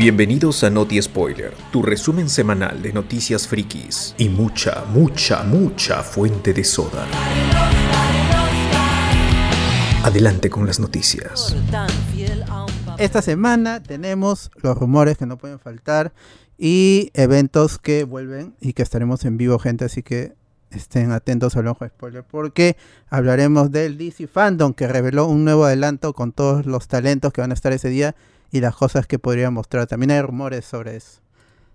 Bienvenidos a Noti Spoiler, tu resumen semanal de noticias frikis y mucha, mucha, mucha fuente de soda. Adelante con las noticias. Esta semana tenemos los rumores que no pueden faltar y eventos que vuelven y que estaremos en vivo, gente, así que estén atentos al ojo spoiler porque hablaremos del DC Fandom que reveló un nuevo adelanto con todos los talentos que van a estar ese día y las cosas que podría mostrar. También hay rumores sobre eso.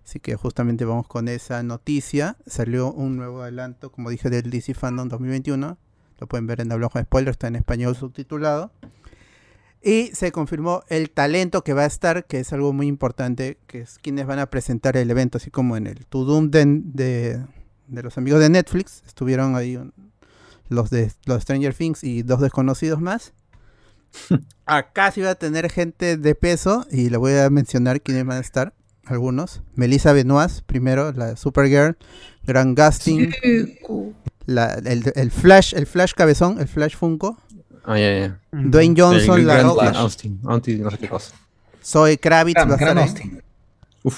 Así que justamente vamos con esa noticia. Salió un nuevo adelanto, como dije, del DC Fandom 2021. Lo pueden ver en el ojo de spoiler, está en español subtitulado. Y se confirmó el talento que va a estar, que es algo muy importante, que es quienes van a presentar el evento, así como en el To Doom de, de los amigos de Netflix. Estuvieron ahí los de los Stranger Things y dos desconocidos más. Acá sí va a tener gente de peso y le voy a mencionar quiénes van a estar. Algunos. Melissa Benoist, primero, la Supergirl. Grant Gustin. La, el, el, Flash, el Flash cabezón, el Flash Funko. Ah, ya, ya. Dwayne Johnson, El la Grant Roca. Austin, Austin, no sé qué cosa. Zoe Kravitz Gran, va a estar gran. Austin.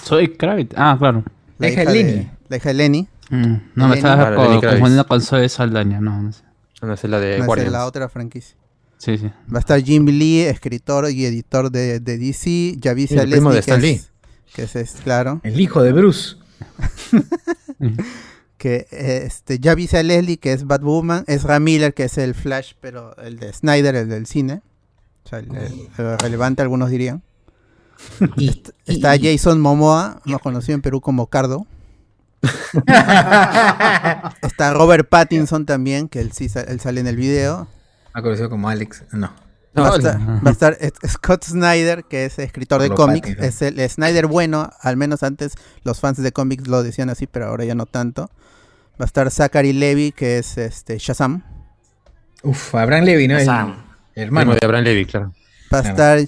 Soy Kravitz. Ah, claro. La La hija hija de Lenny. La hija de Lenny. Mm, no, Lenny. me estaba Kravitz. confundiendo con Zoe Saldaña. No, no sé. No, es la de no, esa es Guardians. la otra franquicia. Sí, sí. Va a estar Jim Lee, escritor y editor de, de DC. Javicia el primo Leslie, de Stan que Lee. es, que es, es, claro. El hijo de Bruce. que este Javicia Leslie, que es Batwoman, Ezra Miller, que es el Flash, pero el de Snyder, el del cine. O sea, el, el- el relevante, algunos dirían. Y, Está y- Jason Momoa, más conocido en Perú como Cardo. Está Robert Pattinson también, que él sí él sale en el video. Ha conocido como Alex. No. No, Va a, estar, va a estar es- Scott Snyder, que es escritor de cómics. Es el Snyder bueno, al menos antes los fans de cómics lo decían así, pero ahora ya no tanto. Va a estar Zachary Levy, que es este Shazam. Uf, Abraham Levy, ¿no? El, Sam. el hermano. De Abraham Levy, claro. Va a estar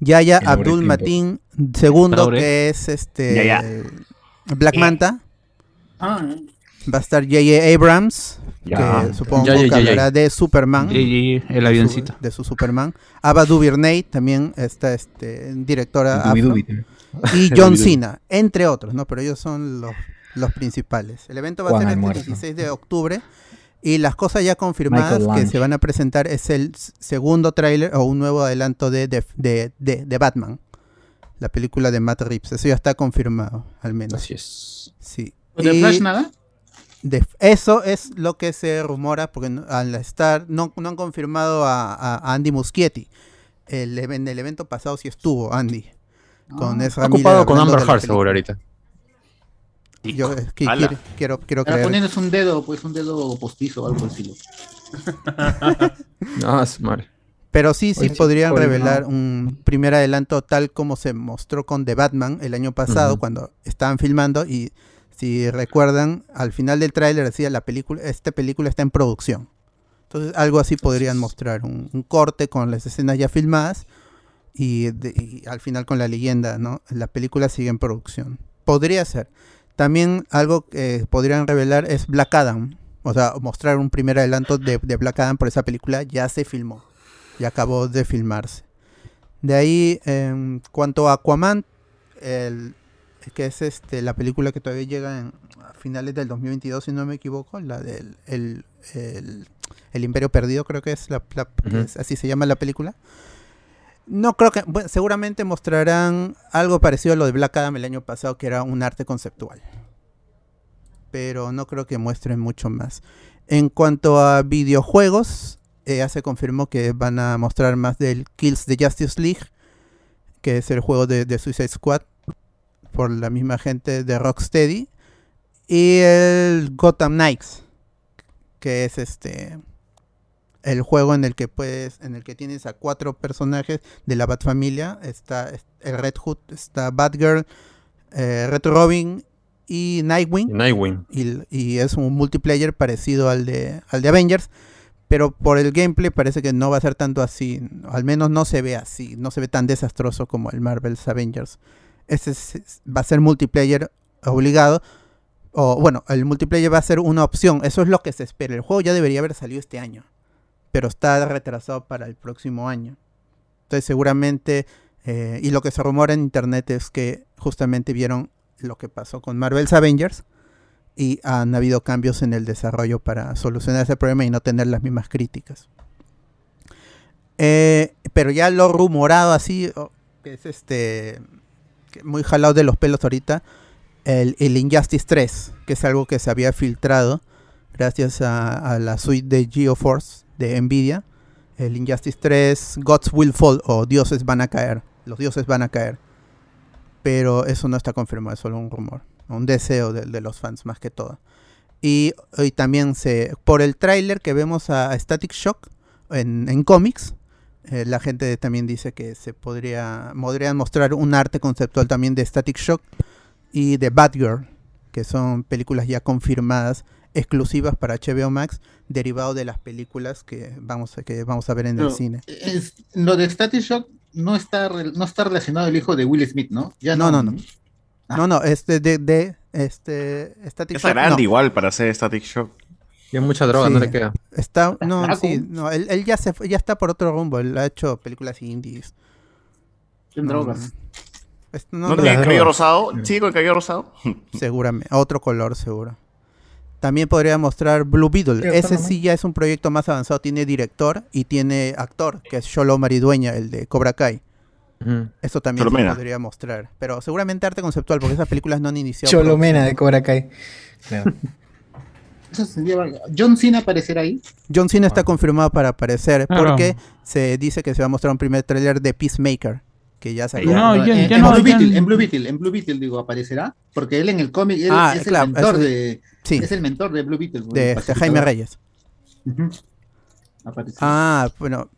Yaya El Abdul. Matin segundo, que es este Yaya. Black Manta. Ah, Va a estar J.J. Abrams, Ya. que supongo Ya, ya, que ya, ya. hablará de Superman. Y, y el de su- avioncito. De su, Superman. Ava DuVernay, también está este, directora Dubi afro. Dubi. Y John. Cena, entre otros, ¿no? Pero ellos son los, los principales. El evento va a ser el este Muerto. 16 de octubre. Y las cosas ya confirmadas que se van a presentar es el segundo tráiler o un nuevo adelanto de, de, de- de- de Batman. La película de Matt Reeves. Eso ya está confirmado, al menos. Así es. Sí. ¿De Y- Flash nada? De- eso es lo que se rumora, porque no- al estar, no, no han confirmado a, Andy Muschietti. El, en el evento pasado sí estuvo Andy. Con Ah. Miller ocupado con Amber Heard seguro ahorita. Yo eh, que- quiero, quiero, quiero creer. poniéndose un dedo, pues un dedo postizo o algo así. No, es madre. Pero sí, sí Oye, podrían revelar un primer adelanto tal como se mostró con The Batman el año pasado cuando estaban filmando y si recuerdan, al final del tráiler decía la película, esta película está en producción. Entonces algo así podrían mostrar, un, un corte con las escenas ya filmadas y, de- y al final con la leyenda, ¿no? La película sigue en producción. Podría ser. También algo que podrían revelar es Black Adam. O sea, mostrar un primer adelanto de, de Black Adam por esa película ya se filmó. Ya acabó de filmarse. De ahí, en cuanto a Aquaman, el, que es este la película que todavía llega en, a finales del 2022, si no me equivoco, la del el, el- el Imperio Perdido, creo que es, la, la- es- así se llama la película. No creo que, bueno, seguramente mostrarán algo parecido a lo de Black Adam el año pasado, que era un arte conceptual. Pero no creo que muestren mucho más. En cuanto a videojuegos, eh, ya se confirmó que van a mostrar más del Kills the Justice League, que es el juego de, de Suicide Squad, por la misma gente de Rocksteady. Y el Gotham Knights, que es este el juego en el que puedes, en el que tienes a cuatro personajes de la Batfamilia. Está el Red Hood, está Batgirl, eh, Red Robin y Nightwing Y Nightwing. y, y es un multiplayer parecido al de, al de Avengers, pero por el gameplay parece que no va a ser tanto así, al menos no se ve así, no se ve tan desastroso como el Marvel's Avengers. Este es- es- va a ser multiplayer obligado, o bueno, el multiplayer va a ser una opción, eso es lo que se espera. El juego ya debería haber salido este año, pero está retrasado para el próximo año. Entonces seguramente Eh, y lo que se rumora en internet es que justamente vieron lo que pasó con Marvel's Avengers y han habido cambios en el desarrollo para solucionar ese problema y no tener las mismas críticas. Eh, pero ya lo rumorado así, oh, es este muy jalado de los pelos ahorita, el, el Injustice 3, que es algo que se había filtrado gracias a, la suite de GeoForce de Nvidia. El Injustice 3, Gods Will Fall o Dioses van a caer. Los dioses van a caer. Pero eso no está confirmado, es solo un rumor. Un deseo de, los fans más que todo. Y, y también se por el tráiler que vemos a, a Static Shock en, en cómics, eh, la gente también dice que se podría podrían mostrar un arte conceptual también de Static Shock y de Batgirl, que son películas ya confirmadas exclusivas para HBO Max, derivado de las películas que vamos a, que vamos a ver en el cine. es- lo de Static Shock no está, re- no está relacionado el hijo de Will Smith, ¿no? Ya No, no, no. Ah. No, no, este de, de este Static Shock, grande no. igual para hacer Static Shock. Y mucha droga, no le queda. Está, no, sí, no, él, él ya se ya está por otro rumbo, él ha hecho películas indies. En No, drogas. es- ¿No, no, el cabello rosado? ¿Sí, con el cabello rosado? seguramente, a otro color seguro. También podría mostrar Blue Beetle. Sí, Ese sí ya es un proyecto más avanzado, tiene director y tiene actor, que es Sholo Maridueña, el de Cobra Kai. Eso también se podría mostrar, pero seguramente arte conceptual porque esas películas no han iniciado. Cholomena de Cobra Kai. Claro. Eso sería- John Cena aparecerá ahí. John Cena está confirmado para aparecer Claro. porque se dice que se va a mostrar un primer tráiler de Peacemaker, que ya salió. No, ya- en, ya en no, Blue ya- Beetle, en Blue Beetle, en Blue Beetle, digo, aparecerá. Porque él en el cómic Ah, es claro, el mentor de. Sí, Es el mentor de Blue Beetle. de este, Jaime. Reyes. Ah, bueno,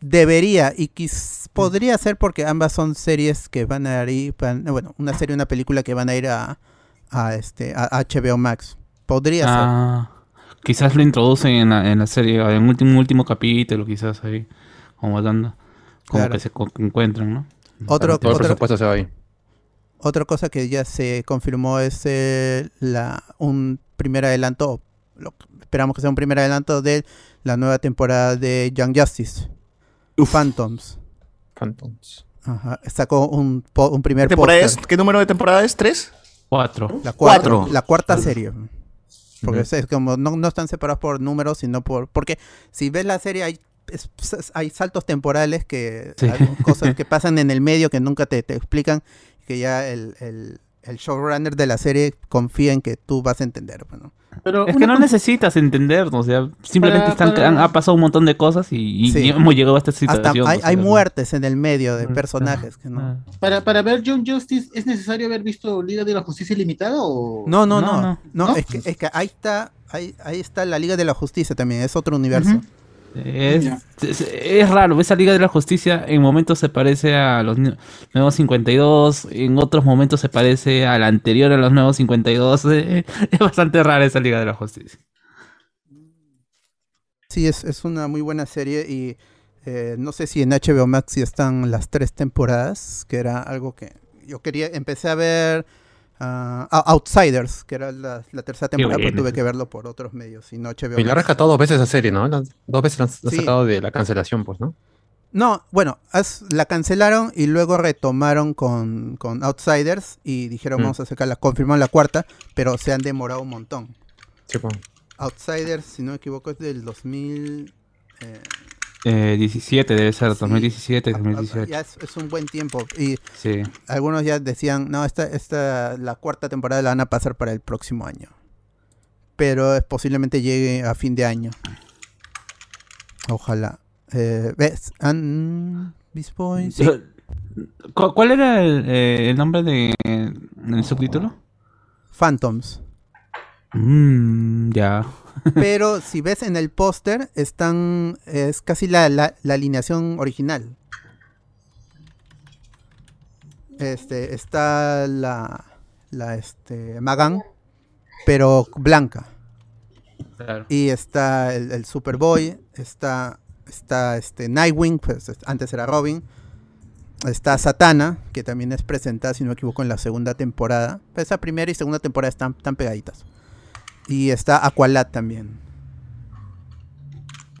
debería y quis- podría ser porque ambas son series que van a ir, van- bueno, una serie y una película que van a ir a, a este a HBO Max. Podría Ah, quizás lo introducen en la, en la serie, en último último capítulo, quizás ahí, como dando, como Claro. que se encuentran, ¿no? Otro, Todo el otro- presupuesto se va ahí. otra cosa que ya se confirmó es eh, la un primer adelanto, lo- esperamos que sea un primer adelanto de la nueva temporada de Young Justice, Phantoms. Phantoms. Ajá, sacó un, un primer ¿Qué, temporada es? ¿Qué número de temporada es? ¿Tres? Cuatro. La cuarta, Cuatro. la cuarta serie. Porque es como no, no están separados por números, sino por. Porque si ves la serie, hay, es- hay saltos temporales que. Sí. hay cosas que pasan en el medio que nunca te, te explican. Que ya el, el, el showrunner de la serie confía en que tú vas a entender. Bueno. Pero Es que no necesitas entenderlo, o sea, simplemente Para- están, para- han- ha pasado un montón de cosas y, y Sí. hemos llegado a esta Hasta situación. hay, o sea, hay ¿no? muertes en el medio de personajes. Que no. ah. Para, para ver John Justice, ¿es necesario haber visto Liga de la Justicia Ilimitada o...? No, no, No, no. no. no, ¿No? Es, que, es que ahí está. Ahí, ahí está la Liga de la Justicia también. Es otro universo. Es, es, es raro, esa Liga de la Justicia en momentos se parece a los nu- nuevos 52, en otros momentos se parece a la anterior a los nuevos 52. eh, es bastante rara esa Liga de la Justicia. Sí, es, es una muy buena serie y eh, no sé si en HBO Max ya están las tres temporadas, que era algo que yo quería, empecé a ver Out- Outsiders, que era la, la tercera temporada, pero tuve que verlo por otros medios y no HBO Y la ha rescatado dos veces esa serie, ¿no? Las- dos veces la han la han Sí. sacado de la cancelación, pues, ¿no? No, bueno, as- la cancelaron y luego retomaron con, con Outsiders y dijeron Mm. vamos a sacarla, confirmaron la cuarta, pero se han demorado un montón. Sí, pues. Outsiders, si no me equivoco, es del 2000... eh, Eh, 17 debe ser, Sí. 2017, ah, ah, 2018. ya es, es un buen tiempo y Sí. algunos ya decían, no, esta, esta, la cuarta temporada la van a pasar para el próximo año. Pero es- posiblemente llegue a fin de año. Ojalá. Eh, ¿Ves? An- Beast Boy, sí. ¿Cu- ¿Cuál era el, eh, el nombre de, del subtítulo? Phantoms. Mm, ya. Pero si ves en el póster, están. Es casi la, la, la alineación original. Este, está la. La este. Magan. Pero blanca. Claro. Y está el, el Superboy. Está. Está este Nightwing. Pues es- antes era Robin. Está Satana. Que también es presentada, si no me equivoco, en la segunda temporada. Pues esa primera y segunda temporada están, están pegaditas. Y está Aqualad también.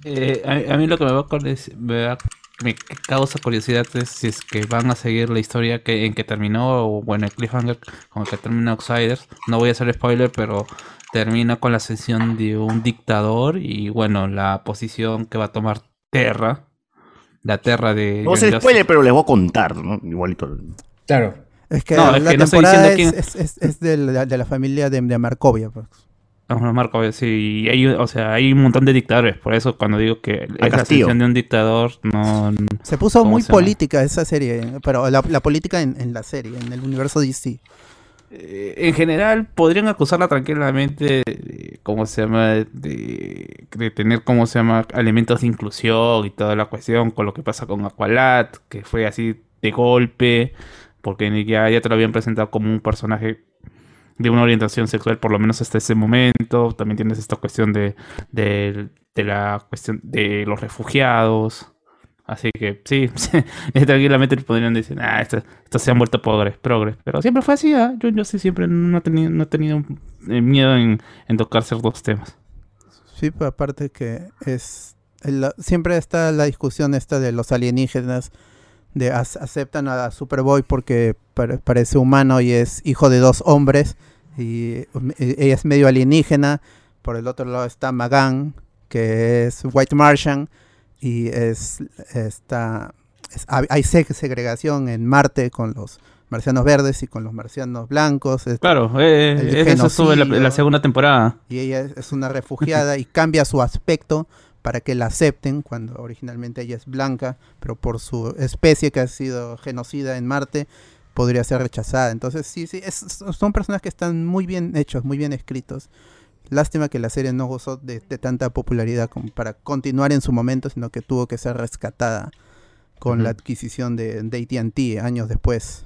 Eh, a, a mí lo que me va a, acordar- me va a me causa curiosidad es si es que van a seguir la historia que en que terminó, o bueno, el cliffhanger con el que termina Outsiders. No voy a hacer spoiler, pero termina con la ascensión de un dictador y bueno, la posición que va a tomar Terra. La Terra de... No Justice. spoiler, pero les voy a contar, ¿no? Igualito. Claro. Es que No, es la que no estoy temporada diciendo es, es, es- es de, la, de la familia de, de Markovia. pues. Vamos, Marco, sí, y hay, o sea, hay un montón de dictadores, por eso cuando digo que es la Castillo. ascensión de un dictador, no... Se puso ¿Cómo muy se llama? política esa serie, pero la, la política en, en la serie, en el universo DC. Eh, en general podrían acusarla tranquilamente de, ¿cómo se llama? De, de tener, ¿cómo se llama? Elementos de inclusión y toda la cuestión con lo que pasa con Aqualad, que fue así de golpe, porque ya, ya te lo habían presentado como un personaje de una orientación sexual, por lo menos hasta ese momento. También tienes esta cuestión de, de, la cuestión de los refugiados. Así que sí, tranquilamente podrían decir, ah, estos, se han vuelto progres, progres. Pero siempre fue así, ¿ah? yo, yo sí siempre no he tenido, no he tenido eh, miedo en, en tocar ciertos temas. Sí, pero aparte que es siempre está la discusión esta de los alienígenas de ac- aceptan a Superboy porque pare- parece humano y es hijo de dos hombres y um, e- ella es medio alienígena. Por el otro lado está Magan, que es White Martian y es está es- hay hay seg- segregación en Marte con los marcianos verdes y con los marcianos blancos. Claro, eh, El eso sube la, la segunda temporada. y ella es una refugiada y cambia su aspecto para que la acepten cuando originalmente ella es blanca, pero por su especie que ha sido genocida en Marte podría ser rechazada. Entonces sí, sí, es- son personas que están muy bien hechos, muy bien escritos. Lástima que la serie no gozó de, de tanta popularidad como para continuar en su momento, sino que tuvo que ser rescatada con la adquisición de, de AT&T años después.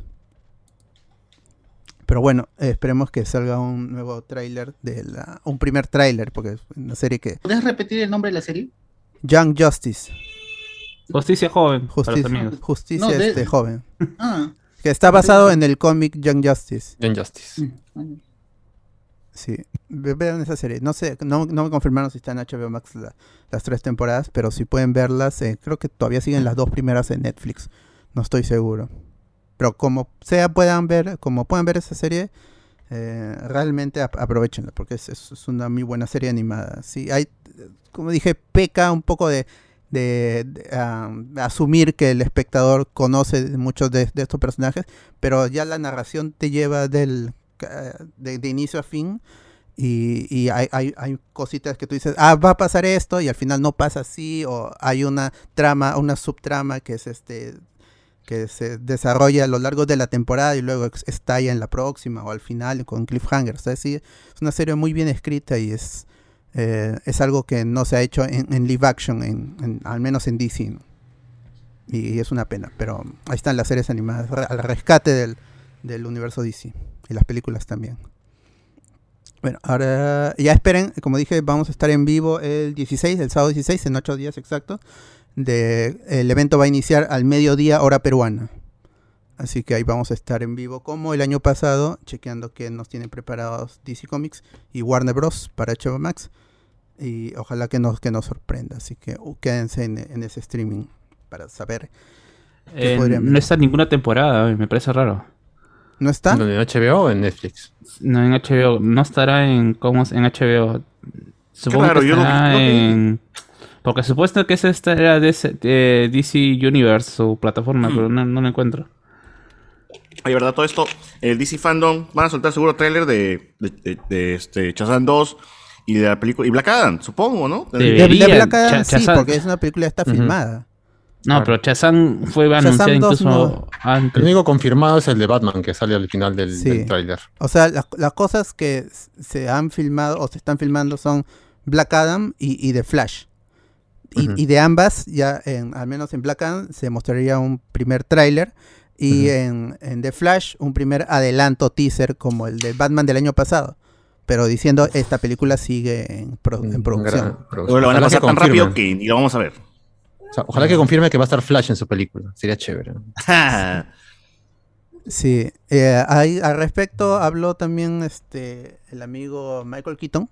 Pero bueno, eh, esperemos que salga un nuevo tráiler de la, un primer tráiler, porque es una serie que ¿Puedes repetir el nombre de la serie? Young Justice, Justicia joven, para los justicia, amigos. justicia No, de- este joven, Ah. que está basado en el cómic Young Justice. John Justice. mm. Sí, ve- vean esa serie. No sé, no, no me confirmaron si está en HBO Max la- las tres temporadas, pero si pueden verlas, eh, creo que todavía siguen las dos primeras en Netflix. No estoy seguro. Pero como sea puedan ver, como puedan ver esa serie, eh, realmente ap- aprovechenla, porque es, es- una muy buena serie animada. Sí, hay, como dije, peca un poco de, de- de, ah, asumir que el espectador conoce muchos de, de estos personajes, pero ya la narración te lleva del de, de inicio a fin y, y hay, hay, hay cositas que tú dices, ah, va a pasar esto y al final no pasa así, o hay una trama, una subtrama que es este que se desarrolla a lo largo de la temporada y luego estalla en la próxima o al final con cliffhanger. O sea, sí, es una serie muy bien escrita y es, eh, es algo que no se ha hecho en, en live action, en, en- al menos en DC. ¿no? Y, y es una pena, pero ahí están las series animadas, re- al rescate del, del universo DC y las películas también. Bueno, ahora ya esperen, como dije, vamos a estar en vivo el 16, el sábado 16, en 8 días exactos. De, el evento va a iniciar al mediodía hora peruana. Así que ahí vamos a estar en vivo como el año pasado, chequeando que nos tienen preparados DC Comics y Warner Bros. para HBO Max. Y ojalá que nos, que nos sorprenda. Así que uh, quédense en, en ese streaming para saber. ¿Qué Eh, podrían no está en ninguna temporada, eh, me parece raro. ¿No está? ¿Dónde, ¿En HBO o en Netflix? No en HBO, no estará en cómo es- en HBO. Supongo que yo no vi- estará no en porque supuesto que esa esta era de, DC Universe su plataforma, Mm. pero no, no la encuentro. Ay, verdad, todo esto, el DC Fandom van a soltar seguro tráiler de, de, de- de, este, Shazam 2 y de la película, y Black Adam, supongo, ¿no? De, Black Adam sí, porque es una película ya está filmada. No, Claro. pero Shazam fue Shazam anunciado 2 incluso no. antes. El único confirmado es el de Batman que sale al final del, Sí. del tráiler. O sea, las, las cosas que se han filmado o se están filmando son Black Adam y, y The Flash. Y, de ambas, ya en, al menos en Black Adam, se mostraría un primer tráiler. Y en, en The Flash, un primer adelanto teaser como el de Batman del año pasado. Pero diciendo, esta película sigue en, pro- en producción. Pero lo van a Ojalá que pasar tan rápido que ni lo vamos a ver. O sea, ojalá que confirme que va a estar Flash en su película. Sería chévere. Sí, eh, ahí, al respecto habló también este el amigo Michael Keaton,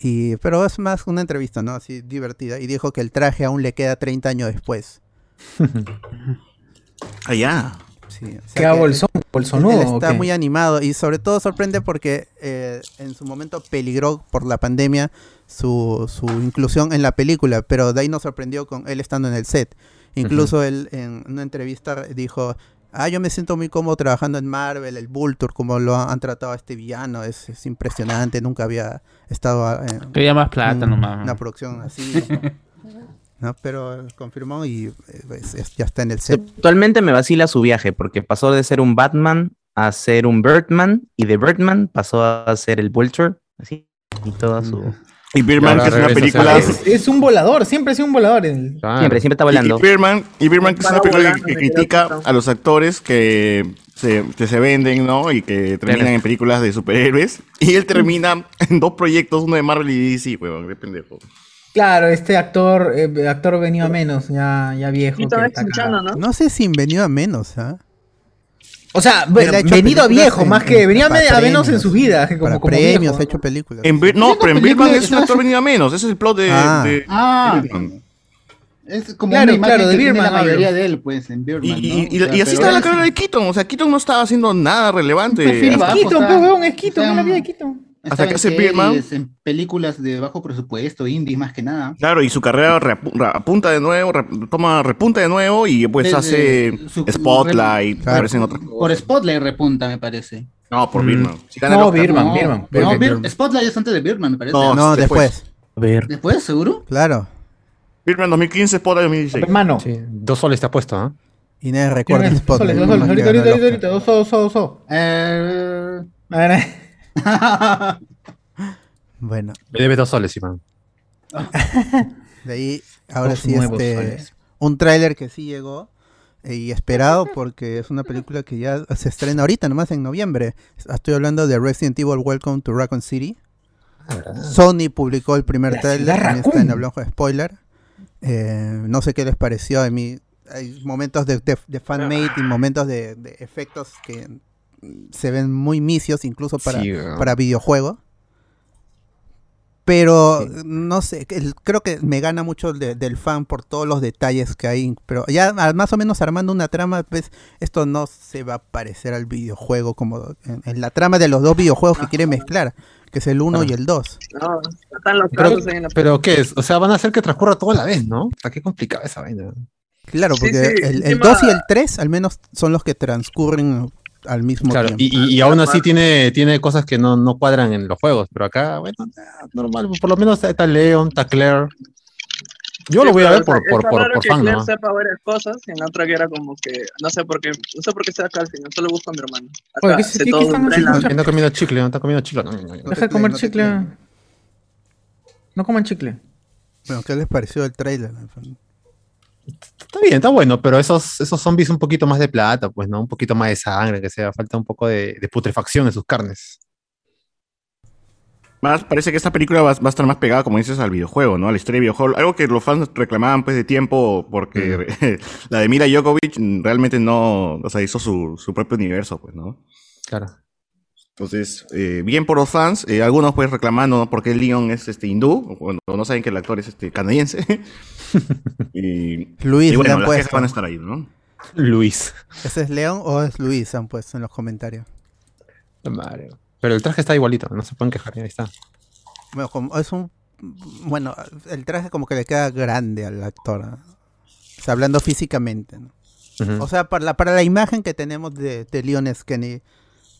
y, pero es más una entrevista, ¿no? Así divertida, y dijo que el traje aún le queda 30 años después. Allá. Sí, o sea ¿Qué está muy animado y sobre todo sorprende porque eh, en su momento peligró por la pandemia su, su inclusión en la película, pero de ahí nos sorprendió con él estando en el set. Incluso él en una entrevista dijo, ah, yo me siento muy cómodo trabajando en Marvel, el Vulture, como lo han, han tratado a este villano, es, es impresionante, nunca había estado ah, en Quería más plata un- nomás. una producción así. ¿no? Pero confirmó y eh, es- es- ya está en el set. Actualmente me vacila su viaje porque pasó de ser un Batman a ser un Birdman y de Birdman pasó a ser el Vulture, así y toda su Y Birdman, que es una película. Es, es un volador, siempre ha sido un volador. el- Claro. siempre siempre está volando. y Birdman, y Birdman, que es una película que, critica a los actores que se, que se venden, ¿no? Y que terminan en películas de superhéroes. Y él termina en dos proyectos, uno de Marvel y DC, weón, qué pendejo. Claro, este actor, eh, actor venido a menos, ya, ya viejo. Y estaba que está escuchando, cagado. ¿no? No sé si venido a menos, ¿ah? O sea, venido a viejo, en- más que en- venía a, menos en su vida. Como, Para como premios viejo. ha hecho películas. En no, pero en Birdman es un actor venido a menos. Ese es el plot de. Ah. de- Ah, de es como Claro, una imagen claro, de que tiene Birdman la mayoría de él, pues, en Y, Birdman, y- ¿no? y- O sea, y así está la carrera de Keaton. O sea, Keaton no estaba haciendo nada relevante. Keaton, pues, weón, es Keaton, es la vida de Keaton. Hasta que hace Birdman. En películas de bajo presupuesto, indies más que nada. Claro, y su carrera reapu- reapunta de nuevo, toma, repunta de nuevo y pues Desde hace su- Spotlight, Claro. aparecen otras Por. Spotlight repunta, me parece. No, por Mm. Birdman. Si el No, Birdman, no, Birdman. no, Birdman, Bir- Birdman. Spotlight es antes de Birdman, me parece. No, No, después. después. A ver. ¿Después, seguro? Claro. Birdman 2015, Spotlight 2016. Hermano. Sí, dos soles te ha puesto, ¿ah? Y nadie recuerda el Dos spot. soles, dos soles, ahorita, ahorita, ahorita, ahorita, dos soles, dos soles. Eh... Bueno, Me debes dos soles, Iván. de ahí, ahora Dos sí, este, soles. un tráiler que sí llegó eh, y esperado porque es una película que ya se estrena ahorita, nomás en noviembre. Estoy hablando de Resident Evil Welcome to Raccoon City. Sony publicó el primer La ciudad también está en hablamos de spoiler. Eh, no sé qué les pareció a mí. Hay momentos de, de, de fanmade y momentos de, de efectos que se ven muy misios, incluso para, Sí, para videojuego. Pero no sé, el- creo que me gana mucho de- del fan por todos los detalles que hay. Pero ya ah, más o menos armando una trama, pues esto no se va a parecer al videojuego como en, en la trama de los dos videojuegos que quiere mezclar, que es el 1 y el 2. No, están los Pero, en la pero ¿qué es? O sea, van a hacer que transcurra todo a la vez, ¿no? Está qué complicada esa vaina. Claro, porque sí, el, el encima- 2 y el 3 al menos son los que transcurren al mismo Claro, tiempo. y, y, y aún así tiene, tiene cosas que no, no cuadran en los juegos, pero acá, bueno, normal, por lo menos está Leon, está Claire. Yo lo voy a ver por, por, por, por que fan, Claire ¿no? sepa varias cosas y en la otra que era como que no sé por qué no sé por qué está acá al final solo busco a mi hermano comiendo chicle, no está comiendo chicle. no, no, no. deja de comer chicle. No coman chicle. Bueno, ¿qué les pareció el trailer? Está bien, está bueno, pero esos, esos zombies un poquito más de plata, pues, ¿no? Un poquito más de sangre, que sea, falta un poco de, de putrefacción en sus carnes. Más, parece que esta película va, va a estar más pegada, como dices, al videojuego, ¿no? A la historia de videojuego. Algo que los fans reclamaban, pues, de tiempo, porque la de Mila Djokovic mm, realmente no, o sea, hizo su, su propio universo, pues, ¿no? Claro. Entonces, eh, bien por los fans, eh, algunos pues reclamando ¿no? porque Leon es este hindú, o no, no saben que el actor es este canadiense. y, Luis y bueno, han las quejas puesto. van a estar ahí, ¿no? Luis. ¿Ese es León o es Luis? Han puesto en los comentarios. Mario. Pero el traje está igualito, no se pueden quejar, ahí está. Bueno, como es un. Bueno, el traje como que le queda grande al actor. ¿no? O sea, hablando físicamente. ¿no? O sea, para la, para la imagen que tenemos de, de Leon S.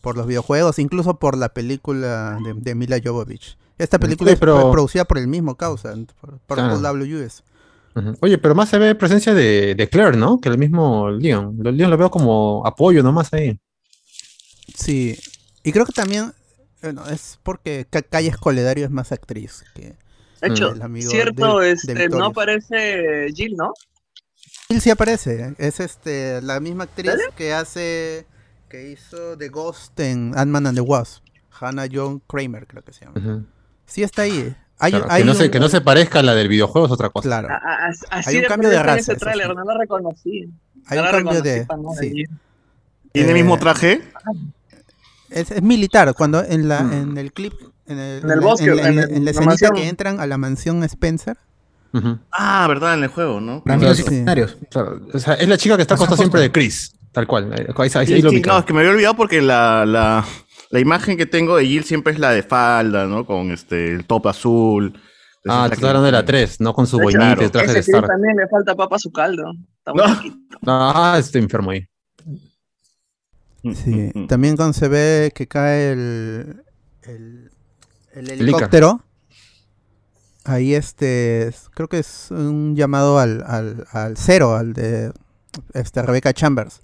Por los videojuegos, incluso por la película de, de Mila Jovovich. Esta película pero- fue producida por el mismo causa, por, por Claro. Oye, pero más se ve presencia de, de Claire, ¿no? Que el mismo Leon. Leon lo veo como apoyo nomás ahí. Sí, y creo que también bueno, es porque Ca- Calle Escoledario es más actriz que de hecho el amigo cierto de- de este no aparece Jill no Jill sí aparece, es este la misma actriz que hace que hizo The Ghost en Ant-Man and the Wasp, Hannah John Kramer creo que se llama. Sí está ahí. Hay, Claro, hay que, no se, un- que no se parezca a la del videojuego es otra cosa. claro, A- a- as- así Hay un cambio de raza, sí. no la reconocí hay No un la cambio reconocí de sí. ¿Tiene el Eh, mismo traje? Es, es militar, cuando en la Mm. en el clip, en el, En el la- bosque, en, la- en en- la la escenita mansión. que entran a la mansión Spencer. Ah, verdad, en el juego, ¿no? Amigos Sí. Claro, o sea, es la chica que está Pasa acostada siempre de Chris, tal cual. Ahí, ahí- ahí Sí, lo sí, ubican. no, es que me había olvidado porque la, la, la imagen que tengo de Jill siempre es la de falda, ¿no? Con este el top azul. Entonces, Ah, estás hablando de la que- 3, no con su boinita claro. y traje de Ese Chris Star. también le falta papa a su caldo. Está muy No. Ah, estoy enfermo ahí. Mm, Sí, mm, mm. también cuando se ve que cae el, el, el Ica. helicóptero, ahí este, es- creo que es un llamado al, al, al cero, al de este, Rebecca Chambers.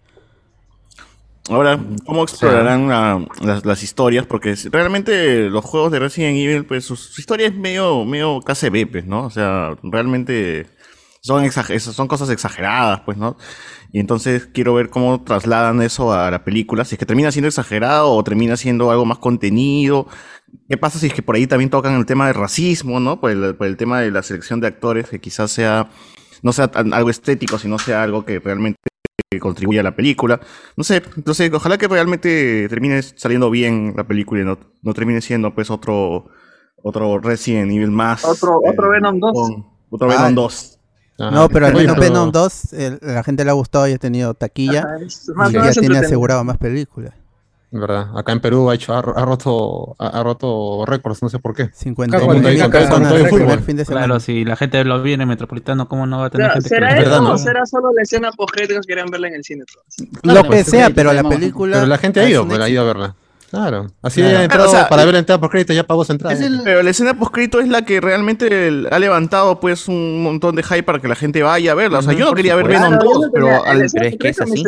Ahora, ¿cómo explorarán la- las, las historias? Porque realmente los juegos de Resident Evil, pues su, su historia es medio, medio KCB, pues, ¿no? O sea, realmente son, exager- son cosas exageradas, pues, ¿no? Y entonces quiero ver cómo trasladan eso a la película, si es que termina siendo exagerado o termina siendo algo más contenido. ¿Qué pasa si es que por ahí también tocan el tema del racismo, ¿no? Por el, por el tema de la selección de actores, que quizás sea, no sea tan- algo estético, sino sea algo que realmente que contribuye a la película. No sé, entonces ojalá que realmente termine saliendo bien la película y no, no termine siendo pues otro otro Resident Evil más. Otro- otro Venom 2. con- Otro Ah, Venom 2. Ah, no, pero al menos pero- Venom 2, el- la gente le ha gustado y ha tenido taquilla Ajá, y más- ya más tiene asegurado más películas. ¿Verdad? Acá en Perú ha, hecho, ha, ha roto, ha, ha roto récords, no sé por qué. 50 Todo el fin de semana. Claro, si la gente lo viene en Metropolitano, ¿cómo no va a tener sea, gente ¿Será que Es eso o ¿no? será solo la escena post que querían verla en el cine? todos? Lo que pues, sea, pero la película. Pero la gente ha ido, un pues, ha ido a verla. Claro. Así Claro. ha entrado O sea, para ver la entrada por crédito, ya pagó su entrada. Es el- Pero la escena postcrito es la que realmente el- ha levantado pues un montón de hype para que la gente vaya a verla. O sea, yo no quería ver. Venom Claro, yo 2, no pero al, Pero es que es así.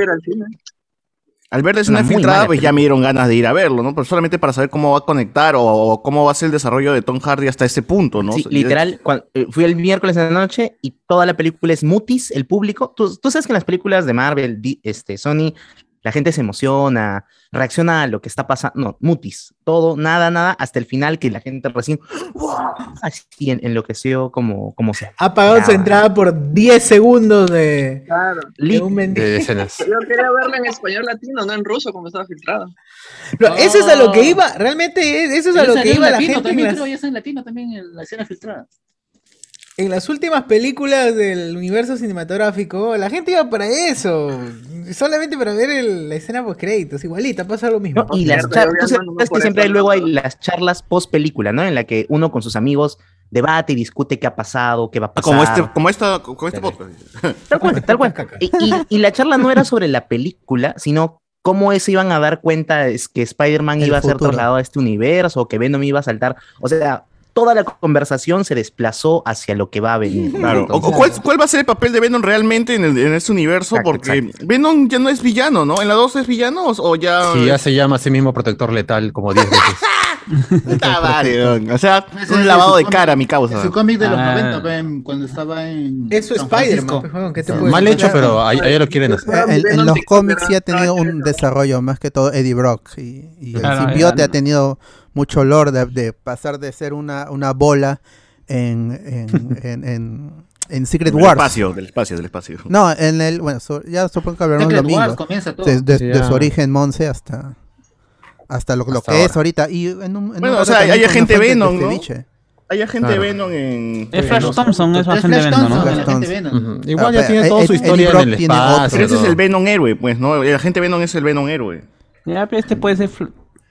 Al ver una filtrada, pues ya me dieron ganas de ir a verlo, ¿no? Pero solamente para saber cómo va a conectar o, o cómo va a ser el desarrollo de Tom Hardy hasta ese punto, ¿no? Sí, literal, eh, fui el miércoles en la noche y toda la película es mutis, el público. Tú, tú sabes que en las películas de Marvel, este, Sony, la gente se emociona, reacciona a lo que está pasando. No, mutis, todo, nada, nada, hasta el final que la gente recién ¡wow! así en- enloqueció como, como se. Ha pagado su entrada por 10 segundos de, Claro. de Lit. un mendigo. De escenas. Yo quería verla en español latino, no en ruso como estaba filtrado. Pero Eso es a lo que iba, realmente es- eso es a lo que iba la gente en también, las, creo, ya está en latino también en la escena filtrada. En las últimas películas del universo cinematográfico. La gente iba para eso, solamente para ver el- la escena post créditos. Igualita, pasa lo mismo. ¿no? Y las Cierto, char- yo tú sabes que siempre eso, luego hay las charlas post película, ¿no? En la que uno con sus amigos debate y discute qué ha pasado, qué va a pasar. como este, como esta, como este podcast. Tal cual, tal cual. Y, y- y la charla no era sobre la película, sino cómo se iban a dar cuenta es que Spider-Man iba a ser futuro. trasladado a este universo o que Venom iba a saltar. O sea, toda la conversación se desplazó hacia lo que va a venir. Claro. O- Entonces, o ¿cuál, cuál va a ser el papel de Venom realmente en, el- en este universo? Exacto, Porque exacto. Venom ya no es villano, ¿no? ¿En la 2 es villano o, ya...? Sí, ya se llama a sí mismo protector letal como 10 veces. Madre, weón. O sea, Ese un es lavado de cara, mi causa. su cómic de los Ah. 90, ven, cuando estaba en. Eso es Spider-Man. Pues, weón, ¿qué te Ah. Mal hecho, pero ahí, ahí lo quieren hacer. Eh, En, los cómics sí ha tenido un desarrollo, más que todo Eddie Brock. Y, y el Claro, simbiote era- ha tenido mucho olor de, de pasar de ser una, una bola en, en, en, en, en Secret Del Wars. espacio, del espacio, del espacio. No, en el. Bueno, so- ya supongo que hablaremos el Secret Wars, domingo. comienza todo. De, de- de ya. su origen Monse hasta. Hasta lo, lo Hasta que ahora. es ahorita. Y en un, en Bueno, o sea, hay agente de Venom, ¿no? ceviche. Hay agente Claro. Venom en... Es Flash en- Thompson, es Flash Venom, ¿no? Agente Thompson. Venom. Igual Ah, ya pero tiene toda Ed- su historia en el espacio. Pero ese es el Venom héroe, pues, ¿no? El agente Venom es el Venom héroe. Ya, pero este puede ser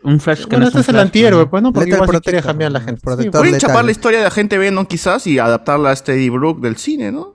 un Flash que Bueno, no este un es el antihéroe, ¿no? pues, ¿no? Porque igual quiere cambiar a la gente. Protector. Sí, Pueden chapar la historia de agente Venom quizás y adaptarla a este Brook del cine, ¿no?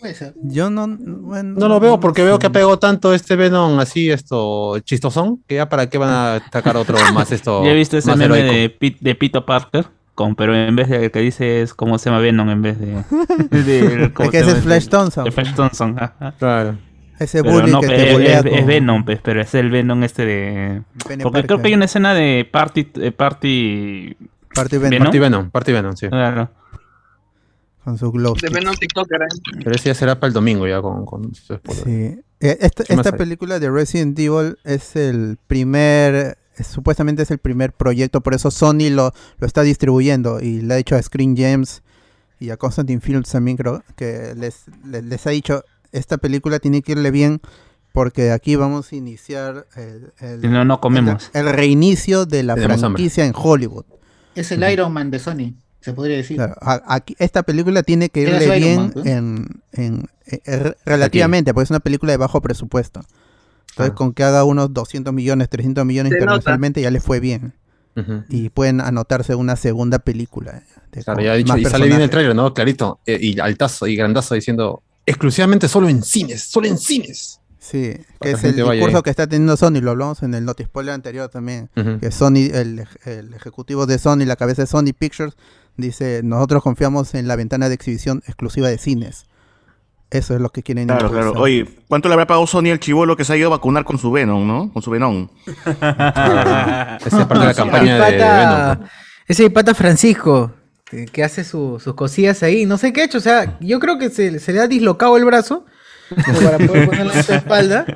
Puede ser. Yo no. Bueno, No lo veo porque veo que ha pegado tanto este Venom así, esto, chistosón, que ya para qué van a atacar otro más esto. Ya he visto ese meme de, Pit- de Pito Parker, con, pero en vez de que dice es como se llama Venom en vez de. de ¿cómo Es que se ese es Flash Thompson. De Flash Thompson, ajá. Claro. Ese Pero bully no, que pe- te es, bulea es- es Venom, pues, pero es el Venom este de. Porque creo que hay una escena de Party. eh, party Party Venom, Venom. Party Venom, Party Venom, sí. claro. con su glow De. Venom TikToker, ¿eh? Pero ese ya será para el domingo ya con, con su spoiler. Sí. Eh, Esta, película de Resident Evil es el primer, es- supuestamente es el primer proyecto, por eso Sony lo, lo está distribuyendo y le ha dicho a Screen Gems y a Constantine Films también creo que les, les, les ha dicho esta película tiene que irle bien porque aquí vamos a iniciar el, el- Si no, no comemos. el, el reinicio de la Tenemos hambre. franquicia en Hollywood. Es el Iron Man de Sony. se podría decir. Claro, aquí, esta película tiene que irle bien Man, en, en- eh, eh, relativamente, porque es una película de bajo presupuesto. Entonces, Ah. con que haga unos 200 millones, 300 millones Se nota. internacionalmente, ya le fue bien. Y pueden anotarse una segunda película. de- Claro, ya dicho, y sale bien el trailer, ¿no? Clarito. eh, y altazo y grandazo diciendo exclusivamente solo en cines, solo en cines. Sí, que es el discurso que está teniendo Sony, lo hablamos en el Noti Spoiler anterior también. Que Sony, el, el ejecutivo de Sony, la cabeza de Sony Pictures, dice, nosotros confiamos en la ventana de exhibición exclusiva de cines. Eso es lo que quieren Claro, claro. Oye, ¿cuánto le habrá pagado Sony al chivolo que se ha ido a vacunar con su Venom, no? Con su Venom. Esa es parte de la campaña de, de pata- Venom. Ese pata Francisco, que, hace su- sus cosillas ahí, no sé qué ha hecho, o sea, yo creo que se, se le ha dislocado el brazo como para poder ponerlo en su espalda.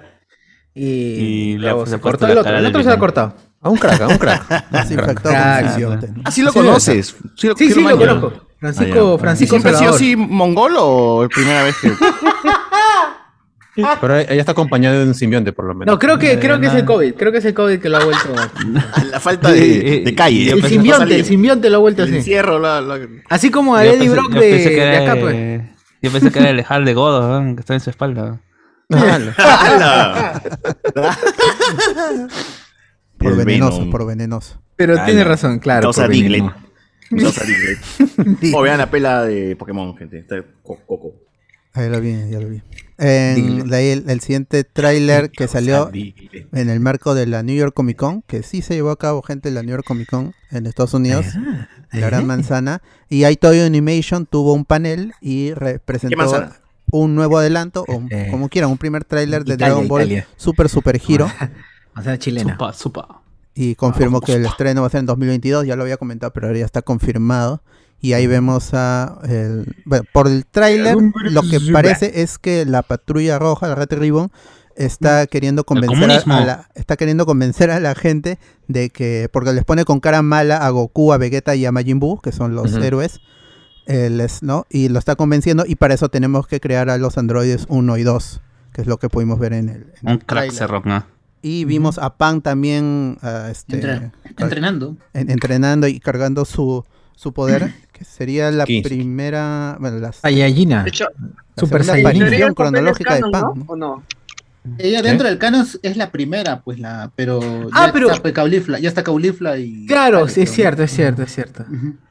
Y, Y le luego ha- se cortó el la otro, el otro se lo ha cortado. A un crack, a un crack. Ah, sí lo Sí, conoces. Sí, lo, Sí, sí, lo conozco. Francisco, Ah. Francisco ¿Y ¿Siempre ha sido así mongol o es primera vez que.? Pero ella está acompañada de un simbionte, por lo menos. No, creo que, creo que es el. COVID, creo que es el COVID que lo ha vuelto. La falta de, de calle. El simbionte, el simbionte lo ha vuelto El así. encierro, la, la- Así como a Yo Eddie pensé- Brock de, acá, pues. de- Yo pensé que era el Hal de Godo, ¿no? que está en su espalda. ¡Hala! Por venenoso, por venenoso. Pero tiene razón, claro. Causa Diglett. Causa Diglett. O vean la pela de Pokémon, gente. Está co- Coco. Ahí lo vi, ya lo vi. En- de ahí el, el siguiente tráiler que salió en el marco de la New York Comic Con, que sí se llevó a cabo gente de la New York Comic Con en Estados Unidos, la Gran Manzana, y ahí Toy Animation tuvo un panel y re- presentó manzana? un nuevo adelanto, o un- Eh, como quieran, un primer tráiler de Dragon Ball Italia. Super Super Hero, O sea, chilena. Supa, supa. y confirmó que el estreno va a ser en 2022, ya lo había comentado, pero ahora ya está confirmado. Y ahí vemos a... El, bueno, por el tráiler, lo que parece es que la patrulla roja, la Red Ribbon, está queriendo convencer a, la, está queriendo convencer a la gente de que porque les pone con cara mala a Goku, a Vegeta y a Majin Buu, que son los héroes, eh, les- ¿no? Y lo está convenciendo y para eso tenemos que crear a los androides 1 y 2, que es lo que pudimos ver en el, en Un el crack ¿no? Y vimos a Pan también este, Entra- entrenando. en- entrenando y cargando su, su poder, que sería la primera, bueno, las, Saiyajina. De hecho, la Super papel cronológica de Pan. ¿no? ¿no? ¿O no? Ella dentro del canon es- la primera, pues la, pero Ah, ya pero- está pues, Caulifla, ya está Caulifla y Claro, sí, es cierto, es cierto, es cierto. Ujú, Ya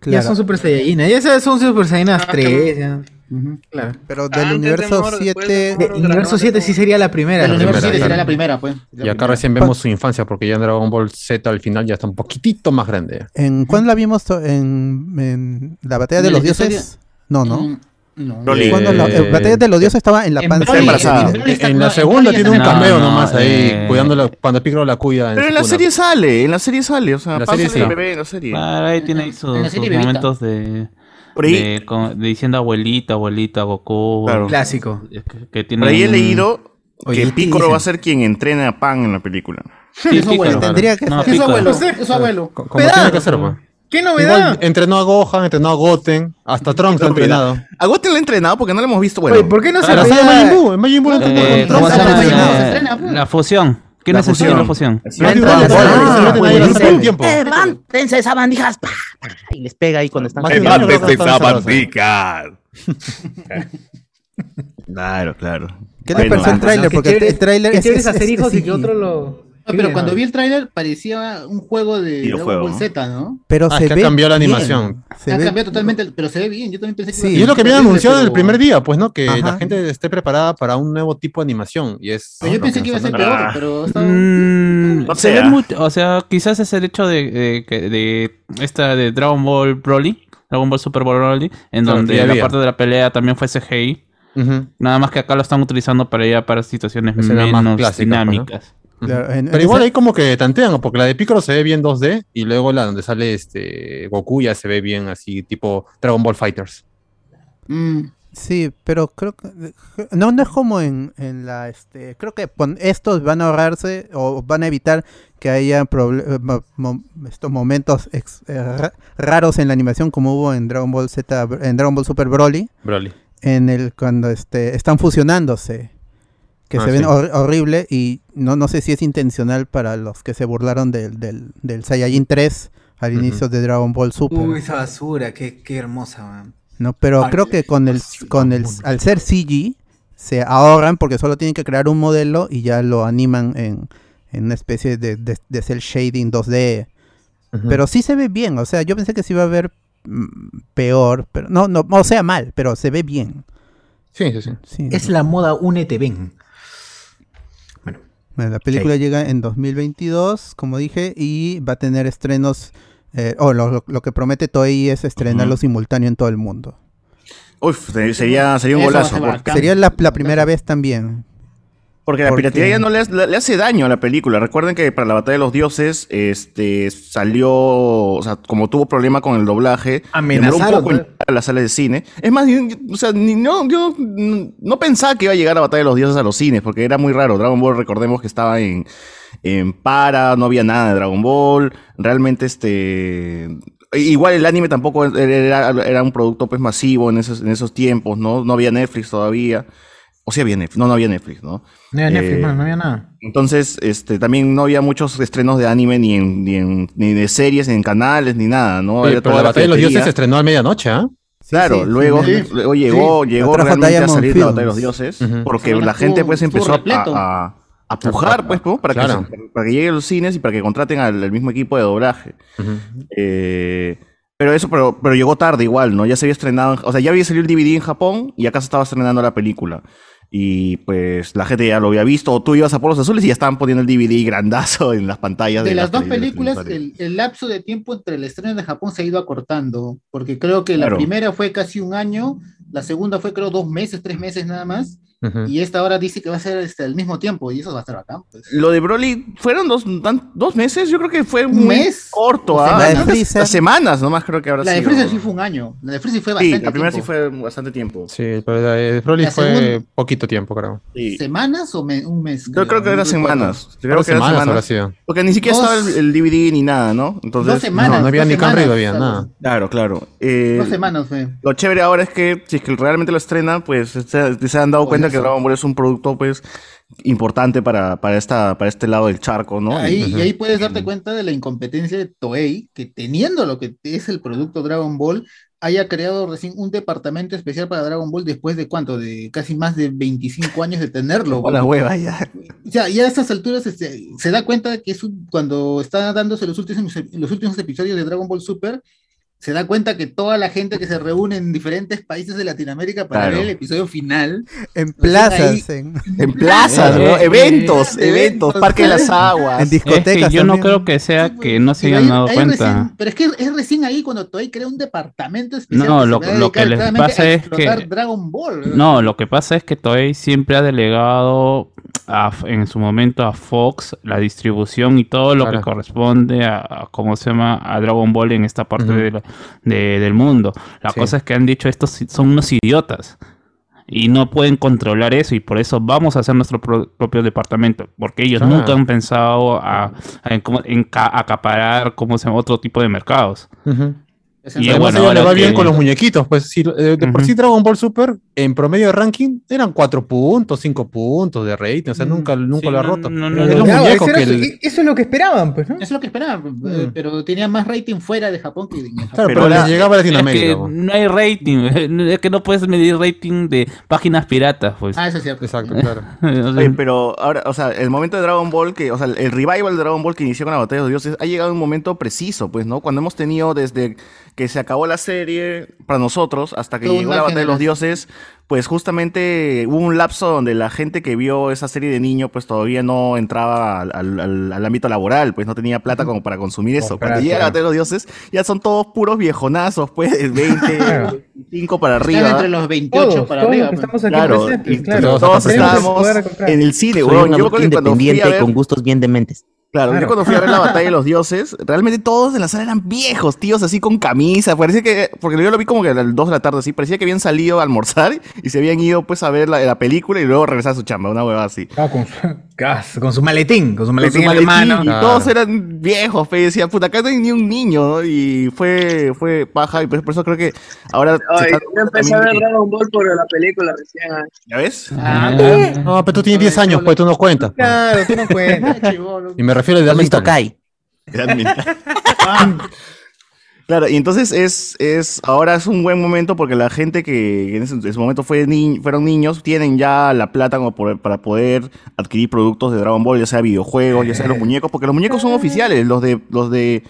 Claro, son Super Saiyajina, ya esas son Super Saiyajinas Ah, 3, ya. ujú. Claro. pero del Antes de universo 7, de De- Moro, Universo Dragon 7 Ball. sí sería la primera. El la universo primera, siete claro. será la primera, pues. Y acá recién vemos su infancia, porque ya en Dragon Ball Z al final ya está un poquitito más grande. ¿en cuándo la vimos? En, en la batalla de ¿En los dioses? No, ¿no. No. Broly. ¿Cuándo la Eh, batalla de los dioses estaba en la en panza Broly, embarazada. Está- En no, la en segunda tiene un cameo no, nomás ahí, eh. cuidándolo cuando Piccolo la cuida. Pero en la serie sale, en la serie sale. O sea, En la pasa serie el sí. bebé en la serie. Claro, ahí tiene ahí En sus, sus momentos de, Por ahí, de, con- de diciendo abuelita, abuelita, Goku. Claro. Clásico. Que, que tiene por ahí he leído Oye, que ¿qué Piccolo va a ser quien entrene a Pan en la película. Sí, Es su abuelo. Tendría que No, ser. Es su abuelo, es su abuelo. Como tiene que ser, ¿Qué Igual novedad? entrenó a Gohan, entrenó a Goten, hasta Trunks lo ha entrenado. A Goten le ha entrenado porque no lo hemos visto. Bueno, Oye, ¿por qué no se de apellida- Majin Buu, lo. La fusión. ¿Quién La necesita la fusión. ah. ¡Levántense esas bandijas! Y les pega ahí cuando están. No están cerrados. Claro, claro. ¿Qué Bueno, pareció el ah, tráiler? Qué Porque el- tráiler qué es, hacer hijos y que otro lo. Pero cuando vi el tráiler parecía un juego de Dragon Ball ¿no? Z, ¿no? Pero Ah, se es que ha ve cambiado la animación. Se ha ve- cambiado totalmente, el- pero se ve bien. Yo también pensé que Sí. iba a Y es lo que habían anunciado desde el primer día, pues, ¿no? Que Ajá. la gente esté preparada para un nuevo tipo de animación. Y es. Pero yo pensé que iba a ser Ah. peor, pero estaba- Mm, No se sé, ve muy- o sea, quizás es el hecho de, de, que- de esta de Dragon Ball Broly, Dragon Ball Super Broly, en Claro, donde la había. parte de la pelea también fue CGI. Nada más que acá lo están utilizando para ya para situaciones menos clásicas, dinámicas. Claro, en- Pero en igual ahí como que tantean, porque la de Piccolo se ve bien 2D y luego la donde sale este Goku ya se ve bien así tipo Dragon Ball Fighters. Mm, Sí, pero creo que no, no es como en, en la este, creo que estos van a ahorrarse o van a evitar que haya eh, mo- estos momentos ex- eh, ra- raros en la animación como hubo en Dragon Ball Z, en Dragon Ball Super Broly, Broly. en el cuando este están fusionándose, que Ah, se ven sí. hor- horrible y no no sé si es intencional para los que se burlaron del del, del Saiyajin 3 al inicio de Dragon Ball Super. Uy, esa basura, qué, qué hermosa, man. ¿no? Pero creo que con el, con el, al ser CG se ahorran porque solo tienen que crear un modelo y ya lo animan en, en una especie de, de, de cel shading 2D. Pero sí se ve bien, o sea, yo pensé que se iba a ver mm, peor, pero no, no, o sea, mal, pero se ve bien. Sí, sí, sí. Es la moda únete, ven. Bueno, la película llega en 2022, como dije, y va a tener estrenos, eh, o lo, lo- lo que promete Toei es estrenarlo simultáneo en todo el mundo. Uf, se- sería, sería un Eso golazo. porque-. Sería la, la primera vez también. Porque la Porque- piratería ya no le, hace- le hace daño a la película. Recuerden que para la batalla de los dioses, este salió, o sea, como tuvo problema con el doblaje, Amenazaron, un poco a la sala de cine. Es más, yo- o sea, ni- no, yo no, pensaba que iba a llegar a batalla de los dioses a los cines, porque era muy raro. Dragon Ball, recordemos que estaba en, en para, no había nada de Dragon Ball. Realmente, este. Igual el anime tampoco era, era un producto pues masivo en esos, en esos tiempos, ¿no? No había Netflix todavía. O sí había Netflix, no, no había Netflix, ¿no? No había Netflix, Eh, no había nada. Entonces, este, también no había muchos estrenos de anime ni en, ni en- ni de series, ni en canales, ni nada, ¿no? Oye, pero la batalla de los dioses se estrenó a medianoche, ¿ah? Claro, sí, luego, sí. luego llegó, Sí. llegó realmente a salir la batalla de los dioses, porque la gente estuvo- pues empezó a, a- a pujar, pues, ¿no? para, Claro. que, para que lleguen a los cines y para que contraten al, al mismo equipo de doblaje. Eh, pero eso, pero, pero llegó tarde igual, ¿no? Ya se había estrenado, o sea, ya había salido el DVD en Japón y acá se estaba estrenando la película. Y pues la gente ya lo había visto, o tú ibas a Polos Azules y ya estaban poniendo el DVD grandazo en las pantallas. De las dos televisiones películas, el, el lapso de tiempo entre el estreno de Japón se ha ido acortando, porque creo que la Claro. primera fue casi un año, la segunda fue creo dos meses, tres meses nada más, y esta ahora dice que va a ser este, al mismo tiempo, y eso va a estar bacán. pues. Lo de Broly, ¿fueron dos, tan- dos meses? Yo creo que fue ¿Un mes? corto. ¿O ¿ah? semanas? La de Freezer. Semanas nomás creo que ahora La de Freezer sí fue un año, la de Freezer fue bastante Sí, la primera tiempo. sí fue bastante tiempo. Sí, pero la de Broly La fue segunda- poquito tiempo, creo. Sí. ¿Semanas o me- un mes? Yo creo que no eran semanas. Creo Creo que eran semanas habrá semanas. sido. Porque ni siquiera Dos- estaba el, el DVD ni nada, ¿no? Entonces, Dos semanas. No, no había dos ni Camry, semanas, no había nada. Claro, claro. Eh, Dos semanas fue. Lo chévere ahora es que si es que realmente lo estrenan, pues se, se han dado Pues que. Dragon Ball es un producto pues importante para, para esta para este lado del charco, ¿no? Ahí, Y- y ahí puedes darte cuenta de la incompetencia de Toei, que teniendo lo que es el producto Dragon Ball, haya creado recién un departamento especial para Dragon Ball después de cuánto, de casi más de 25 años de tenerlo. Con la hueva ya. Ya, ya a estas alturas este, se da cuenta de que es un- cuando está dándose los últimos, los últimos episodios de Dragon Ball Super, se da cuenta que toda la gente que se reúne en diferentes países de Latinoamérica para Claro. ver el episodio final, En ahí- plazas, en, En plazas, ¿no? Eh, eventos, eh, eventos, Parque de las. Aguas. en Es que discotecas. yo no creo que sea que no se hayan ahí- dado ahí cuenta. recién- pero es que es recién ahí cuando Toei crea un departamento especial. No, que lo- a lo que les pasa es explotar que- Dragon Ball. No, lo que pasa es que Toei siempre ha delegado a- en su momento a Fox la distribución y todo lo que corresponde a, a cómo se llama a Dragon Ball en esta parte de la- de- del mundo. La Sí. cosa es que han dicho estos son unos idiotas y no pueden controlar eso y por eso vamos a hacer nuestro pro- propio departamento porque ellos Claro. nunca han pensado a, a en acaparar como se llama otro tipo de mercados. Y Además, bueno, le va bien que- con los muñequitos. Pues si, eh, de por sí Dragon Ball Super, en promedio de ranking, eran 4 puntos, 5 puntos de rating. O sea, Mm. nunca, nunca Sí, lo ha roto. no, no, es no. los Claro, muñecos eso, que era- el- eso es lo que esperaban, pues, ¿no? Eso es lo que esperaba, eh, Mm. pero tenía más rating fuera de Japón que en Japón. Claro, Pero pero, les ahora- llegaba a Es Latinoamérica. que po. no hay rating, es que no puedes medir rating de páginas piratas, pues. Ah, eso es cierto. Exacto, claro. O sea, Oye, pero ahora, o sea, el momento de Dragon Ball, que, o sea, el revival de Dragon Ball que inició con la batalla de los dioses, ha llegado un momento preciso, pues, ¿no? Cuando hemos tenido desde que se acabó la serie para nosotros hasta que llegó la batalla de los dioses, pues justamente hubo un lapso donde la gente que vio esa serie de niño, pues todavía no entraba al, al- al- ámbito laboral, pues no tenía plata como para consumir eso. Cuando Comprar, llega la claro. de los dioses, ya son todos puros viejonazos, pues, de 20, 25 para Están arriba. entre los 28 Todos, para todos arriba. pues. estamos aquí Claro, presentes, claro. todos todos estábamos en el cine, Soy weón. un Yo acuerdo que cuando fui a independiente ver, con gustos bien dementes. Claro, yo cuando fui a ver la batalla de los dioses, realmente todos en la sala eran viejos, tíos así con camisa, parecía que, porque yo lo vi como que a las 2 de la tarde así, parecía que habían salido a almorzar y se habían ido pues a ver la, la película y luego regresar a su chamba, una hueva así. Ah, con, su, con maletín, con su Con maletín, su en la maletín, mano. y Claro. todos eran viejos, pe, y decía, puta, acá no hay ni un niño, ¿no? Y fue, fue paja, y por, por eso creo que ahora se Ay, está- yo empecé a ver Dragon Ball por la película recién. ah. ¿Ya ves? Ah, No, pero tú tienes 10 años, pues tú no cuentas. pues. Claro, tú no cuentas. ah. Y me refiero a ¿Has visto Dalton. Kai? Edad mental. Claro, y entonces es, es, ahora es un buen momento porque la gente que en ese, en ese momento fue ni- fueron niños tienen ya la plata como por- para poder adquirir productos de Dragon Ball, ya sea videojuegos, ya sea los muñecos, porque los muñecos son oficiales, los de, los de,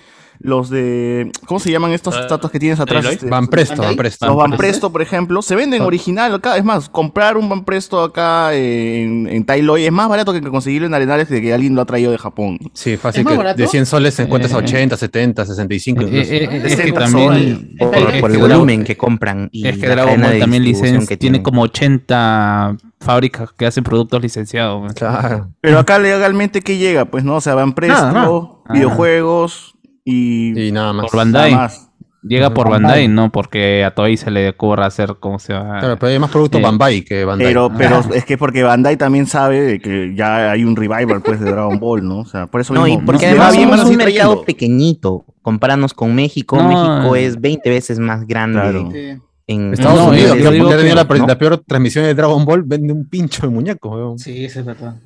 los de, ¿cómo se llaman estos estatuas que tienes atrás? Este, Van Presto, Van Presto. Los Van Presto, por ejemplo, se venden original acá. Es más, comprar un Van Presto acá en, en Tailoy es más barato que conseguirlo en Arenales de que alguien lo ha traído de Japón. Sí, fácil ¿Es más que barato? de 100 soles se encuentras a Eh, 80, 70, 65 Eh, incluso. eh, eh, es que 60 también. Por, es por que el volumen que compran y es que Dragon Ball también distribución licen- que tiene como 80 fábricas que hacen productos licenciados. Claro. Pero acá legalmente, ¿qué llega? Pues no, o sea, Van Presto, Nada, nada. videojuegos y, Y nada más. Por Bandai. nada más. Llega por Bandai, no porque a Toei se le ocurra hacer como se llama. Claro, pero hay más productos Eh, Bandai que Bandai. Pero, pero es que porque Bandai también sabe de que ya hay un revival pues de Dragon Ball, ¿no? O sea, por eso No, y porque va además somos un mercado pequeñito. Comparanos con México, No, México eh. es 20 veces más grande Claro. Sí. en Estados No, Unidos, que que- la, no. la peor transmisión de Dragon Ball, vende un pincho de muñecos. weón. Sí, eso es verdad.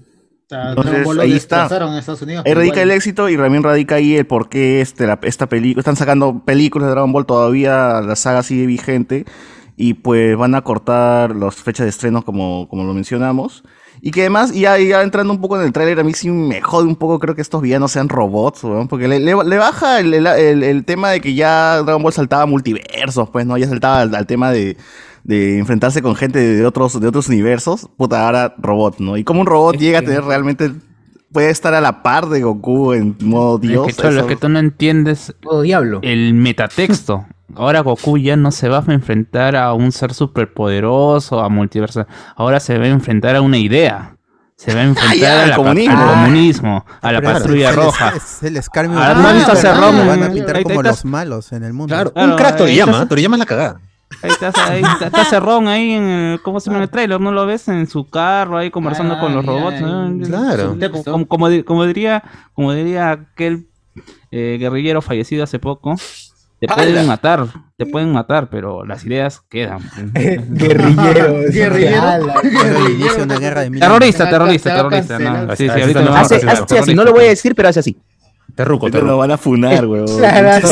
Sea, Entonces, ahí está. en Estados Unidos. Ahí radica igual. el éxito y también radica ahí el por qué este, la- esta película. Están sacando películas de Dragon Ball todavía, la saga sigue vigente. Y pues van a cortar las fechas de estreno como, como lo mencionamos. Y que además, ya, ya entrando un poco en el tráiler, a mí sí me jode un poco, creo que estos villanos sean robots, porque le, le- le baja el, el- tema de que ya Dragon Ball saltaba multiversos, pues, ¿no? Ya saltaba al, al tema de, de enfrentarse con gente de otros, de otros universos. Puta, ahora robot, ¿no? Y como un robot llega a tener realmente... Puede estar a la par de Goku en modo Dios. es que, Cholo, eso- es que tú no entiendes Oh, diablo. el metatexto. Ahora Goku ya no se va a enfrentar a un ser superpoderoso, a multiverso. Ahora se va a enfrentar a una idea. Se va a enfrentar a al la- comunismo. al comunismo, a la es- patrulla el- roja. Es el escarmio. Ahora, humano, ¿no has visto a ¿verdad? Cerrón? Lo van a pintar como los malos en el mundo. Claro, Claro, un crack Toriyama. Toriyama es la cagada. Ahí está, ahí está, está Cerrón ahí en el, ¿cómo se llama en el trailer? ¿No lo ves? En su carro ahí conversando Ah, con los robots. claro. Como, como- como di- como diría, como diría aquel eh, guerrillero fallecido hace poco, te pueden matar, te pueden matar, pero las ideas quedan. Guerrillero. Guerrillero. Terrorista, Te terrorista, te terrorista. ¿no? Sí, sí, Así ahorita está, no Hace, sí, hace así, no lo voy a decir, pero hace así. Terruco, Ahorita lo van a funar, weón. Claro.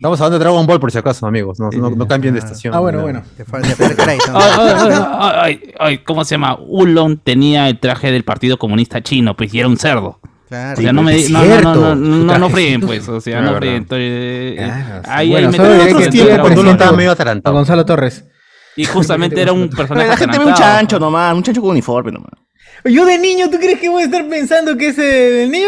Estamos hablando de Dragon Ball por si acaso, amigos. No, no, no cambien de estación. Ah, bueno, No. bueno. Ay, ¿Cómo se llama? Ulon tenía el traje del Partido Comunista Chino, pues y era un cerdo. Claro. O sea, no me no, no, no, cierto. no, no, fríen, pues, o sea, no fríen. Entonces, eh, sí. ahí, ahí me estaba medio A atarantado. Gonzalo Torres. Y justamente era un personaje La gente ve un chancho nomás, un chancho con uniforme nomás. Yo de niño, ¿tú crees que voy a estar pensando que ese niño?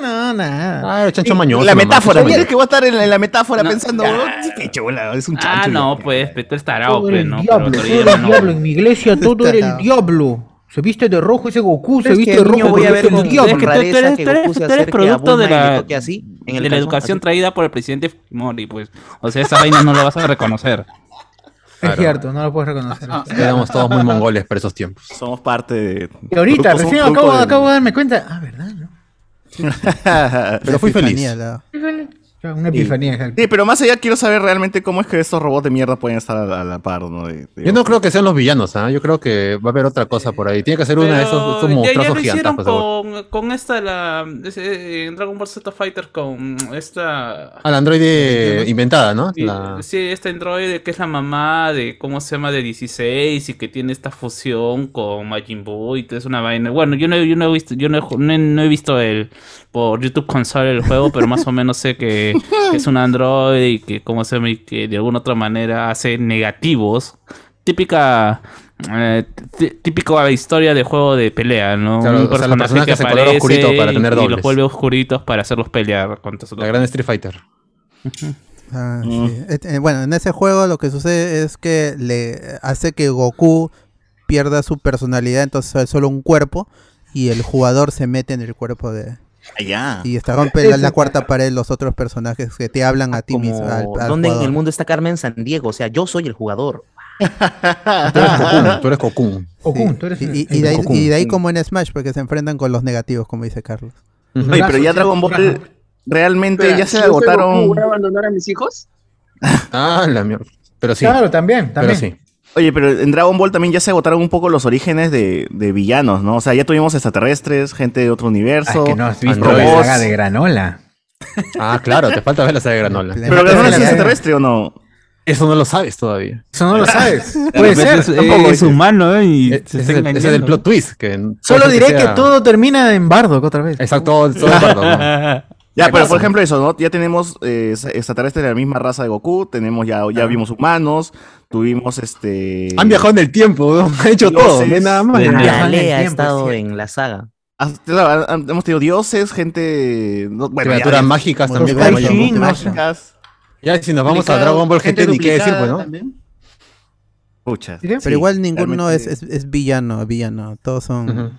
No, nada. Ah, el chancho mañoso. La metáfora, chancho ¿crees que voy a estar en, en la metáfora No, pensando? claro. "Oh, sí, qué chola, es un chancho. Ah, no, ya". pues, pero tú eres tarado, Todo pues, el ¿no? diablo, Pero no. diablo. En mi iglesia todo era el diablo. Se viste de rojo ese Goku, se viste de rojo voy a ver el diablo. Es que tú- tú eres- que tú eres- tú eres producto de la- toque así en el de la educación así. traída por el presidente Fujimori, pues. O sea, esa vaina no la vas a reconocer. Es cierto, no lo puedes reconocer. Éramos todos muy mongoles por esos tiempos. Somos parte de. Y ahorita, recién acabo, de darme cuenta. Ah, ¿verdad? ¿no? Pero fui feliz. La- Una epifanía. Sí, pero más allá quiero saber realmente cómo es que estos robots de mierda pueden estar a la, a la par, ¿no? De- de- Yo no creo que sean los villanos, ¿ah? Yo creo que va a haber otra cosa por ahí. Tiene que ser una de esos, esos Pero ya- lo hicieron con, con esta, la, en Dragon Ball Z Fighter, con esta... Ah, la androide inventada, ¿no? Sí, La- Sí, esta androide que es la mamá de, ¿cómo se llama? De 16 y que tiene esta fusión con Majin Buu y todo es una vaina. Bueno, yo no, yo no he visto, yo no he, no he- no he visto el, por YouTube console el juego, pero más o menos sé que, que es una androide y que, ¿cómo se llama? Y que de alguna otra manera hace negativos. Típica... eh, tí- típico historia de juego de pelea, ¿no? Claro, o sea, los personajes en color oscurito para tener y- y los dobles. vuelve oscuritos para hacerlos pelear contra la gran Street Fighter. Ah, Mm. sí. Eh, Bueno, en ese juego lo que sucede es que le hace que Goku pierda su personalidad, entonces es solo un cuerpo y el jugador se mete en el cuerpo de Ah, ya. y está rompe la, la cuarta pared los otros personajes que te hablan a ti mismo. al- Como, al ¿Dónde en el mundo está Carmen San Diego? O sea, yo soy el jugador. Tú eres Cocoon, tú eres Cocoon. Goku, Sí. tú eres y, de ahí, Goku. y de ahí como en Smash, porque se enfrentan con los negativos, como dice Carlos. Oye, pero ya Dragon. Ball realmente Espera, ya se agotaron. ¿Voy a abandonar a mis hijos? Ah, la mierda. Pero sí, Claro, también, pero también. sí. Oye, pero en Dragon Ball también ya se agotaron un poco los orígenes de, de villanos, ¿no? O sea, ya tuvimos extraterrestres, gente de otro Ah, universo. es que no has visto la saga de Granola. Ah, claro, te falta ver la saga de Granola. ¿Pero Granola es extraterrestre o no? Eso no lo sabes todavía. Eso no lo sabes. De Puede ser. es, tampoco. es humano, ¿eh? Y Ese se es, está el, ese es el engañando. plot twist. Que Solo diré que sea- todo termina en Bardock otra vez. Exacto, todo, todo es verdad, ¿no? Ya, ¿Qué pero pasa? por ejemplo eso, ¿no? Ya tenemos eh, extraterrestres de la misma raza de Goku, tenemos ya, ya vimos humanos, tuvimos este... Han viajado en el tiempo, ¿no? han hecho todo, no nada más. El ha estado es en la saga. Ah, claro, hemos tenido dioses, gente... no, bueno, ya- Criaturas mágicas también. Kaijin, como. ¿no? mágicas. Ya, si nos vamos a Dragon Ball gente GT, ni qué decir, pues, ¿no? también. Pucha. Pero igual ninguno es, realmente- es, es villano, villano. Todos son.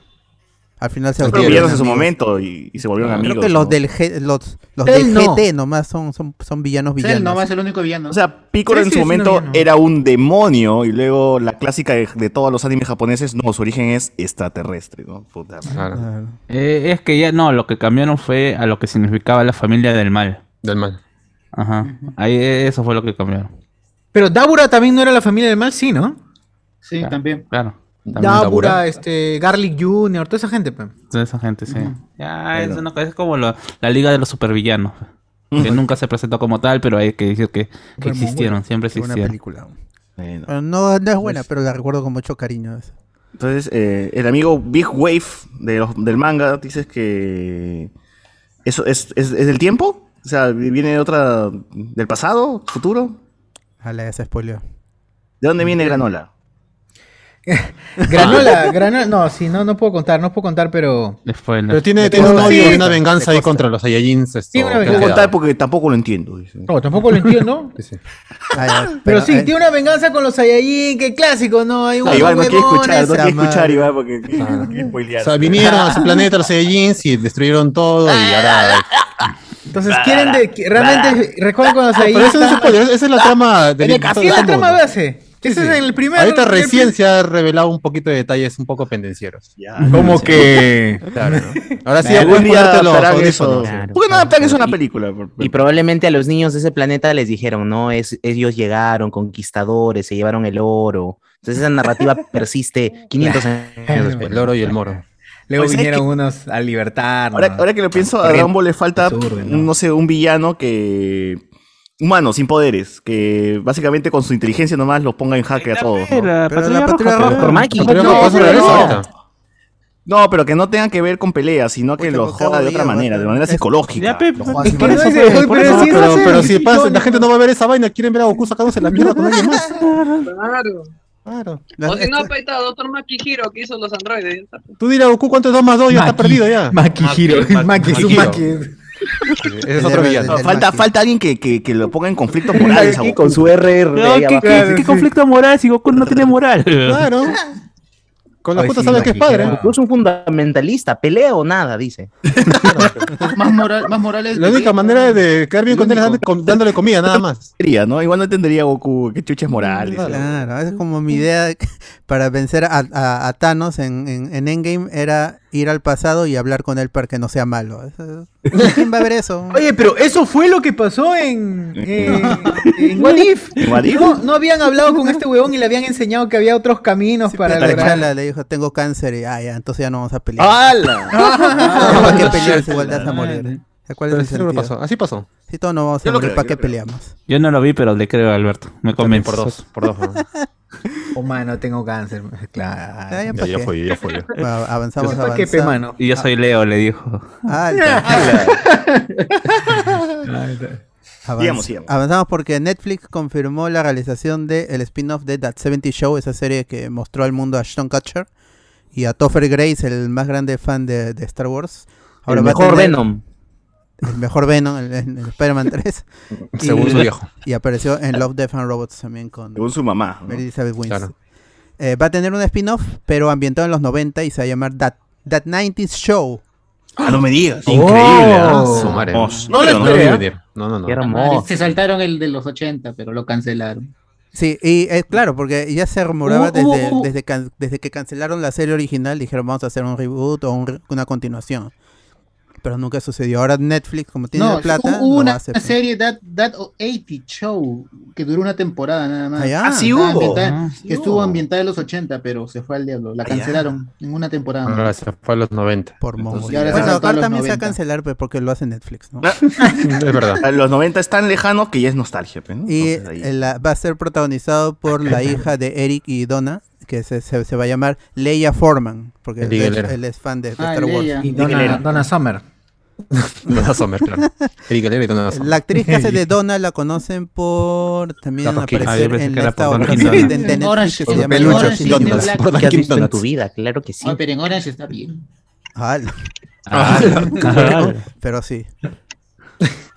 Al final se volvieron villanos en su momento y, y se volvieron amigos. Creo que los ¿no? del G- los, los Él del no. GT nomás son, son, son villanos Cell villanos. nomás es el único villano. O sea, Piccolo Sí, en sí, su momento era un demonio y luego la clásica de, de todos los animes japoneses, no, su origen es extraterrestre, ¿no? Puta madre. Claro, Claro. Eh, es que ya no, lo que cambiaron fue a lo que significaba la familia del mal. del mal. Ajá. Ahí eso fue lo que cambiaron. Pero Dabura también no era la familia del mal, sí, ¿no? sí, también. Claro. También Dabura. este, Garlic Jr., toda esa gente, pues. toda esa gente, sí. Ya, es, una es como lo- la liga de los supervillanos. Que nunca se presentó como tal, pero hay que decir que, existieron, buena, siempre existieron. película. Bueno. Pero no, no es buena, pero la recuerdo con mucho cariño. Entonces, eh, el amigo Big Wave de los- del manga dices que eso es, es, es del tiempo, o sea, viene de otra del pasado, futuro. Ojalá ya se spoileó. ¿De dónde viene Granola? Granola, granola, no, sí, no, no puedo contar, no puedo contar, pero... Después, Pero tiene, tiene un odio Sí, y una venganza ahí contra los Saiyajins. esto, Sí, una que han No venganza. porque tampoco lo entiendo. dice. No, tampoco lo entiendo. Ah, ya, Pero, sí, eh, tiene una venganza con los Saiyajin, que clásico, ¿no? Hay un No, Iván no quiere escuchar, no quiere escuchar. Iván, porque quiere O spoilear. sea, vinieron a su planeta los Saiyajins y destruyeron todo y ahora... Entonces quieren de... que- Realmente, recuerdan cuando los Pero Saiyajin... eso no es estaban- spoiler, esa es la trama del Así es la trama base. Ese es el primer... Ahorita recién se ha revelado un poquito de detalles un poco pendencieros. Ya, Como que... Claro. Ahora sí, algún día los eso. Claro. ¿Por qué no adaptan eso a una película? Y probablemente a los niños de ese planeta les dijeron, no, es, ellos llegaron, conquistadores, se llevaron el oro. Entonces esa narrativa persiste 500 años después. El oro y el moro. Luego ¿sabes vinieron unos a libertar. Ahora, ahora que lo pienso, a Dragon Ball le falta, Absurdo, ¿no? no sé, un villano que... Humano, sin poderes, que básicamente con su inteligencia nomás los ponga en jaque a todos. ¿no? La Pero patrulla roja, No, que no tenga que ver con peleas, sino que los joda de otra manera, de manera psicológica. Pero si pasa, la gente no va a ver esa vaina, quieren ver a Goku sacándose la mierda con alguien más. Claro. Claro. O si no, ahí está Doctor Makihiro que hizo los androides. Tú dirás Goku cuánto es 2 más 2, ya está perdido ya. Maki Hiro. Maki, Maki, es. Ese es otro villano. No, falta, falta alguien que, que, que lo ponga en Aquí Goku. con su RR No, ¿qué, conflicto moral si Goku no tiene moral? Claro. Con la puta sí, sabe que es padre. qué Goku es un fundamentalista, pelea o nada, dice. Más, moral, más morales. La única manera de quedar bien con él es dándole comida, nada más. ¿no? Igual no entendería Goku que chuches morales. Claro, es como mi idea para vencer a, a- a Thanos en, en, en Endgame era ir al pasado y hablar con él para que no sea malo. Eso- ¿Quién va a ver eso? Oye, pero eso fue lo que pasó en, eh, en What If. ¿En What If? No, no habían hablado con este huevón y le habían enseñado que había otros caminos para Pero lograr. T'Challa le dijo, tengo cáncer y ah, ya, entonces ya no vamos a pelear. ¡Hala! ¿Para qué pelear si igual vas a morir? ¿Cuál es el sí pasó. Así pasó. Si todos no vamos a morir, ¿para qué peleamos? Yo no lo vi, pero le creo a Alberto. Me convence. por dos. Por dos. ¿no? Oh, mano, tengo cáncer. Ya, Claro. ya, Ya, ¿para ya fue, ya fue. ya. Bueno, avanzamos, ¿Para qué, pe, avanzamos. mano? Y yo soy Leo, le dijo. Alta. Avanz- Sigamos, sigamos. Avanzamos porque Netflix confirmó la realización del el spin-off de That 70 Show, esa serie que mostró al mundo a Ashton Kutcher y a Topher Grace, el más grande fan de, de Star Wars. el va a mejor tener- Venom. El mejor Venom, el, el Spider-Man 3. Según su viejo. y apareció en Love, Death and Robots también con Según su mamá. ¿no? Mary Elizabeth Winstead. Claro. Eh, va a tener un spin-off, pero ambientado en los 90 y se va a llamar That, That 90s Show. Ah, no me digas. Increíble, ¿ah? Oh. Su madre. Hermoso. No lo No. No, no. Se saltaron el de los 80, pero lo cancelaron. Sí, y eh, claro, porque ya se rumoraba Hubo- desde, hubo- hubo- desde, can- desde que cancelaron la serie original, dijeron vamos a hacer un reboot o un una continuación. Pero nunca sucedió. Ahora Netflix, como tiene No, la plata, hubo lo una hace, serie That, That 80 Show que duró una temporada nada más. Ah, ya. Ah, sí Estaba hubo. ambientada- Ah, que estuvo ambientada en los 80, pero se fue al diablo. La Ah, cancelaron en una temporada. Ahora se fue a los 90. por y ahora Bueno, también se va a 90. cancelar pues, porque lo hace Netflix, ¿no? es verdad. Los 90 es tan lejano que ya es nostalgia, pues, ¿no? Y Entonces, la- va a ser protagonizado por la hija de Eric y Donna, que se, se- se va a llamar Leia Foreman, porque él, él- es fan de, de Ah, Star Wars. Leia. Y Donna, Donna Summer. Donna Summer, claro. Y Donna Summer. La actriz que hace de Donna la conocen por también La. Ah, aparecer pensé en esta otra serie de, de Netflix Orange- que se llama Orange sí, is the New Donuts. Black. Por ¿Qué has visto en tu vida? Claro que sí. Ay, pero en Orange está bien. Ah, Ah, pero sí.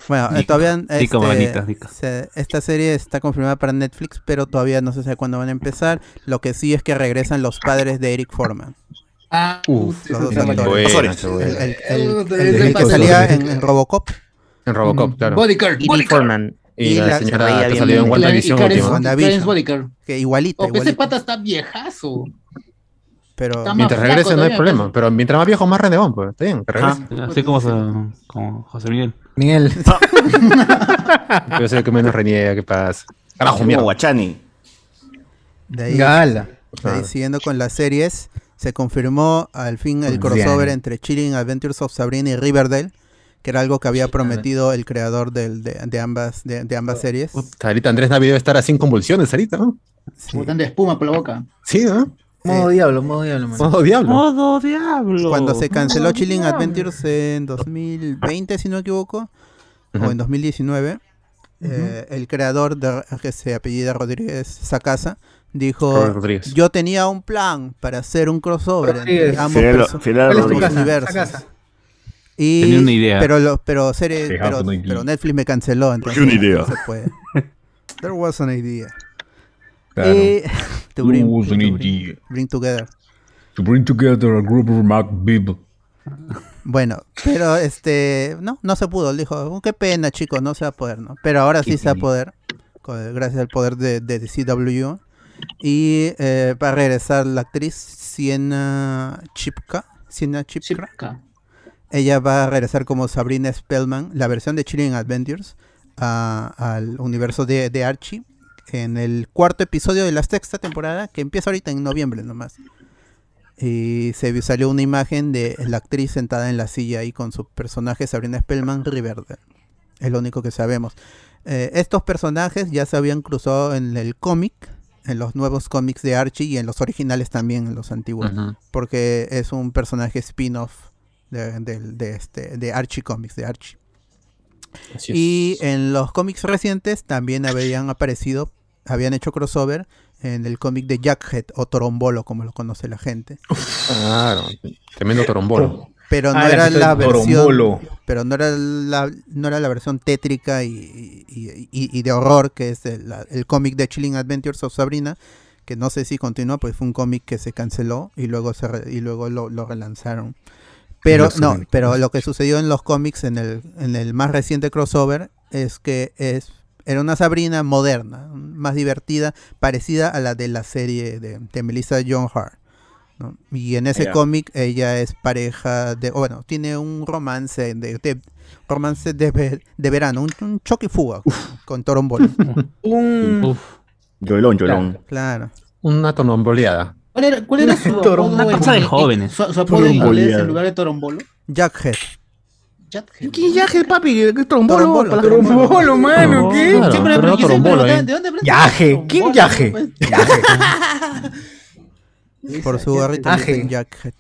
Bueno, eh, todavía este, manita, Nico. se- esta serie está confirmada para Netflix, pero todavía no se sabe cuándo van a empezar. Lo que sí es que regresan los padres de Eric Foreman. Ah, Uf, los dos esa- Qué actores. buena, Osores. qué El, el- el- El- el el que salía en, en Robocop. En Robocop, claro. Bodyguard. Edie Bodyguard. Foreman. Y, y la, señora que bien salió en. WandaVision Clarence- Bodyguard. Que igualita, Oh, pero ese igualita. pata está viejazo. Pero Está Mientras regrese no hay problema. Pero mientras más viejo, más renegón, pues. Está bien, que regrese. Así como, como José Miguel. Miguel. Yo sé que menos reniega, ¿qué pasa? Carajo, mierda. Guachani. de ahí, Gala. de ahí siguiendo con las series, se confirmó al fin el crossover entre Chilling Adventures of Sabrina y Riverdale, que era algo que había prometido el creador del- de, de ambas, de, de ambas series. Puta, Ahorita Andrés Navi debe estar así en convulsiones, ahorita, ¿no? Sí. Botando espuma por la boca. Sí, ¿no? Modo diablo, modo diablo, mano. Modo diablo. ¡Modo diablo! Cuando se canceló Modo Chilling diablo. Adventures en 2020, si no me equivoco, o en 2019, eh, el creador, de, que se apellida Rodríguez Sacasa, dijo, yo tenía un plan para hacer un crossover entre ambos, Fidel, Fidel universos. Y, Tenía una idea. Pero, lo, pero, serie, pero, pero Netflix me canceló, entonces una idea. no se puede. There was an idea. Claro. Y, to bring, There was to an bring- idea. bring together. To bring together a group of mad people. Bueno, pero este, no, no se pudo. Dijo, "Oh, qué pena, chicos, no se va a poder, ¿no? Pero ahora sí se va a poder, con- gracias al poder de, de CW. Y eh, va a regresar la actriz Sienna Chipka. Sienna Chipka. Chipka. Ella va a regresar como Sabrina Spellman, la versión de Chilling Adventures, a- al universo de, de Archie, en el cuarto episodio de la sexta temporada, que empieza ahorita en noviembre nomás. Y se salió una imagen de la actriz sentada en la silla ahí con su personaje Sabrina Spellman Riverdale. Es lo único que sabemos. Eh, estos personajes ya se habían cruzado en el cómic, en los nuevos cómics de Archie y en los originales también, en los antiguos porque es un personaje spin-off de, este, de Archie Comics, de Archie. Así es. Y en los cómics recientes también habían aparecido, habían hecho crossover en el cómic de Jackhead o Torombolo, como lo conoce la gente. Claro, tremendo torombolo. Pero no Ah, era la versión, pero no era la, no era la versión tétrica y, y- y- y de horror que es el, el cómic de Chilling Adventures of Sabrina, que no sé si continúa, pues fue un cómic que se canceló y luego se re- y luego lo, lo relanzaron. Pero no, pero lo que sucedió en los cómics en el, en el más reciente crossover es que es era una Sabrina moderna, más divertida, parecida a la de la serie de, de Melissa John Hart. ¿No? Y en ese Ya. cómic ella es pareja de, o bueno, tiene un romance de, de- romance de, ve- de verano, un, un choque y fuga con Torombolo. Un. Uf. Joelón, Joelón. claro. Una toromboleada. ¿Cuál era, cuál era su apodo Una cosa de en- jóvenes. Su, su apodo en inglés en lugar de Torombolo? Jackhead. Jackhead. ¿Qué yaje, papi? ¿Qué trombolo? Torombolo, Para- Trombolo, mano, ¿qué? Claro, Siempre me preguntar, ¿eh? ¿de dónde aprendes Yaje. ¿Quién yaje? Pues, Por su Aje. dicen Jackhead.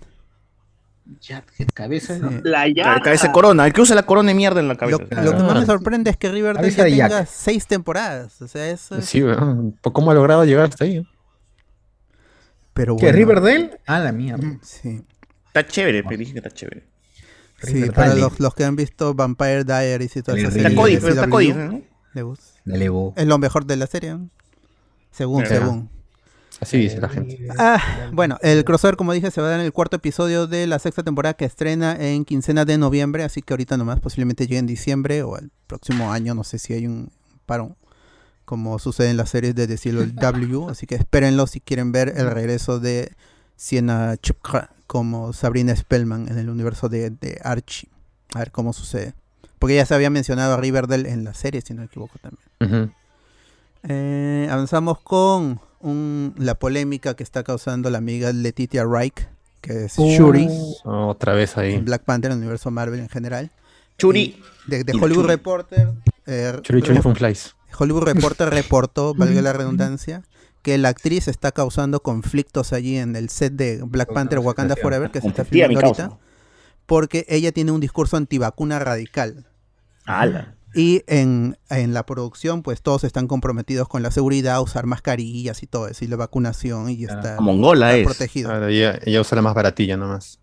Jackhead, cabeza. Sí. La yaja. Cabeza corona. El que usa la corona de mierda en la Lo, cabeza. lo que más me sorprende es que Riverdale Cabeza ya tenga Jack. seis temporadas. O sea, eso es- Sí. Pues, ¿cómo ha logrado llegar hasta ahí? Pero ¿Qué? bueno, ¿Riverdale? Ah, la mierda. Sí. Está chévere, pero dije que está chévere. Sí, para los, los que han visto Vampire Diaries y todas esas Está Cody, de pero está Cody. ¿no? Es lo mejor de la serie. ¿no? Según, según. Así dice la gente. Ah, bueno, el crossover, como dije, se va a dar en el cuarto episodio de la sexta temporada que estrena en quincena de noviembre, así que ahorita nomás posiblemente llegue en diciembre o el próximo año, no sé si hay un parón, como sucede en las series de The W, así que espérenlo si quieren ver el regreso de Sienna Chipka como Sabrina Spellman en el universo de, de Archie. A ver cómo sucede. Porque ya se había mencionado a Riverdale en la serie, si no me equivoco también. Eh, avanzamos con un- la polémica que está causando la amiga Letitia Wright, que es Shuri, Otra vez ahí. en Black Panther, en el universo Marvel en general. Churi. De, Hollywood Churi. Reporter. eh, Churi Churi Fun Flies. Hollywood Reporter reportó, valga la redundancia, que la actriz está causando conflictos allí en el set de Black Panther Wakanda Forever, que se está filmando ahorita, porque ella tiene un discurso antivacuna radical. Ala. Y en, en la producción, pues todos están comprometidos con la seguridad, a usar mascarillas y todo eso, y la vacunación, y está, A mongola está es. protegido. Ella, ella usa la más baratilla nomás.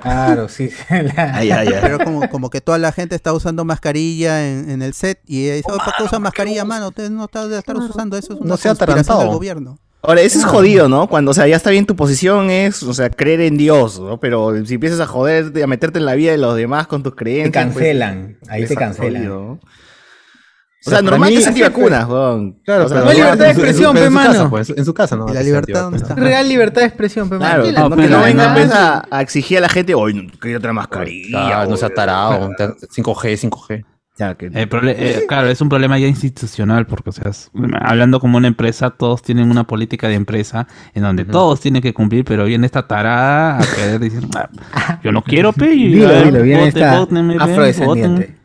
Claro, sí. La- Ay, ay, ay. Pero como, como que toda la gente está usando mascarilla en, en el set y ella dice, "Oh, ¿para qué usan mascarilla, mano? Ustedes no están de estar usando eso, es una No conspiración del atarantado. gobierno. Ahora, eso es jodido, ¿no? Cuando, o sea, ya está bien tu posición es, o sea, creer en Dios, ¿no? Pero si empiezas a joder, a meterte en la vida de los demás con tus creencias. Te pues, cancelan, ahí te cancelan. jodido, ¿no? O sea, normal mí- que es antivacunas, weón. Claro, O sea, no hay libertad de expresión, en su pe, mano. pues, en su casa, ¿no? ¿Y la libertad dónde antivacuna. está? Real libertad de expresión, pe, mano. Claro, la- no, que no venga venganza- pues, a, a exigir a la gente, hoy quiero otra mascarilla. Ah, no sea o- tarado. 5G, 5G. Ya, que- El prole- eh, claro, es un problema ya institucional, porque, o sea, es- hablando como una empresa, todos tienen una política de empresa en donde todos tienen que cumplir, pero viene esta tarada a querer decir, "Ah, yo no quiero, pe, y Dilo, ver, dilo, viene voten, esta afrodescendiente. voten".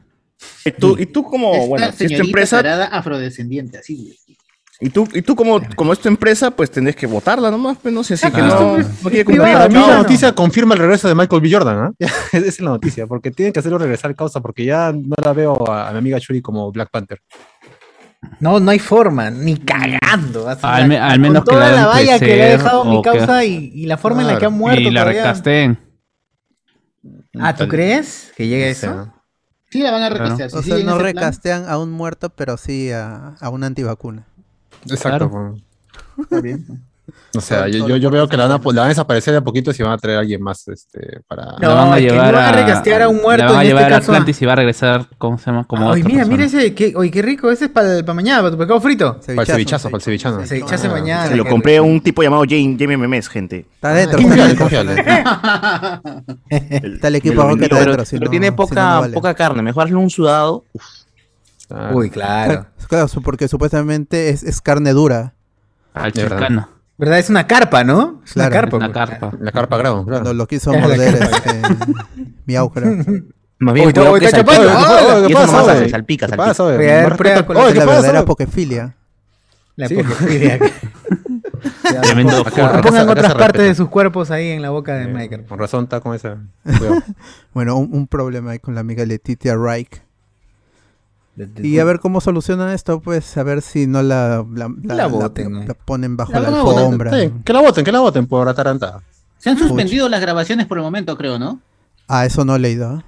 ¿Y tú, y tú como, Esta bueno, si es tu señorita empresa, tarada afrodescendiente, así. Y tú, y tú como, como es tu empresa, pues tenés que votarla nomás, pues no sé, si es que Ah. no, no quiere cumplir. Privado, Para mí la no. noticia confirma el regreso de Michael B. Jordan, ¿ah? Esa es la noticia, porque tienen que hacerlo regresar causa, porque ya no la veo a, a mi amiga Shuri como Black Panther. No, no hay forma, ni cagando. Al me- al menos con que la toda la hagan valla que le ha dejado mi que- causa y, y la forma en la que ha muerto. Y la todavía. recasten. Ah, ¿tú crees que llegue eso? Sí, la van a Claro. recastear. si O sea, no plan, recastean a un muerto, pero sí a, a una antivacuna. Exacto. Claro. está bien. O sea, yo, yo, el yo veo que la van, a, la van a desaparecer de a poquito si van a traer a alguien más este, para... No, La van a que llevar no van a recastear a un muerto, La van a en este llevar a caso, Atlantis y va a regresar, ¿cómo se llama? Como Oye, otra mira, persona. mira ese. Qué, oye, qué rico. Ese es para mañana, para tu pescado frito. Para el cevichazo, para el cevichano. Se echase Ah. mañana. Se lo compré a un tipo llamado Jane, Jamie Memes, gente. Está Ah, está confiable, adentro. confiable. Está el equipo vendió, Pero, tiene poca, poca carne. Mejor hazle un sudado. Uf, Ah, Uy, claro. Claro, porque supuestamente es, es carne dura. Al De verdad. Es una carpa, ¿no? Es una carpa. Una carpa. La carpa Cuando claro. lo quiso morder este, Miau, creo. Más bien, cuidado que está salpica. ¿qué pasa, salpica, ¿Qué salpica. pasa, oye? Voy a ver, Más prueba respeto- con Oye, Es ¿qué la pasa, verdadera oye? pokefilia. La Sí. pokefilia. Tremendo Acá- furro. acá Pongan otras partes de sus cuerpos ahí en la boca de Eh, Michael. Con razón está con esa. Bueno, un, un problema ahí con la amiga Letitia Reich. Y a ver cómo solucionan esto, pues a ver si no la, la, La boten, la- ¿no? la ponen bajo La alfombra. Sí, que la voten, que la voten por atarantada. Se han suspendido las grabaciones por el momento, creo, ¿no? Ah, eso no he leído.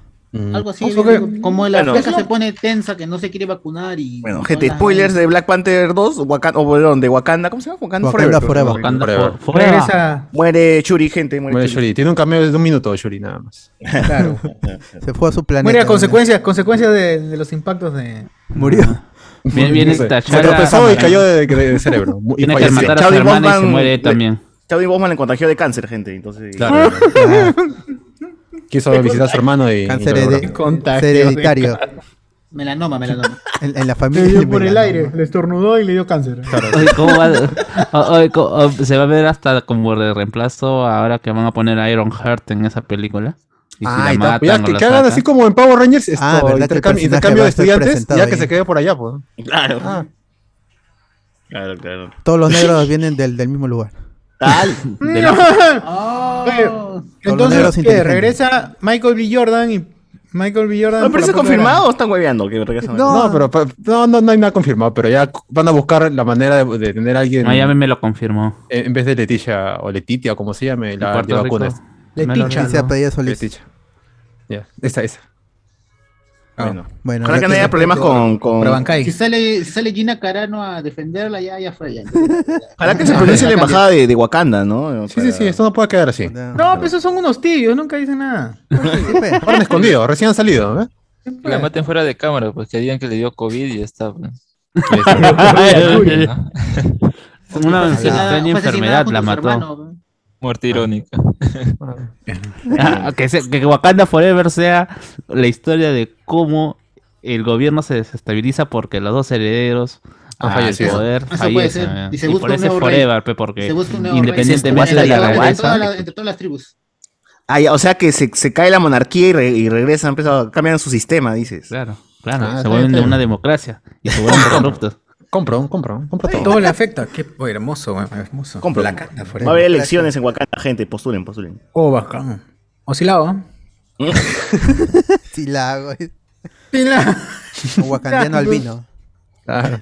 Algo así. Ojo que- digo, como la Bueno. se pone tensa, que no se quiere vacunar y. Bueno, gente, spoilers de Black Panther 2, Wakanda, o perdón, de Wakanda, ¿cómo se llama? Wakanda, Wakanda Forever. Forever. Wakanda Forever. for- forever. Regresa. Muere Churi, gente, muere, Muere Churi. Shuri. Tiene un cambio de un minuto, Shuri, nada más. Claro. Se fue a su planeta. Muere a consecuencias, consecuencias de, de los impactos de. Murió. Sé, esta Se tropezó y cayó de, de cerebro. Y Tiene que matar a su hermana y se muere le- también. Chadwick Boseman le contagió de cáncer, gente, entonces... Claro. Ah, Quiso visitar a su hermano y. Cáncer hereditario. Melanoma, melanoma. En, en la Le familia. dio por el aire, le estornudó y le dio cáncer. Oye, ¿cómo va? oye, se va a ver hasta como de reemplazo ahora que van a poner a Iron Heart en esa película. Y si Ah, la matan ya, que, que hagan así como en Power Rangers, esto, Ah, ¿verdad que el intercambio, intercambio de estudiantes, ya ahí? que se quede por allá, pues. Claro. Ah, Claro, claro. Todos los negros vienen del, del mismo lugar. Tal. De la- Oye, Entonces, ¿qué? Regresa Michael B. Jordan y Michael B. Jordan. ¿No la puerta confirmado o están hueveando que regresa? No. no, pero pa- no, no, no hay nada confirmado, pero ya van a buscar la manera de, de tener a alguien Miami me lo confirmó. en en vez de Leticia o Letitia o como se llame, la de vacunas. Leticia, Solís. Leticia. Ya, esa, esa. Bueno. Bueno, Ojalá que no haya problemas con... con... Si sale, si sale Gina Carano a defenderla, ya, ya fue. Ya. Ojalá que se pronuncie la embajada de, de Wakanda, ¿no? Sí, sí, sí, esto no puede quedar así. No, No, pero esos son unos tibios, nunca dicen nada. Ahora han escondido, recién han salido, ¿eh? Que la maten fuera de cámara, pues que digan que le dio COVID y ya está. pues. Una extraña asesinada enfermedad junto la mató. Muerte irónica. Ah, que, se- que Wakanda Forever sea la historia de cómo el gobierno se desestabiliza porque los dos herederos Han al fallecido. poder Eso puede. Y se Y busca por un nuevo rey. Forever, pe, porque Se busca un nuevo independientemente rey. de la entre, entre todas las tribus. Ah, ya, o sea que se, se cae la monarquía y, re- y regresan, a- cambian su sistema, dices. Claro, claro, Ah, se vuelven de una democracia y se vuelven corruptos. Compro, compro, compro todo. Todo le afecta. Qué oh, hermoso, weón, hermoso. Compro. Wakanda Forever. Va a haber elecciones en Wakanda, gente, postulen, postulen. Oh, bacán. Oscilado, ¿eh? Si la hago. Sí, la- Un wakandiano albino. Claro.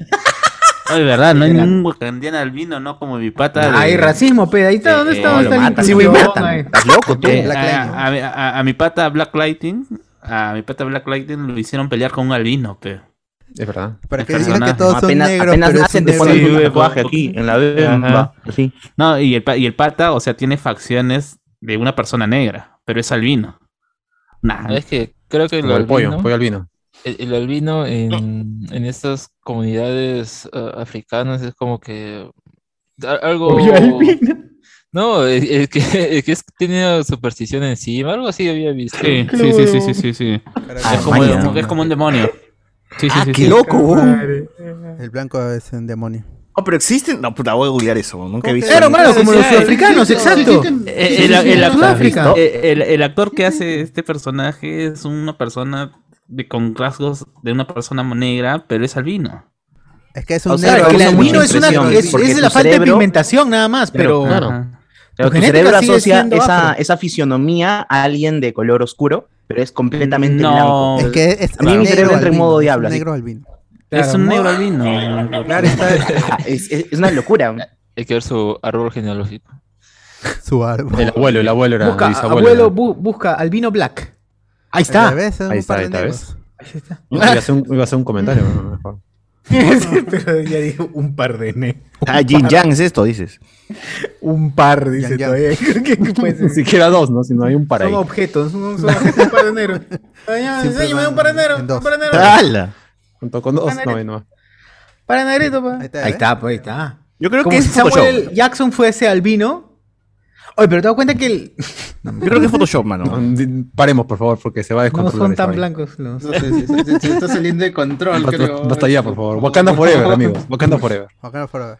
Ay, verdad, no hay ningún wakandiano albino, no como mi pata. de- Hay racismo, pe. Ahí está, ¿dónde Eh, está? eh, ¿Dónde está la matan. Sí, güey, inclusión matan. ahí? Estás loco tú. Eh, Black a, Lightning. a- a- a mi pata Black Lighting, a mi pata Black Lighting lo hicieron pelear con un albino, pe. Es verdad. Para El que digan que todos son apenas negros, apenas pero es nacen te ponen Sí, un tatuaje aquí en la. Así. No, y el, y el pata, o sea, tiene facciones de una persona negra, pero es albino. Nah, Es que creo que el Como el pollo, albino, pollo albino. el, el albino en, en estas comunidades ah, africanas es como que algo... Pollo albino. No, es, es que, es que es, tiene superstición encima, algo así había visto. sí, sí, sí, sí, sí, sí, sí. Ah, Es como, vaya. como que es como un demonio. Sí, sí, Ah, sí. qué sí. loco, weón. El blanco es un demonio. Oh, pero existen. No, puta, voy a googlear eso. Nunca he visto. Claro, como los sudafricanos, exacto. Eh, El, actor, Sudáfrica. el- el actor que hace este personaje es una persona de, con rasgos de una persona negra, pero es albino. Es que es un O sea, negro. Claro, el albino es una es, porque es la falta de pigmentación nada más, pero Claro. Ajá. Pero Tu cerebro asocia siendo esa, afro. esa fisionomía a alguien de color oscuro, pero es completamente No. blanco. Es que es, A mí es mi cerebro negro entra en modo es diablo, un así. negro albino. es un negro albino. Claro, está es, es- es una locura. Hay que ver su árbol genealógico. su árbol. El abuelo, el abuelo era. busca, el bisabuelo abuelo, bu- busca albino black. Ahí está. son Ahí un está, ahí está. Ahí está. Iba a hacer un, iba a hacer un comentario. pero mejor. pero ya dijo un par de ne. Ah, Jin Yang es esto, dices. Un par, dice Yang, yang. todavía. ¿Qué, qué puede Ni ser? siquiera dos, ¿no? Sino hay un para ahí. Son objetos, son, son objetos, un par de negros. Enséñame un par de negros, un par de negros. ¡Hala! Junto con dos, no, ahí no. Para negrito, pa. Ahí está, Ahí ¿eh? está, pues ahí está. Yo creo Como que es si Photoshop. Samuel Jackson fuese albino. Oye, pero te das cuenta que el- Yo creo que es Photoshop, mano. No, Paremos, por favor, porque se va a no descontrolar. son esa tan blancos los. No sé, se, se- se está saliendo de control, Basta, creo. basta ya, por favor. Wakanda Forever, amigos. Wakanda Forever. Wakanda Forever.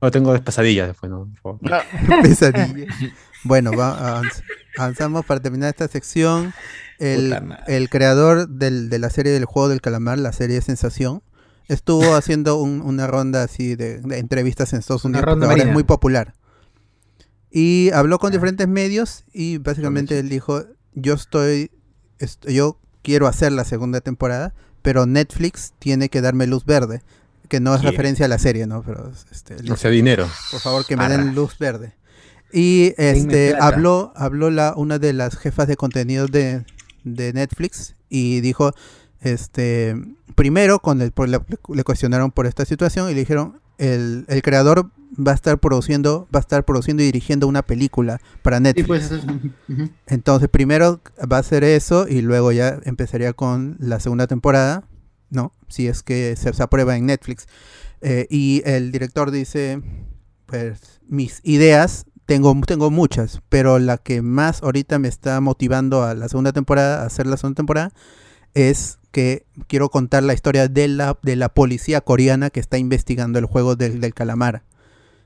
No tengo pesadillas después, ¿no? Por favor. Pesadilla. Bueno, va- avanz- avanzamos para terminar esta sección. El, creador del- de la serie del juego del calamar, la serie Sensación, estuvo haciendo un- una ronda así de, de entrevistas en Estados Una Unidos, ronda ahora es marina. muy popular. Y habló con diferentes medios y básicamente él dijo, yo estoy, est- yo quiero hacer la segunda temporada, pero Netflix tiene que darme luz verde, que no es Yeah. referencia a la serie, ¿no? Pero este, O sea, dinero. por favor que me Arra. den luz verde. Y este habló, habló la, una de las jefas de contenido de, de Netflix y dijo, este, primero con el, por la- le cuestionaron por esta situación y le dijeron, el, el creador va a estar produciendo, va a estar produciendo y dirigiendo una película para Sí, Netflix. pues. Entonces primero va a hacer eso y luego ya empezaría con la segunda temporada, ¿no? Si es que se, se aprueba en Netflix. Eh, y el director dice, pues mis ideas, tengo, tengo muchas, pero la que más ahorita me está motivando a la segunda temporada, a hacer la segunda temporada, es que quiero contar la historia de la, de la policía coreana que está investigando el juego del, del calamar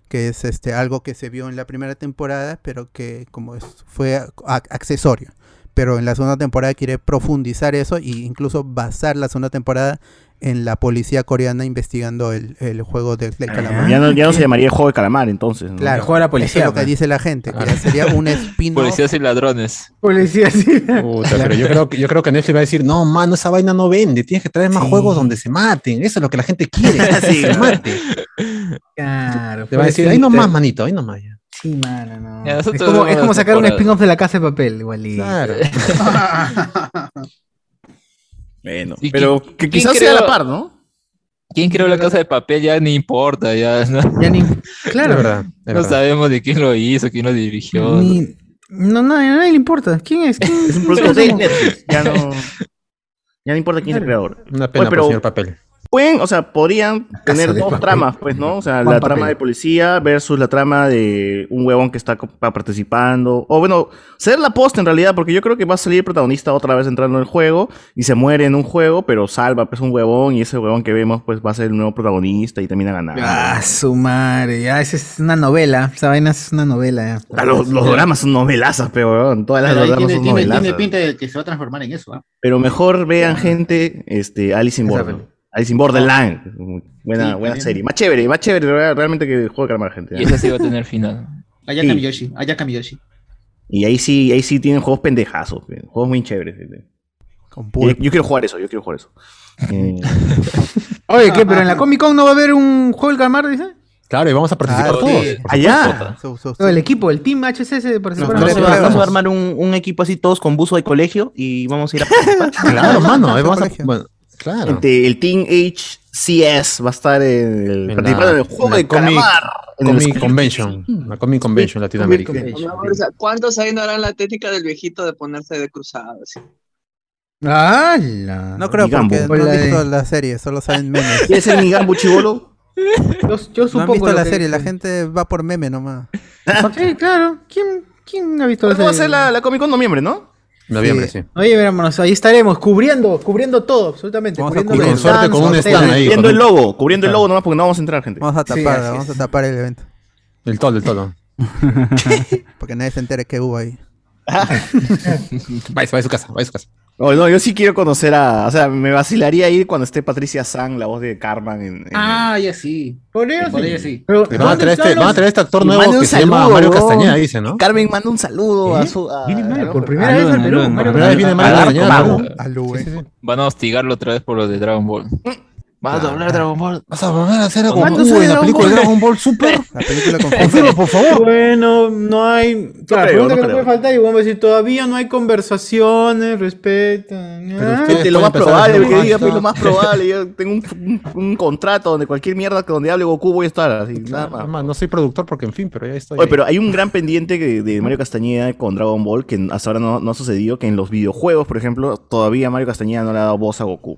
que es este algo que se vio en la primera temporada, pero que como es, fue accesorio. Pero en la segunda temporada quiere profundizar eso e incluso basar la segunda temporada en la policía coreana investigando el, el juego del, del calamar. Ya no, ya no se llamaría el juego de calamar, entonces. ¿no? Claro, juego de la eso policía, es lo que pues. dice la gente, que sería un spin-off. Policías y ladrones. Policía, sí. Puta, pero yo creo, que, yo creo que Netflix va a decir, no, mano, esa vaina no vende, tienes que traer más Sí. juegos donde se maten, eso es lo que la gente quiere, que se mate. Claro. Te va a decir, ahí nomás, manito, ahí nomás ya. Sí, mano, no. Ya, es como, es como sacar un spin-off de la casa de papel, igual. y- Claro. Bueno, ¿Y pero quién- que quizás sea a la par, ¿no? ¿Quién creó la casa de papel? Ya ni importa, ya no, Ya ni. Es Claro. verdad, no verdad. sabemos de quién lo hizo, quién lo dirigió. Ni- no, no, a nadie le importa. ¿Quién es? ¿Quién Es un producto de Netflix. Ya no. Ya no importa quién es el creador. Una pena Oye, pero- por el señor papel. Pueden, o sea, podrían tener dos papel. tramas, pues, ¿no? O sea, Juan la Papel. trama de policía versus la trama de un huevón que está participando. O bueno, ser la posta en realidad, porque yo creo que va a salir el protagonista otra vez entrando en el juego y se muere en un juego, pero salva pues un huevón y ese huevón que vemos pues va a ser el nuevo protagonista y termina ganando. Ah, su madre. Ya, esa es una novela. Esa vaina es una novela. Ya. Ah, los, los dramas son novelazas, pero huevón, todas las Pero tiene, son tiene- novelazas. tiene pinta de que se va a transformar en eso, ¿ah? Pero mejor vean gente, este, Alice in Borderland. Alice in Borderland. Buena, Sí, buena también. serie. Más chévere, más chévere re- realmente que Juego de Calamar, gente. Y esa sí va a tener final. Ayaka Sí. Miyoshi, Ayaka Miyoshi. Y ahí sí, ahí sí tienen juegos pendejazos, eh, juegos muy chéveres. eh. Yo, yo quiero jugar eso, yo quiero jugar eso. Eh, Oye, ¿qué? ¿Pero en la Comic Con no va a haber un juego del calamar, dice? Claro, y vamos a participar Ah, todos. Allá. No, el equipo, el Team HSS participar en Vamos vamos a armar un, un equipo así todos con buzo de colegio y vamos a ir a participar. Claro, mano, ahí vamos a, bueno, claro. gente, el Team HCS va a estar en el, En participando la- en el juego de Comic- Calamar. En el Comic Convention, la Comic Convention Latinoamérica. O sea, ¿Cuántos ahí no harán la técnica del viejito de ponerse de cruzado? así? ¡Hala! No creo Migambo. porque no han visto la serie, solo saben memes. ¿Quién es el Migambo chivolo? Yo, yo No han supongo visto la que- serie, la gente va por meme nomás. Sí, claro. ¿Quién, quién ha visto la Vamos a serie? hacer la, la Comic Con noviembre, ¿no? Noviembre, sí. Oye, verámonos, ahí estaremos, cubriendo, cubriendo todo, absolutamente. Vamos a cubriendo Y cubrir. con suerte con un stand ahí. Cubriendo con el logo, cubriendo el logo nomás porque no vamos a entrar, gente. Vamos a tapar, vamos es. a tapar el evento. El tolo, el tolo. Porque nadie se entere que hubo ahí. Vaya, vaya a su casa, vaya a su casa. Oh, no, yo sí quiero conocer a. O sea, me vacilaría ir cuando esté Patricia Sang, la voz de Carmen. En, en- Ah, ya sí. Por eso sí. sí. Pero, Van a, ¿dónde traer este, están van a los- traer este actor nuevo que se llama Mario. Castañeda, dice, ¿no? Carmen manda un saludo a su. a- Viene Mario, por primera vez al Perú. Por primera vez viene. Van a hostigarlo otra vez por lo de Dragon Ball. Vas a hablar Dragon Ball. Vas a volver a hacer a ¿Cuándo Goku sale en la Dragon película de Ball? Dragon Ball Super. La película con Confirma, por favor. Bueno, no hay. Claro, creo, pregunta no que no puede faltar y vamos a decir, todavía no hay conversaciones, respeto. Pero ¿ah? Gente, lo más probable, que diga, pues, lo más probable. Yo tengo un, un- un contrato donde cualquier mierda que donde hable Goku voy a estar. Así, nada más. Además, no soy productor porque, en fin, pero ya estoy. Oye, ahí. pero hay un gran pendiente de Mario Castañeda con Dragon Ball que hasta ahora no, no ha sucedido, que en los videojuegos, por ejemplo, todavía Mario Castañeda no le ha dado voz a Goku.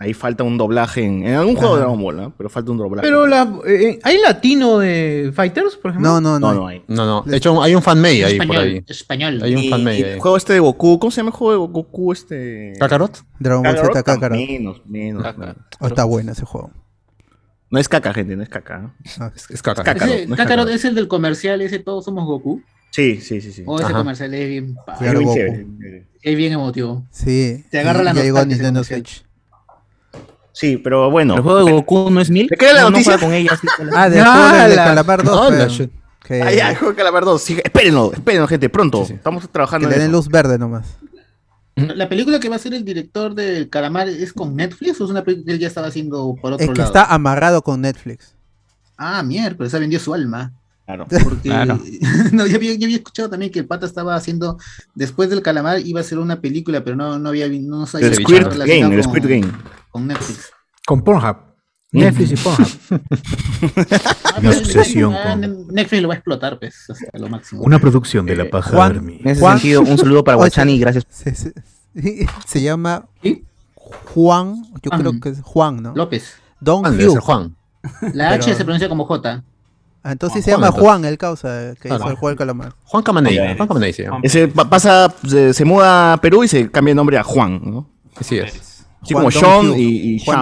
Ahí falta un doblaje en, en algún juego de Dragon Ball, ¿no? Pero falta un doblaje. Pero la, eh, ¿hay latino de Fighters, por ejemplo? No, no, no, no. no hay. No, no. De hecho, hay un fanmade ahí por Español. ahí. Español. Hay un fanmade y ahí. el juego este de Goku, ¿cómo se llama el juego de Goku este? ¿Kakarot? Dragon Ball Z Kakarot. Menos, menos. Caca. Oh, está bueno ese juego. No es caca, gente, no es caca. Ah, Es, es Kakarot. Kakarot, Ese, no es Kakarot Kakarot. es el del comercial, ese Todos Somos Goku. Sí, sí, sí, sí. O ese Ajá. comercial es bien, Claro, Es chévere. bien emotivo. Sí. Te agarra y la ya llegó a nostalgia ese Nintendo. Switch. Sí, pero bueno. El juego de Goku no es mil. ¿Te queda la no, noticia? No con ella. que la- Ah, de ¡Hala! Calamar 2. ¡Hala, pero que, Ah, ya, el juego de Calamar 2. Sí, espérenlo, espérenlo, gente, pronto. Sí, sí. Estamos que trabajando le en den eso. luz verde nomás. La película que va a ser el director del Calamar es con Netflix o es una película que él ya estaba haciendo por otro Es que lado. está amarrado con Netflix. Ah, miércoles, se vendió su alma. Claro. Porque Claro. no, yo, había, yo había escuchado también que el pata estaba haciendo, después del calamar iba a hacer una película, pero no, no había no sabía El Squid Game, el con- Squid Game. Con Netflix. Con Pornhub. Netflix y Pornhub. Ah, Mi obsesión ah, con- Netflix lo va a explotar, pues, hasta lo máximo. Una producción de la Paja Juan- Army. En ese Juan- sentido, un saludo para Guachani gracias. Se, se- se llama ¿Sí? Juan, yo Juan. creo que es Juan, ¿no? López. Don Juan, Hugh. Juan. La H Pero- se pronuncia como J. Ah, entonces Juan, se llama entonces. Juan el causa que Claro. hizo el juego del calamar. Juan Camaney. Ok. Juan Camaney se llama. Ese pa- pasa, se, se muda a Perú y se cambia el nombre a Juan, ¿no? Así es. Así Juan como Sean Hugh. y, y Juan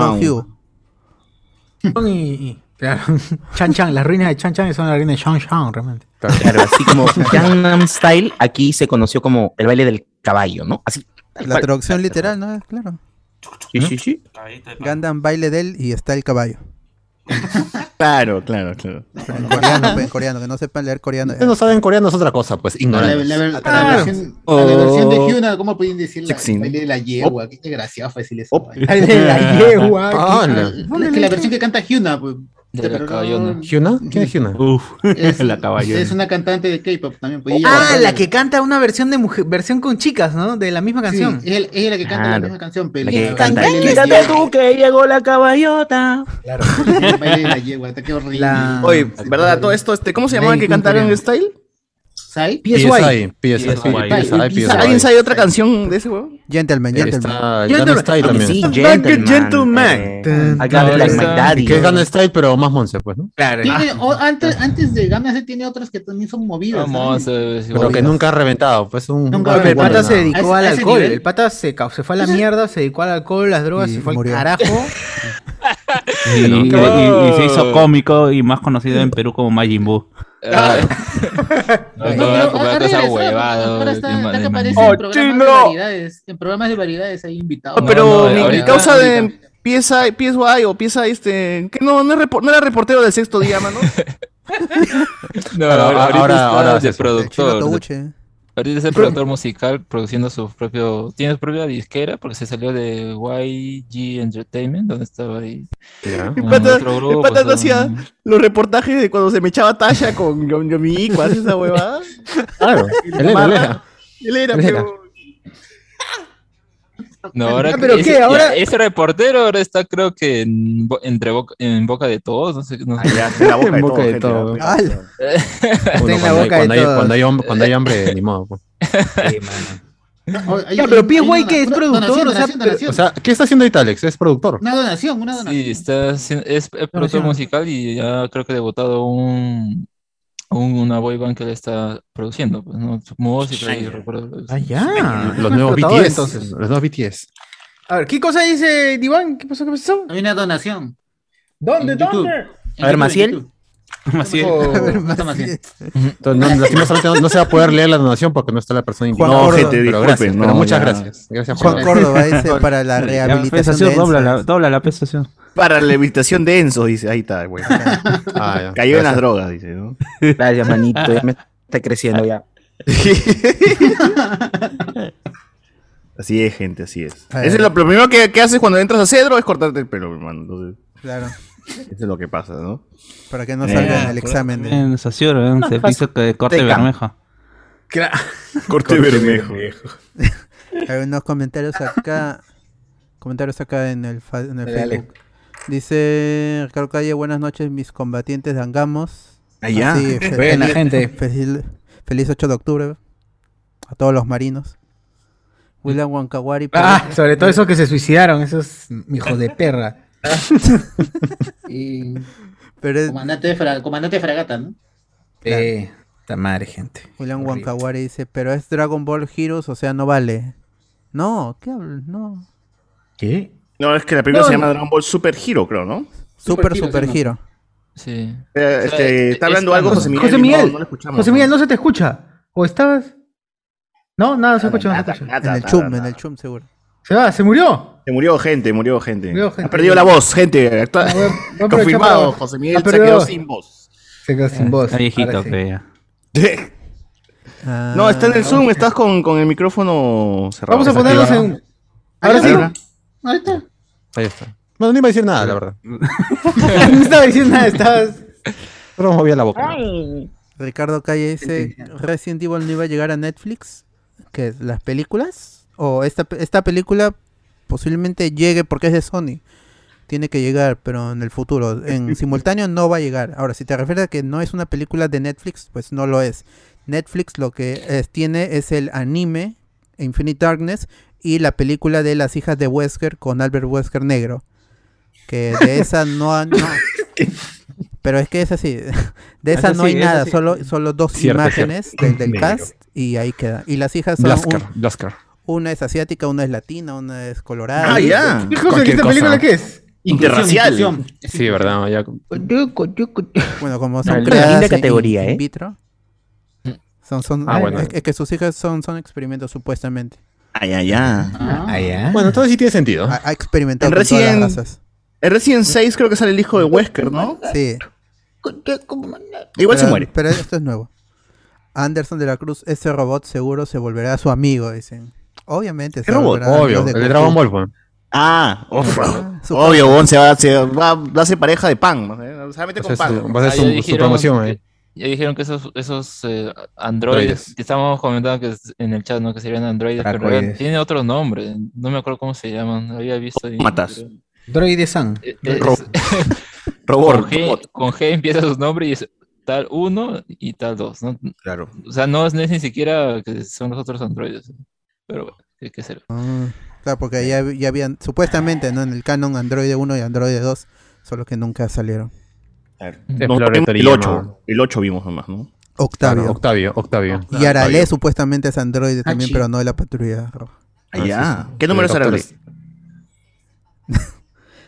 Don y, y- claro. Chan Chan, las ruinas de Chan Chan son las ruinas de Shang Shang, realmente. Claro, así como Gangnam Style, aquí se conoció como el baile del caballo, ¿no? Así. La traducción literal, ¿no? Claro. Sí, sí, sí. Gundam baile de él y está el caballo. Claro, claro, claro. En coreano, pues, en coreano, que no sepan leer coreano. Ustedes no saben coreano es otra cosa, pues La, ignorantes. la- la- Claro. la versión, a la versión de Hyuna, ¿cómo pueden decir la, de la yegua? Qué desgraciado fue decirle eso. De la yegua. Ah, Ah, la- es que la versión que canta Hyuna, pues. De la pero no- caballona. ¿Hyuna? ¿Quién es Hyuna? Uf, Es, la caballona. es una cantante de K-pop también. Pues, Ah, la que canta una versión de mujer, versión con chicas, ¿no? De la misma Sí, canción. es el- ella la que canta la misma canción, pero La que canta, Quítate yegua. tú que llegó la caballota. Claro, la yegua, qué horrible. La- Oye, ¿verdad? Todo esto, este, ¿cómo se llamaba el que cantaba en style? PSI. PSI, PSI, PSI. ¿Alguien sabe otra canción de ese huevo? Gentleman, Gentleman. Style también. Sí, Like Gentleman. a gentleman. eh. Que es Gangnam Style, pero más monse, pues, ¿no? Claro. O- antes, antes de Gamma C tiene otras que también son movidas. Pero que nunca ha reventado, pues un... El pata se dedicó al alcohol. El pata se, fue a la mierda, se dedicó al alcohol, las drogas, Y se fue al carajo. Y, y- y- y se hizo cómico y más conocido en Perú como Majin Buu. ah, no, No, no, esa huevada. Ahora está, de- está de- que aparece ¡Oh, en programas de chino! variedades. En programas de variedades hay invitados. No, pero no, mi, causa de PSI, PSY o PSI, este, que no, no, es repo- no era reportero del sexto día, mano. No, Ahora- ahora, ahora- ahora, Ahorita es el productor musical produciendo su propio. Tiene su propia disquera porque se salió de YG Entertainment, donde estaba ahí. Con pata, pata no son- hacía los reportajes de cuando se me echaba Tasha con Yo- Yomico, hace esa huevada. Claro, él era, él era. Él era, Él era. pero... No, ahora Ah, ¿pero ese, qué? ya, Ahora- ese reportero ahora está, creo que en, entre boca, en boca de todos. No sé. No sé. Ah, ya, en la boca de ya, todos. cuando, hay, hom- cuando hay hambre, ni modo. pues. Oh, hay- Ya, pero una- que es productor, donación, o sea. O sea, ¿qué está haciendo Italex? Es productor. una donación, una donación. Sí, está, haciendo- es, es productor Donación. musical y ya creo que ha debutado un- una boy band que le está produciendo. Pues, ¿no? Y. Ah, ya. Los nuevos BTS. entonces. Los nuevos BTS. A ver, ¿qué cosa dice Diván? ¿Qué pasó? ¿Qué pasó? Hay una donación. ¿Dónde? ¿Dónde? En A ver, YouTube, en Maciel. No Maciel. se va a poder leer la donación porque no está la persona Juan invitada. No, Córdoba. gente, pero disculpen, gracias, pero no, muchas ya. gracias. Gracias Juan por Córdoba dice para la La rehabilitación de dobla, la, dobla la prestación. Para la rehabilitación de Enzo, dice. Ahí está, güey. Ah. Cayó en las Gracias. drogas, dice, ¿no? Gracias, manito. Ya me está creciendo ya. Así es, gente, así es. Eso es lo primero que, que haces cuando entras a Cedro es cortarte el pelo, hermano. Entonces, Claro, eso es lo que pasa, ¿no? para que no salga Eh, en el examen. de- En un servicio que corte Teca. bermeja. Corte bermejo. Hay unos comentarios acá. Comentarios acá en el, fa- en el Dale, dale. Facebook. Dice Ricardo Calle, buenas noches mis combatientes de Angamos. Allá. Buena feliz- gente. Feliz, feliz 8 de octubre a todos los marinos. William Wankawari. Ah, sobre todo esos que se suicidaron, esos hijos de perra. Y pero es- comandante, de fra- comandante de fragata, ¿no? Eh, esta madre, gente. Horrible. Wankawari dice, pero es Dragon Ball Heroes, o sea, no vale. No, ¿qué hablas? No. ¿Qué? No, es que la película No, se no. llama Dragon Ball Super Hero, creo, ¿no? Super, Super Hero. Sí. Eh, este, está es- hablando algo José Miguel. José no- Miguel, no lo escuchamos, José Miguel, no se te escucha. ¿O estabas? No, nada, no se escucha, no se escucha. En el chum, en el chum seguro. Se va, se murió. Se murió gente, murió gente. Murió gente. Ha perdido la voz, gente. Actua- Ah, voy a- voy a aprovechar Confirmado, para- José Miguel Ah, se pero- quedó sin voz. Se quedó sin voz. Está viejito, que ya. No, está en el Ah, Zoom, estás con, con el micrófono cerrado. Vamos a ponerlos en. Ahora sí. Ahí está. Ahí está. No, no iba a decir nada, la verdad. no estaba diciendo nada, estabas. Solo movía la boca. Ricardo Calle dice, Resident Evil no iba a llegar a Netflix. ¿Qué? ¿Las películas? O esta, pe- esta película posiblemente llegue porque es de Sony. Tiene que llegar, pero en el futuro. En simultáneo no va a llegar. Ahora, si te refieres a que no es una película de Netflix, pues no lo es. Netflix lo que es- tiene es el anime Infinite Darkness y la película de las hijas de Wesker con Albert Wesker negro. Que de esa no... ha- no pero es que es así. De esa Eso no hay nada, solo, solo dos Cierto, imágenes del, del cast y ahí queda. Y las hijas son Blasker, un- Blasker. Una es asiática, una es latina, una es colorada. Ah, ya. ¿Qué cosa? ¿Esta película qué es? Interracial. Inclusión, Sí, verdad. Ya. Bueno, como son linda creadas in- categoría, in, ¿eh? vitro. Son, son, Ah, bueno. es, es que sus hijas son, son experimentos supuestamente. Ay, ay, ay. Ah, ya. Bueno, entonces sí tiene sentido. Ha, ha experimentado En con todas las Resident- razas. En Resident 6 creo que sale el hijo de Wesker, ¿no? Sí. Igual se muere. Pero esto es nuevo. Anderson de la Cruz, ese robot seguro se volverá su amigo, dicen. Obviamente. ¿Qué robot? Obvio, el de. Dragon Ball, pues. Ah, uf, Ah, obvio, Bon se va, se va, va a ser pareja de pan. ¿no? Se va a meter con ser pan. su- va a ser Ah, su, ya su dijeron- promoción ahí. Ya dijeron que esos, esos eh, androides, que estábamos comentando que es- en el chat, ¿no? Que serían androides, pero realidad tiene otro nombre. No me acuerdo cómo se llaman. Había visto ahí. Matas. pero- Droide San. eh, Ro- con, Robot, G, robot. con G empieza su nombre y es tal uno y tal dos, ¿no? Claro. O sea, no es, no es ni siquiera que son los otros androides. Pero bueno, hay que ser. Ah, claro, porque ya, ya habían, supuestamente, ¿no? En el canon Android 1 y Android 2, solo que nunca salieron. Vimos el 8. El 8 vimos nomás, ¿no? Octavio. Claro, Octavio, Octavio. Y Arale supuestamente es Android también, Hachi. pero no de la patrulla roja. Ah, ya. sí, sí. ¿Qué número es Arale?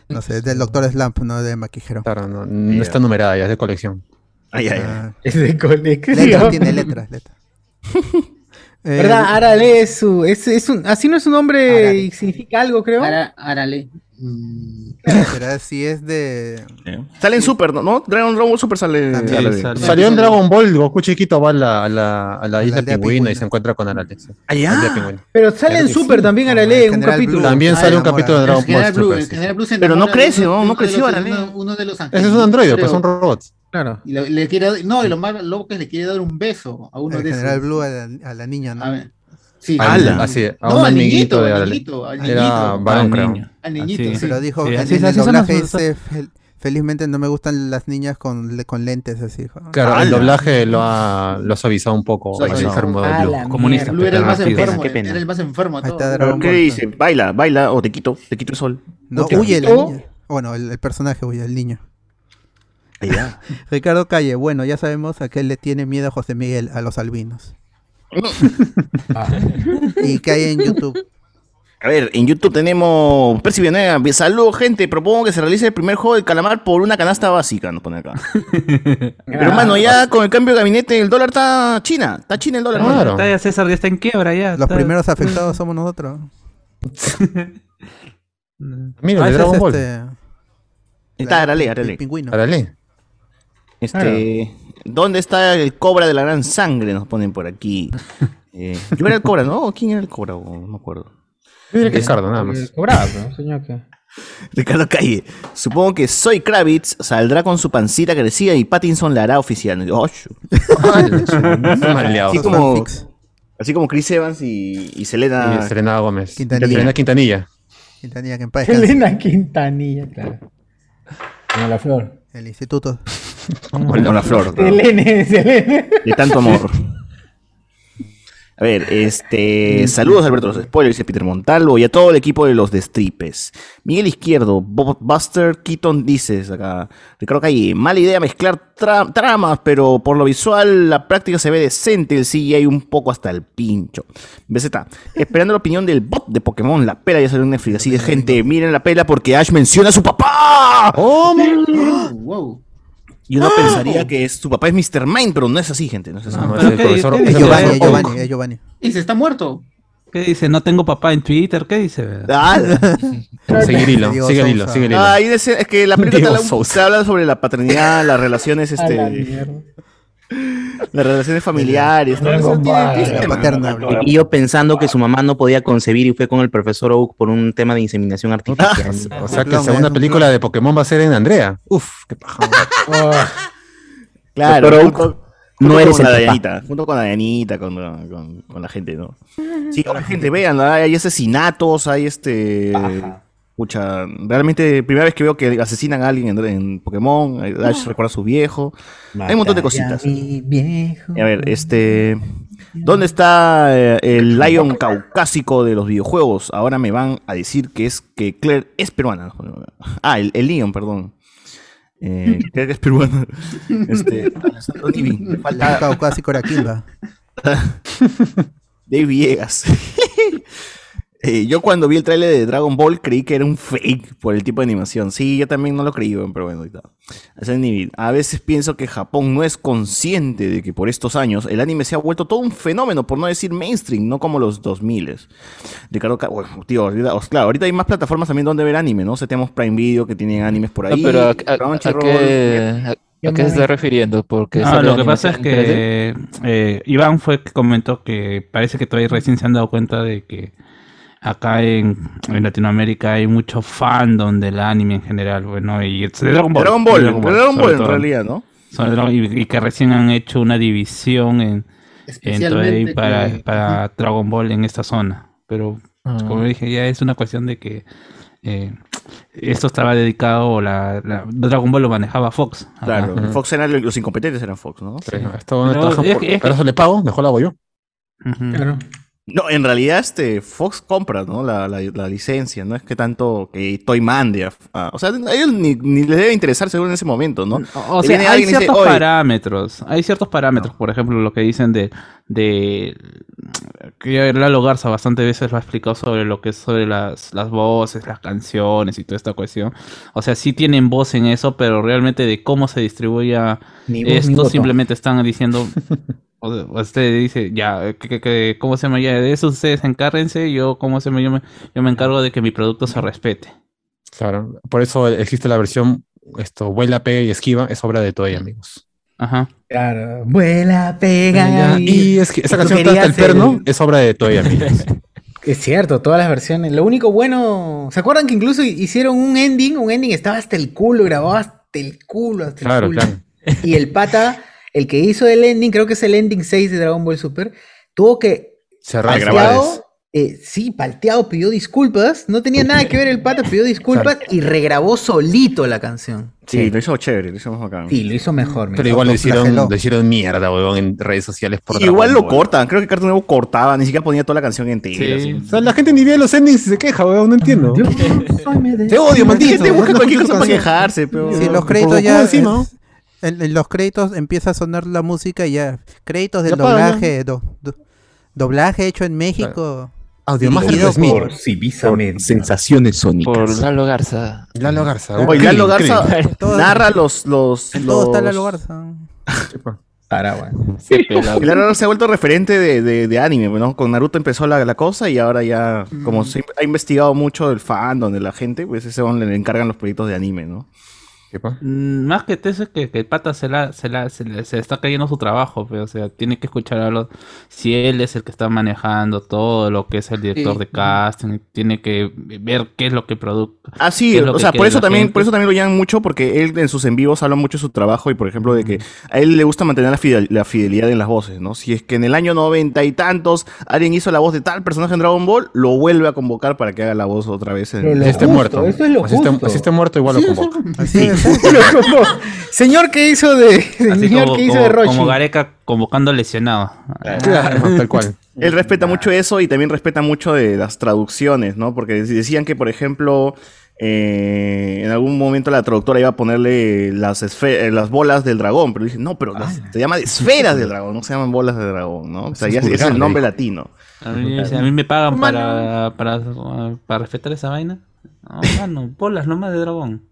No sé, es del Doctor Slump, no de Maquijero. Claro, no, no está numerada, ya es de colección. Ay, ay, ay. Ah, Es de colección. tiene letras, letras. Eh, ¿Verdad? Arale es su. Es, es un, así no es un nombre Arale. y significa algo, creo. Ara- Arale. Mm, pero si es de. Eh. Sale en Super, ¿no? ¿no? Dragon Dragon Ball Super sale. También sale. Salió en Dragon Ball, Goku chiquito va a la, a la, a la la isla pingüina y se encuentra con Arale. sí. Ah, pingüina. Pero sale Claro en Super sí. también Arale, el un capítulo. Blue. También Ah, sale un capítulo de Dragon Ball Blue, Super. sí. Pero no crece, ¿no? No creció, Arale. Uno, uno de los Ese es un androide, pues son robots. Claro. Y le, le quiere, no, y lo más loco es que le quiere dar un beso a uno El de esos. General Blue a la, a la niña, ¿no? A ver. Sí. Al- ¡Hala! así, a No, un al amiguito niñito, de al niñito, al Era niñito. varón, Al creo. niño. Al niñito, sí. Pero dijo, Sí, así- en así el doblaje los- dice, "Fel- felizmente no me gustan las niñas con, le- con lentes así. dijo. Claro, el ¡Hala! doblaje lo ha, lo ha suavizado un poco al Suavizado. enfermo de Blue. Comunista. Blue era el más Qué pena, enfermo, qué pena. era el más enfermo está ¿Pero qué dice? Baila, baila o te quito, te quito el sol. No, ¿Te huye la niña. Bueno, el, el personaje huye, el niño. Ah, ya. Ricardo Calle, bueno, ya sabemos a qué le tiene miedo a José Miguel, a los albinos. ¿Y qué hay en YouTube? A ver, en YouTube tenemos Percy Villanueva. Saludos, gente. Propongo que se realice el primer juego del calamar por una canasta básica. Nos pone acá. Pero hermano, ya con el cambio de gabinete, el dólar está China. Está China el dólar. Claro. Está ya César ya está en quiebra ya. Los está- primeros afectados somos nosotros. Mira, Ah, de ese Dragon es Ball. este, Está Arale, el Arale. pingüino. Arale. Este, ¿Dónde está el cobra de la gran sangre? Nos ponen por aquí. Eh, yo era el cobra, ¿no? ¿Quién era el cobra? No me acuerdo. Yo diría que Ricardo, nada más. Cobraba, señor, que. Ricardo Calle. Supongo que Soy Kravitz saldrá con su pancita crecida y Pattinson la hará oficial. Oh. Así como, así como Chris Evans y, y Selena. Y Selena Gómez. Quintanilla. Selena Quintanilla. Quintanilla, que en paz descanse. Elena Quintanilla, claro. Como la flor. El instituto. Con la flor. De tanto amor. A ver, este. Saludos, Alberto, los spoilers, dice Peter Montalvo y a todo el equipo de los Destripes. Miguel Izquierdo, Bob Buster Keaton dices acá. Ricardo Calle, mala idea mezclar tra- tramas, pero por lo visual la práctica se ve decente, el CGI un poco hasta el pincho. BZ, esperando la opinión del bot de Pokémon, la pela ya salió en Netflix. Así de gente, miren la pela porque Ash menciona a su papá. ¡Oh, Oh, wow. Y uno pensaría que es- su papá es Mr. Mind, pero no es así, gente. No es así. No, Pero es el ¿qué- profesor- qué es el dice? Giovanni, profesor. Giovanni, es Giovanni. Y se está muerto. ¿Qué dice? No tengo papá en Twitter. ¿Qué dice? Ah, Sigue el hilo, sigue el hilo, sigue el hilo. Ah, ahí dice- es que la película te habla, sobre la paternidad, las relaciones, A la este. Las relaciones familiares. todo eso tiene- paterna. Y yo pensando que su mamá no podía concebir y fue con el profesor Oak por un tema de inseminación artificial. O sea que la segunda película de Pokémon va a ser en Andrea. Uf, qué paja. Claro, Doctor junto, Oak, junto no eres con la. Dayanita, junto con la Dayanita, con, con, con la gente, ¿no? Sí, con la gente, vean, hay asesinatos, hay este... Escucha, realmente, primera vez que veo que asesinan a alguien en, en Pokémon, Ash recuerda a su viejo, hay un montón de cositas. Mi viejo. Y a ver, este. ¿Dónde está eh, el Lion caucásico de los videojuegos? Ahora me van a decir que es que Claire es peruana. Ah, el, el Leon, perdón. Eh, Claire es peruana. Este. Alessandro El falta caucásico era Kimba. Dave Villegas. Eh, yo cuando vi el tráiler de Dragon Ball creí que era un fake por el tipo de animación. Sí, yo también no lo creí, pero bueno, ahorita. A veces pienso que Japón no es consciente de que por estos años el anime se ha vuelto todo un fenómeno, por no decir mainstream, no como los 2000 Ricardo, Ca- bueno, tío, ahorita, claro, ahorita hay más plataformas también donde ver anime, ¿no? O sea, tenemos Prime Video que tienen animes por No, ahí. pero a, a- a- qué, a- a qué se está refiriendo? Porque Ah, sale lo que pasa es animación 3D. que eh, Iván fue que comentó que parece que todavía recién se han dado cuenta de que acá en, en Latinoamérica hay mucho fandom del anime en general, bueno, y de Dragon Ball. Dragon Ball, Dragon Ball en todo. realidad, ¿no? Y, y que recién han hecho una división en, en para, que- para Dragon Ball en esta zona. Pero Ah. como dije, ya es una cuestión de que eh, esto estaba dedicado, la, la- Dragon Ball lo manejaba Fox. Claro, Ajá. Fox eran los incompetentes, eran Fox, ¿no? Sí, esto no Pero trabajan es por- eso le pago, mejor lo hago yo. Ujú. No, en realidad este Fox compra, ¿no? La, la- la licencia, no es que tanto que Toy mande. o sea, a ellos ni, ni les debe interesar seguro en ese momento, ¿no? O sea, hay dice, ciertos "Oye, parámetros. Hay ciertos parámetros. Por ejemplo, lo que dicen de. de que Lalo Garza bastante veces lo ha explicado sobre lo que es sobre las, las voces, las canciones y toda esta cuestión. O sea, sí tienen voz en eso, pero realmente de cómo se distribuya Ni voz ni esto, simplemente están diciendo. usted dice, ya, que, que- que- ¿cómo se llama? Ya, de eso ustedes encárrense. Yo, ¿cómo se llama? Yo me, yo me encargo de que mi producto se respete. Claro, por eso existe la versión esto, vuela, pega y esquiva, es obra de Toei, amigos. Ajá. Claro. Vuela, pega. Y es que esa canción hasta el perno el- es obra de Toei, amigos. Es cierto, todas las versiones. Lo único bueno. ¿Se acuerdan que incluso hicieron un ending? Un ending estaba hasta el culo, grabado hasta el culo, hasta Claro, el culo. claro. Y el pata, el que hizo el ending, creo que es el ending 6 de Dragon Ball Super, tuvo que. Cerrar palteado, eh, sí, palteado, pidió disculpas. No tenía nada que ver el pata, pidió disculpas y regrabó solito la canción. Sí, lo hizo chévere, lo hizo bacán. Sí, lo hizo mejor. Pero mira. igual le hicieron, hicieron mierda, weón, en redes sociales por Igual lo cortan, creo que Cartoon Network cortaba, ni siquiera ponía toda la canción entera. así. O sea, la gente ni ve los endings y se queja, weón, no entiendo. Te odio, La maldito. gente busca no cualquier cosa para quejarse, pero... Sí, los por créditos ya. encima. es- en, en los créditos empieza a sonar la música y ya. Créditos del Ya doblaje. do- do- doblaje hecho en México. Audiomaster dirigido 3000. por- Sensaciones sónicas. Por Lalo Garza. Lalo Garza. Oye, Lalo Garza narra los... los, En todo está los- Lalo Garza. Y Lalo Garza se ha vuelto referente de, de, de anime, ¿no? Con Naruto empezó la, la cosa y ahora ya, como se ha investigado mucho el fandom de la gente, pues ese le encargan los proyectos de anime, ¿no? Mm, Más que eso es que, que el pata se la, se la, se le se le está cayendo su trabajo, pero, o sea, tiene que escuchar a los, si él es el que está manejando todo lo que es el director Sí. de casting, tiene que ver qué es lo que producto. Ah, sí, o sea, por eso también, por eso también lo llaman mucho, porque él en sus en vivos habla mucho de su trabajo y, por ejemplo, de que a él le gusta mantener la, fidel- la fidelidad en las voces, ¿no? Si es que en el año noventa y tantos alguien hizo la voz de tal personaje en Dragon Ball, lo vuelve a convocar para que haga la voz otra vez. En... Justo, muerto. Esto es lo muerto, igual lo convoca. Así es. Señor que hizo de. Así Señor como, que hizo como- de Roshi. como Gareca convocando lesionado. Claro, tal cual. Él respeta mucho eso y también respeta mucho de las traducciones, ¿no? Porque decían que, por ejemplo, eh, en algún momento la traductora iba a ponerle las, eh, las bolas del dragón, pero dicen, no, pero las- se llama esferas del dragón, no se llaman bolas del dragón, ¿no? O sea, ya es el nombre dijo. latino. A mí, a mí me pagan para, para, para respetar esa vaina. No, mano, bolas nomás de dragón.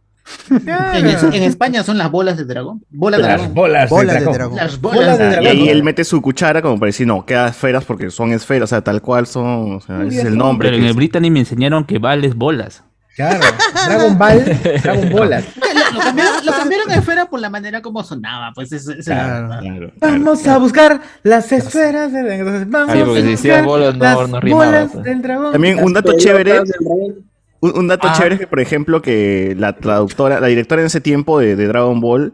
En, es- en España son las bolas de dragón. Bolas de Las dragón. bolas, Bolas de de dragón. dragón. Las Bolas bolas de de Y dragón. ahí él mete su cuchara como para decir, no, queda esferas porque son esferas, o sea, tal cual son, o sea, ese es el nombre. Pero en que el es- Brittany me enseñaron que vales bolas. Claro. Dragon Ball, Dragon Bolas. Lo, lo cambiaron, lo cambiaron a esfera por la manera como sonaba, pues eso, eso era- Claro. Claro. Vamos a buscar las esferas de entonces, Vamos Ay, a buscar bolas, no- las no rimaba, bolas pues. del dragón. También un dato chévere, dragón. Un, un dato Ah. chévere es que, por ejemplo, que la traductora, la directora en ese tiempo de, de Dragon Ball,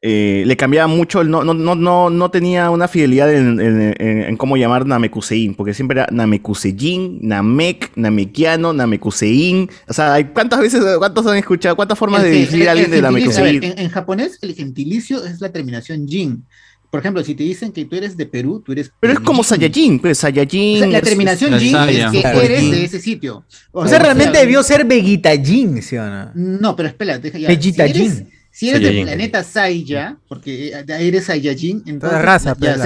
eh, le cambiaba mucho, el no, no, no, no, no tenía una fidelidad en, en- en- en cómo llamar Namekusein, porque siempre era Namekusein, Namek, Namekiano, Namekusein. O sea, hay- ¿cuántas veces, cuántos han escuchado, cuántas formas de El- decir a alguien de Namekusein? En, en japonés, el gentilicio es la terminación jin. Por ejemplo, si te dicen que tú eres de Perú, tú eres. Pero es como Jin. Saiyajin, pues Saiyajin. O sea, la terminación jin es que Claro. eres de ese sitio. O sea, realmente sea, debió ser Vegeta Jin, ¿sí o no? No, pero espera, deja ya. Vegeta Jin. si eres del planeta Saiya, porque eh, de ahí eres Saiyajin, entonces raza, ya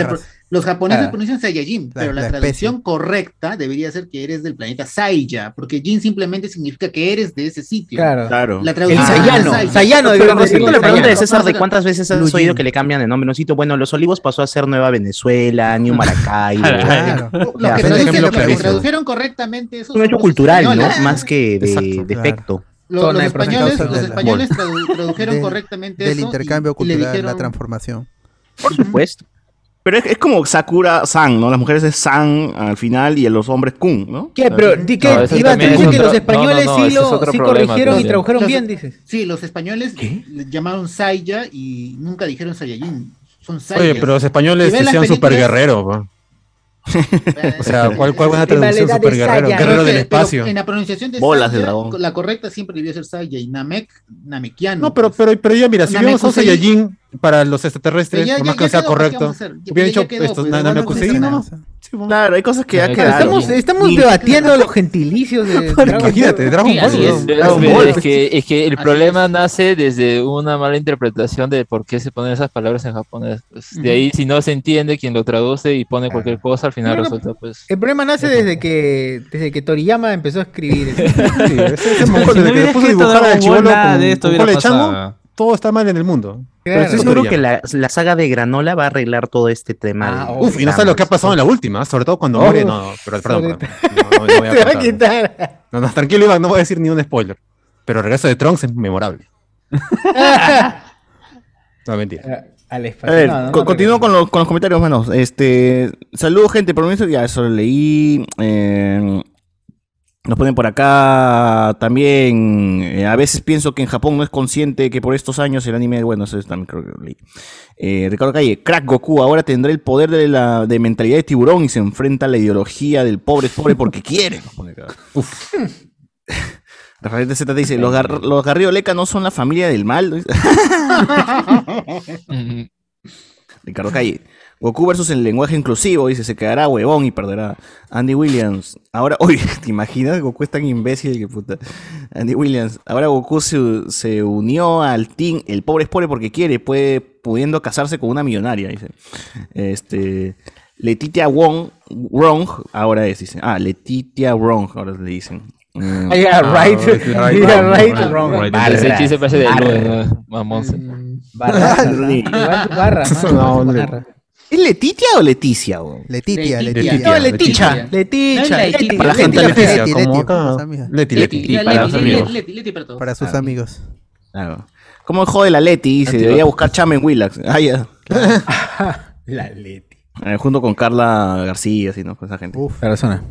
los japoneses Ah. pronuncian Saiyajin, La- pero la, la traducción especie. correcta debería ser que eres del planeta Saiya, porque Jin simplemente significa que eres de ese sitio. Claro. Claro. La El traducción Sayano. Saiya. Sayano Pero debió respecto a la pregunta de. César de cuántas veces has Blue oído que le cambian de nombre a un sitio, bueno, Los Olivos pasó a ser Nueva Venezuela, New Maracaibo. Claro. Lo que, Ya, traducen- ejemplo lo que tradujeron correctamente eso Es un hecho cultural, ¿no? Más que de defecto. Lo- los españoles, los tradu- tradujeron Del- correctamente Del eso. intercambio y- y le cultural, la transformación. Por supuesto. Pero es, es como Sakura-san, ¿no? Las mujeres es san al final y los hombres kun, ¿no? ¿Qué? Pero di que No, también es decir que otro- los españoles no, no, no, sí es lo sí problema corrigieron y tradujeron Los- bien, dices. Sí, los españoles le llamaron Saiya y nunca dijeron Saiyajin. Son Saiyas. Oye, pero los españoles decían super guerrero, O sea, ¿cuál, cuál buena traducción? De Super guerrero, guerrero del espacio. en la pronunciación de Bolas de dragón. la correcta siempre debió ser Saya y Namek, Namekiano. No, pero, pero, pero ya mira, si hubiéramos usado Saiyajin para los extraterrestres, ya- por ya- más que ya sea quedó, ¿qué correcto, hubiera dicho esto, pues, Namekusei, no, bueno. Claro, hay cosas que ya quedaron. Estamos, estamos Ni- debatiendo los gentilicios de Dragon Imagínate, Ball. Dragon Sí, Ball. así es. Dragon Ball. es que, es que el Así problema nace desde una mala interpretación de por qué se ponen esas palabras en japonés. Pues, de ahí, si no se entiende, quien lo traduce y pone cualquier cosa, al final Creo que- resulta pues. El problema nace desde que desde que Toriyama empezó a escribir. Sí, ese, ese Si mongol, no desde que le puso a escrito dibujar al Dragon Ball, chivolo nada con, cola de chango, pasado. todo está mal en el mundo. Claro. Estoy Eso seguro que la, la saga de Granola va a arreglar todo este tema. Ah, de- Uf, y no sabes lo que ha pasado en la última, sobre todo cuando Oh. muere. No, no, pero perdón. No, no, no voy a Te va a contar. quitar. No, no, tranquilo, Iván, no voy a decir ni un spoiler. Pero el regreso de Trunks es memorable. No, mentira. Al A ver, No, no, co- no, continúo con los, con los comentarios, manos. Este, saludos, gente, por eso ya eso lo leí. eh, nos ponen por acá también. eh, a veces pienso que en Japón no es consciente que por estos años el anime, bueno, eso también creo que leí. Eh, Ricardo Calle, crack Goku, ahora tendrá el poder de la de mentalidad de tiburón y se enfrenta a la ideología del pobre es pobre porque quiere. Nos pone acá. Uf. Rafael de Z dice, los, gar- los Garrido Leca no son la familia del mal. Ricardo Calle. Goku versus el lenguaje inclusivo, dice, se quedará huevón y perderá. Andy Williams. Ahora, oye, ¿te imaginas? Goku es tan imbécil que puta. Andy Williams. Ahora Goku se, se unió al team El pobre es pobre porque quiere, puede, pudiendo casarse con una millonaria, dice. Este. Letitia Wong, Wrong, ahora es, dice. Ah, Letitia Wrong, ahora le dicen. Mm. Ah, yeah, right. right, Yeah, right, right, wrong. right. Barra, Ese chiste parece de barra. Mamón. se- Barra, tu barra, Eso mano, no, barra. ¿Es Letitia o Leticia? weón? Letitia, Letitia. Letitia. No, Leticia. Leticha. Leticha. Letitia. Para la gente Leti, Leticia, Leti, como Leti, acá. sus. Leti, Leti, Leti. Leti, para los Leti, amigos. Leti, Leti para todos. Para sus amigos. Claro. ¿Cómo jode la Leti? Dice, debería buscar chama en Willax. Ah, ya. La Leti. Eh, junto con Carla García, así, ¿no? Con esa gente. Uf. Persona.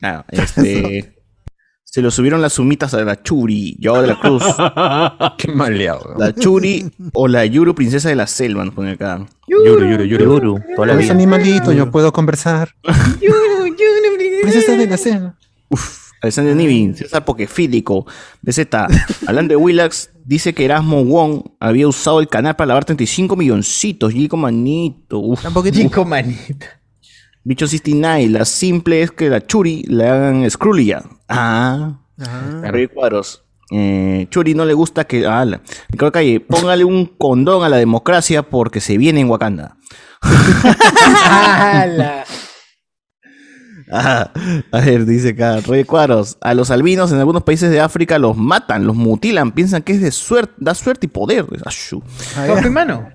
Claro, este. se lo subieron las sumitas a la Churi, yo de la Cruz. Qué maleado. La Churi o la Yuru, princesa de la selva, nos pone acá. Yuru, yuru, yuru. Yuru, toda la Con ese vida. animalito yo puedo conversar. Princesa de la selva. Uf, Alexander Nivi, César Pokefílico, BZ. Hablando de Willax, dice que Erasmo Wong había usado el canal para lavar 35 milloncitos. Gico manito. Uf. Poquito. Chico manita. Bicho 69, la simple es que la Churi le hagan Skrullia. Ah. Ajá. Rey Cuadros. Eh, Churi no le gusta que. Ah, la- Ricardo Calle, póngale un condón a la democracia porque se viene en Wakanda. Ah, a ver, dice acá, Rey Cuadros. A los albinos en algunos países de África los matan, los mutilan, piensan que es de suerte, da suerte y poder. Ashu. Papi, mano.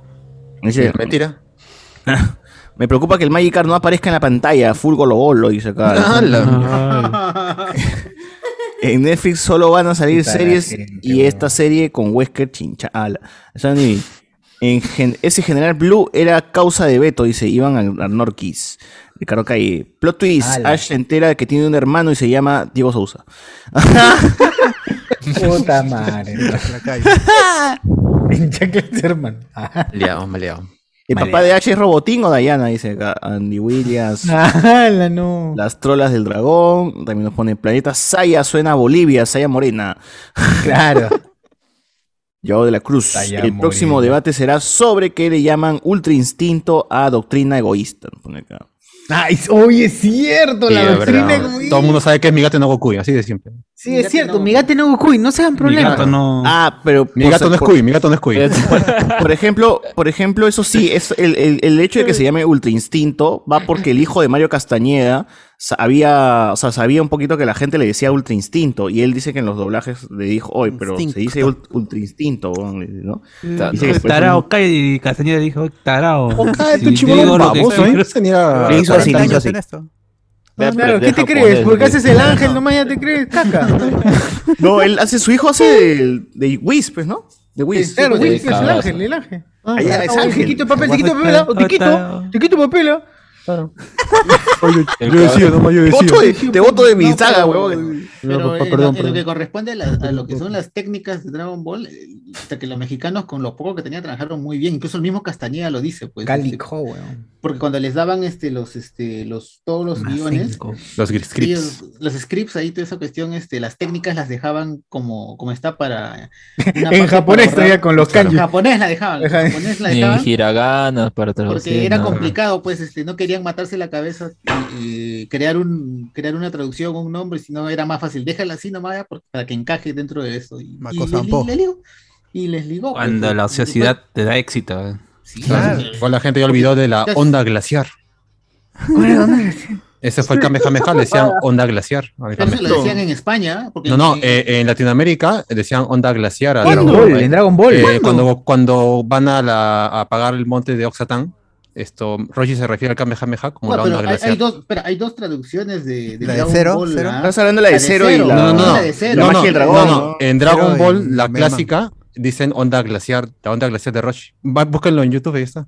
Dice, Mentira. me preocupa que el Magikarp no aparezca en la pantalla, full golo golo, dice acá. En Netflix solo van a salir Puta series gente, y esta serie con Wesker Chinchala. Sandy, En gen- ese general Blue era causa de veto, dice Iván Ar- Arnorquis. Ricardo Calle. Plot twist. Ala. Ash se entera que tiene un hermano y se llama Diego Sousa. Puta madre. La calle. En hermano. Ajá. Maleado, maleado. ¿El papá de Ash es Robotín o Diana? Dice acá. Andy Williams. Las trolas del dragón. También nos pone Planeta Saya. Suena a Bolivia. Saya Morena. Claro. Yo de la Cruz. Saya El próximo debate será sobre qué le llaman ultra instinto a doctrina egoísta. nos pone acá. Ay, oye, es cierto, Sí, la doctrina verdad. egoísta. Todo el mundo sabe que es mi gato no Goku, así de siempre. Sí, es cierto, mi gato no Goku, no se hagan Mi problemas. gato no. Ah, pero. Mi gato no es por- Cuy, mi gato no es Cuy. Por ejemplo, por ejemplo, eso sí, es el, el- el hecho de que se llame Ultra Instinto va porque el hijo de Mario Castañeda sabía, o sea, sabía un poquito que la gente le decía Ultra Instinto y él dice que en los doblajes le dijo, oye, pero se dice ult- Ultra Instinto, weón", ¿no? Ta- Dice Tarao, cae y Castañeda dijo, tarao. Oh, cállate, Si un chibolón digo lo que baboso, ¿eh? Tenía Le hizo así, le 40 hizo así. Claro, ¿qué te crees? Porque dice. haces el ángel, nomás ya te crees caca. No, él hace, su hijo hace de, de Whis, pues, ¿no? De Whis. Claro, pues, sí, es el cabrón. ángel, el ángel. Ah, ya, es Ah, ángel. Te quito papel, te quito papel, te quito, te quito papel. Ah. Yo decía, nomás yo decía. Voto de- te voto de mi No, saga, pero- huevón. Pero No, en, perdón, lo, en que corresponde a, la- a lo que son las técnicas de Dragon Ball, eh, hasta que los mexicanos con lo poco que tenían trabajaron muy bien, incluso el mismo Castañeda lo dice, pues. este, Calico, weón. porque cuando les daban este los este los todos los guiones, Los scripts. ellos- los scripts ahí toda esa cuestión, este, las técnicas las dejaban como, como está para En japonés para todavía con los En kanji. japonés la dejaban, en japonés la Ni dejaban hiraganas para traducir. porque era complicado, pues, este, no querían matarse la cabeza y, y crear un, crear una traducción, un nombre, sino era más fácil, déjala así nomás ya, porque- para que encaje dentro de eso. Y, y, le- le y les ligó. Cuando la y ociosidad te da éxito. ¿eh? Sí, Claro. claro. Igual la gente ya olvidó de la onda glaciar. Ese fue el Kamehameha, le decían onda glaciar. al Pero eso lo Kamehameha. decían en España, porque No, no, eh, en Latinoamérica decían onda glaciar. a ¿Cuándo? Dragon Ball. En Dragon Ball. Eh, ¿Cuándo? cuando, cuando van a, la, a apagar el monte de Oxatán, esto, Roshi se refiere al Kamehameha como Bueno, la pero onda hay, glaciar. hay dos, espera, hay dos traducciones de, de ¿La de cero? Ball. ¿Cero? ¿ah? Estás hablando de la de cero y la- No, no, no. La de cero. No, magia no, del dragón, no. En Dragon Cero Ball, en la Man. clásica, dicen onda glaciar, la onda glaciar de Roshi. Va, búsquenlo en YouTube, ahí está.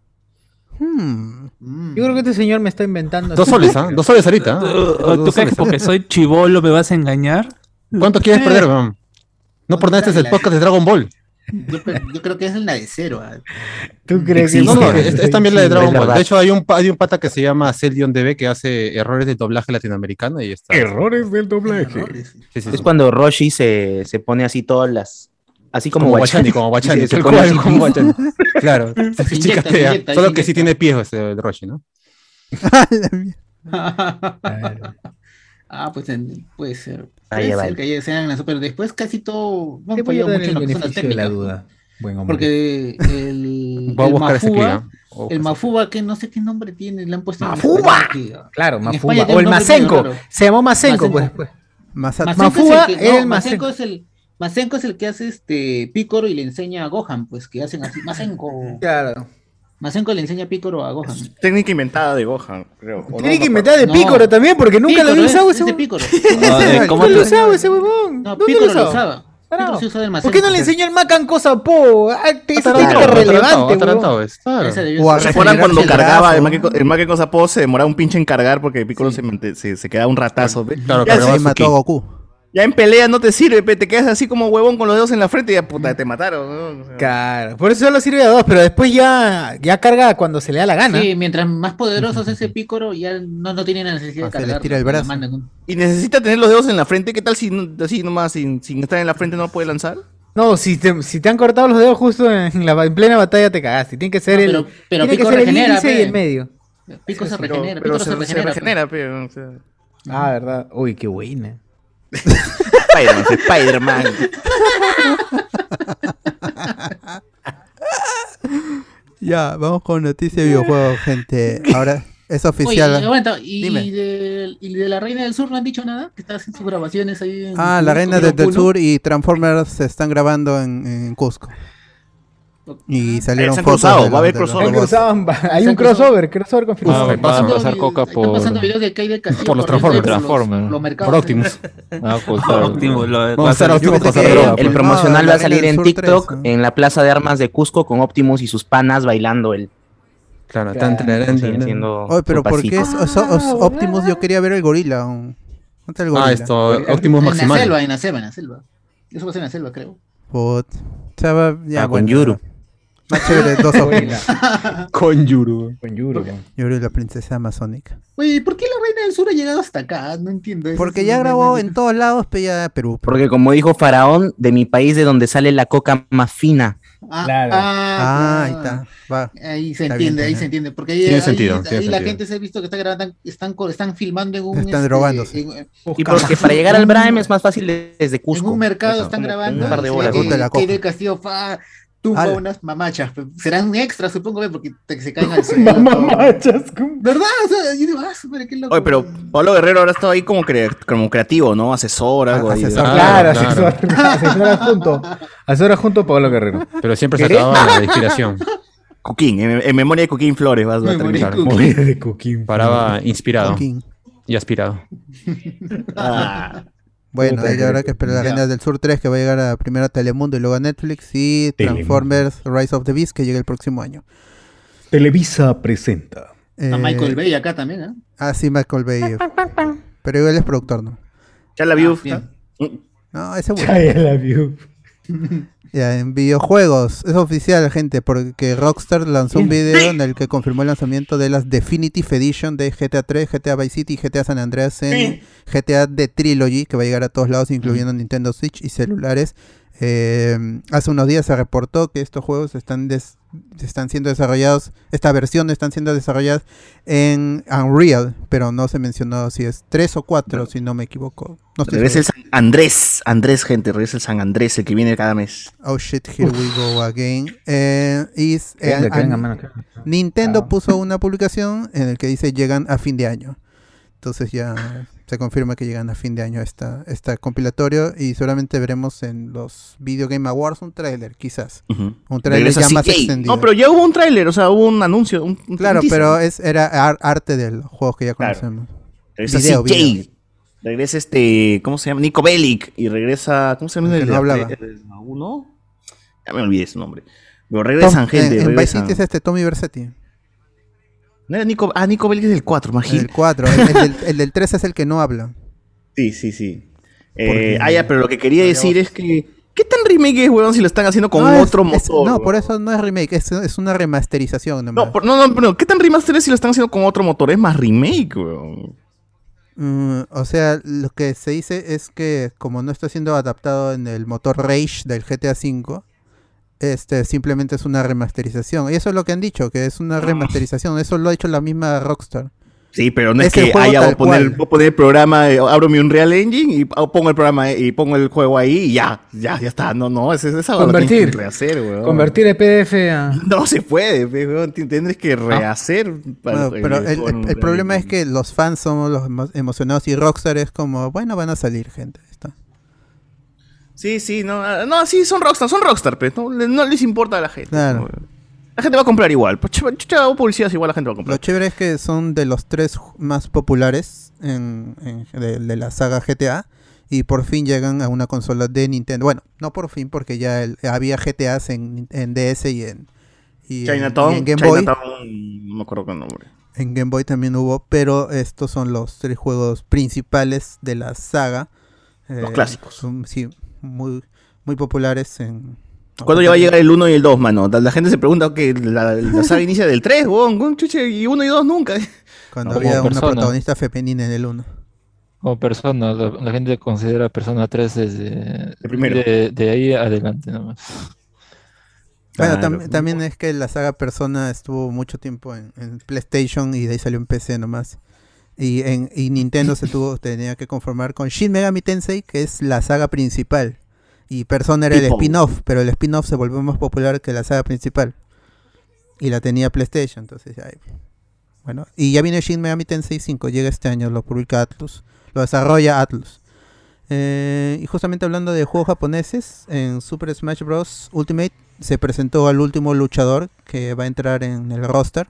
Hmm. Mm. Yo creo que este señor me está inventando. Dos soles, ¿ah? Dos soles ahorita. ¿ah? ¿Tú, crees porque soy chivolo me vas a engañar? ¿Cuánto quieres perder, weón? No por nada, este es el podcast de Dragon Ball. Yo, creo que es la de cero. ¿ah? ¿Tú crees No, no, es, es también la de Dragon Ball. De hecho, hay un, hay un pata que se llama Celdion DB que hace errores de doblaje latinoamericano y está. Errores del doblaje. Errores. Sí, sí, Es sí. cuando Roshi se, se pone así todas las. Así como, Como Guachani, como Guachani, Sí, se tal pone cual, así. como Guachani. Claro, se Se inyecta, se chicatea. inyecta, Solo que sí tiene pies ese el Roshi, ¿no? La mierda. Ah, pues en- puede ser. Ahí Puede va. ser que sean las pero después casi todo. no Te voy a dar mucho en el beneficio de la duda. Buen hombre. Porque el, Voy a el buscar ese. Mafuba, buscar el ese Mafuba, que no sé qué nombre tiene, le han puesto ¡Mafuba! Claro, en Mafuba. España O el Masenko. Se llamó Masenko, pues. Masenko. pues. Masenko Mafuba es el que, no, el Masenko Masenko. es el Masenko es el que hace este Picoro y le enseña a Gohan, pues que hacen así. Masenko. Claro. Masenko le enseña a Picoro a Gohan. Técnica inventada de Gohan, creo. ¿o Tiene no? que inventar de No. Pícoro también, porque nunca lo Picoro había usado es ese huevón. Picoro. Ah, eh, ¿Cómo ¿Dónde lo usaba ese huevón? No, ¿Dónde Picoro lo usaba? Picoro se ¿Por qué no le enseñó el Macan Cosa Po? Ah, Atarantado, técnica relevante, atarantado O ¿Se cuando cargaba el Maque Cosa Po? Se demoraba un pinche en cargar porque Piccolo se, se, se quedaba un ratazo. Claro, ya, su mató a Goku. Ya en pelea no te sirve, pe, te quedas así como huevón con los dedos en la frente y ya puta, te mataron. ¿no? O sea, Claro, por eso solo sirve a dos, pero después ya, ya carga cuando se le da la gana. Sí, mientras más poderoso es ese Picoro, ya no, no tiene la necesidad de se le cargar. tira el brazo. Y necesita tener los dedos en la frente. ¿Qué tal si así nomás, sin, sin estar en la frente, no puede lanzar? No, si te, si te han cortado los dedos justo en, la, en plena batalla te cagaste. Tiene que ser No, el, pero- pero tiene que Pico ser el regenera, índice y el medio. Pico se regenera, pero Picoro se, se se regenera. regenera, pe, o sea. Ah, verdad. Uy, qué buena. Spider-Man, Spider-Man. Ya, vamos con noticias de videojuegos, gente. Ahora es oficial. Oye, ¿y, Dime. de, ¿y de la Reina del Sur no han dicho nada? Que está haciendo sus grabaciones ahí en Ah, la Reina de- del Puno. Sur y Transformers se están grabando en, en Cusco. Y salieron fotos. cruzado, de va a haber los- los crossover. Hay un crossover, crossover confirmado. Ah. Están a pasar pasando- coca Están por- pasando videos de Kai Castillo. Por los corriendo Transformers. por Transformers. mercados Por Optimus. Ah, pues, a Optimus con El promocional va a salir en TikTok 3, ¿no? en la Plaza de Armas de Cusco con Optimus y sus panas bailando el. Claro, Claro, tan, haciendo Oye, pero ¿por qué pasito. es, es- es- Optimus? Yo quería ver el gorila. un- ¿Dónde está el gorila? Ah, esto, Optimus En la Maximal. selva, en la selva, en la selva. Eso va a ser en la selva, creo. O sea, ya, Ah, con Yuru. Más chévere, dos. Con Yuru. Con Yuru. Yuru y la princesa amazónica. Oye, ¿por qué la Reina del Sur ha llegado hasta acá? No entiendo. eso Porque ya grabó en todos lados, pero ya Perú. Porque como dijo Faraón, de mi país de donde sale la coca más fina. Ah, Claro. Ah, ahí está. Va. Ahí se Está entiende, bien, ahí se entiende. Porque ahí, Tiene ahí- sentido, ahí tiene la sentido. gente se ha visto que está grabando, están, filmando en un. este, Están drogándose. En, Y porque para llegar al Brahim es más fácil desde en Cusco. un mercado Eso, están grabando. Un par de horas. que- del castillo fa, tumba Ala. unas mamachas. pe- Serán extras, supongo, porque te- se caen al suelo. Mamachas. ¿Verdad? O sea, yo digo, ah, súper, qué loco. Oye, pero Pablo Guerrero ahora está ahí como, como creativo, ¿no? Asesor, algo. Asesor. Ah, Claro, claro. asesor, asesora junto. Asesora junto a Pablo Guerrero. Pero siempre se acababa la inspiración. Cuquín, en, en memoria de Cuquín Flores vas a Memoria terminar. de Cuquín. de Coquín. Paraba inspirado King. y aspirado. Ah, Bueno, Puta hay que- ahora que esperar la Ya. Reina del Sur 3 que va a llegar a primero a Telemundo y luego a Netflix y. Transformers Rise of the Beast que llega el próximo año. Televisa presenta. Está Eh, Michael Bay acá también, ¿eh? Ah, sí, Michael Bay. Pero igual es productor, ¿no? Ya la vio. bien. No, ese bueno. La view. Ya, en videojuegos, es oficial, gente, porque Rockstar lanzó un video en el que confirmó el lanzamiento de las Definitive Edition de GTA 3, GTA Vice City y GTA San Andreas en GTA The Trilogy, que va a llegar a todos lados, incluyendo Nintendo Switch y celulares. Eh, hace unos días se reportó que estos juegos están, des- están siendo desarrollados, esta versión están siendo desarrolladas en Unreal, pero no se mencionó si es 3 o 4, si no me equivoco. No Regresa el. San Andrés. Andrés, gente. Regresa el San Andrés, el que viene cada mes. Oh shit, here we go again. Eh, y s- Que venga, eh, an-. Nintendo puso una publicación en el que dice llegan a fin de año. Entonces ya se confirma que llegan a fin de año esta, esta compilatorio y seguramente veremos en los Video Game Awards un tráiler, quizás. Un tráiler ya más extendido. No, pero ya hubo un tráiler, o sea, hubo un anuncio. Un, un Claro, teaser. pero es, era ar- arte de los juegos que ya Claro. conocemos. Regresa Video, CJ. video. Regresa este. ¿Cómo se llama? Nico Bellic. Y regresa. ¿Cómo se llama? El que el no de- hablaba. el- ¿Uno? Ya me olvidé su nombre. Pero regresan, Tom- gente. en, en Vice. City es este Tommy Versetti. No era Nico. Ah, Nico Bellic es del 4, El imagínate. 4. El, el del, el del 3 es el que no habla. Sí, sí, sí. Eh, ah, ya, pero lo que quería decir es que. ¿Qué tan remake es, weón, si lo están haciendo con No, es- otro es- motor? no, weón? por eso no es remake, es, es una remasterización. nomás. No, por- no, no, pero ¿qué tan remaster es si lo están haciendo con otro motor? Es más remake, weón. Mm, o sea, lo que se dice es que como no está siendo adaptado en el motor Rage del GTA V, este simplemente es una remasterización. Y eso es lo que han dicho, que es una remasterización. Eso lo ha dicho la misma Rockstar. Sí, pero no es, que haya voy a poner, voy a poner el programa, eh, abro mi Unreal Engine y pongo el programa eh, y pongo el juego ahí y ya, ya, ya está. No, no, es, es algo que tienes Convertir. que rehacer, weón. Convertir el PDF a. No se puede, weón. Tendrás que rehacer. para- Bueno, pero el, problema es que los fans somos los emo- emocionados y Rockstar es como, bueno, van a salir, gente. está. Sí, sí, no, ah, no, sí, son Rockstar, son Rockstar, pero no, le- no les importa a la gente. La gente va a comprar igual. Pues, hago publicidad, igual la gente va a Lo comprar. chévere es que son de los tres ju- más populares en, en- de, de la saga GTA y por fin llegan a una consola de Nintendo. Bueno, no por fin porque ya el- había GTAs en, en DS y en, y en- Chinatown, y en Game Boy. Chinatown, no me acuerdo qué nombre. En Game Boy también hubo, pero estos son los tres juegos principales de la saga. Los Eh, clásicos. son, sí, muy, muy populares en... ¿Cuándo ya va a llegar el 1 y el 2, mano? La, la gente se pregunta que la, la saga inicia del 3, weón, weón, chuche, y 1 y 2 nunca. Cuando No, había una persona. protagonista femenina en el 1. Como persona, la, la gente considera Persona 3 desde primero. De, de ahí adelante nomás. Bueno, Claro. tam- también es que la saga Persona estuvo mucho tiempo en, en PlayStation y de ahí salió en PC nomás. Y en y Nintendo se tuvo tenía que conformar con Shin Megami Tensei, que es la saga principal. Y Persona era el spin-off, pero el spin-off se volvió más popular que la saga principal. Y la tenía PlayStation, entonces ya. Bueno, y ya viene Shin Megami Tensei 5, llega este año, lo publica Atlus, lo desarrolla Atlus. Eh, y justamente hablando de juegos japoneses, en Super Smash Bros. Ultimate se presentó al último luchador que va a entrar en el roster.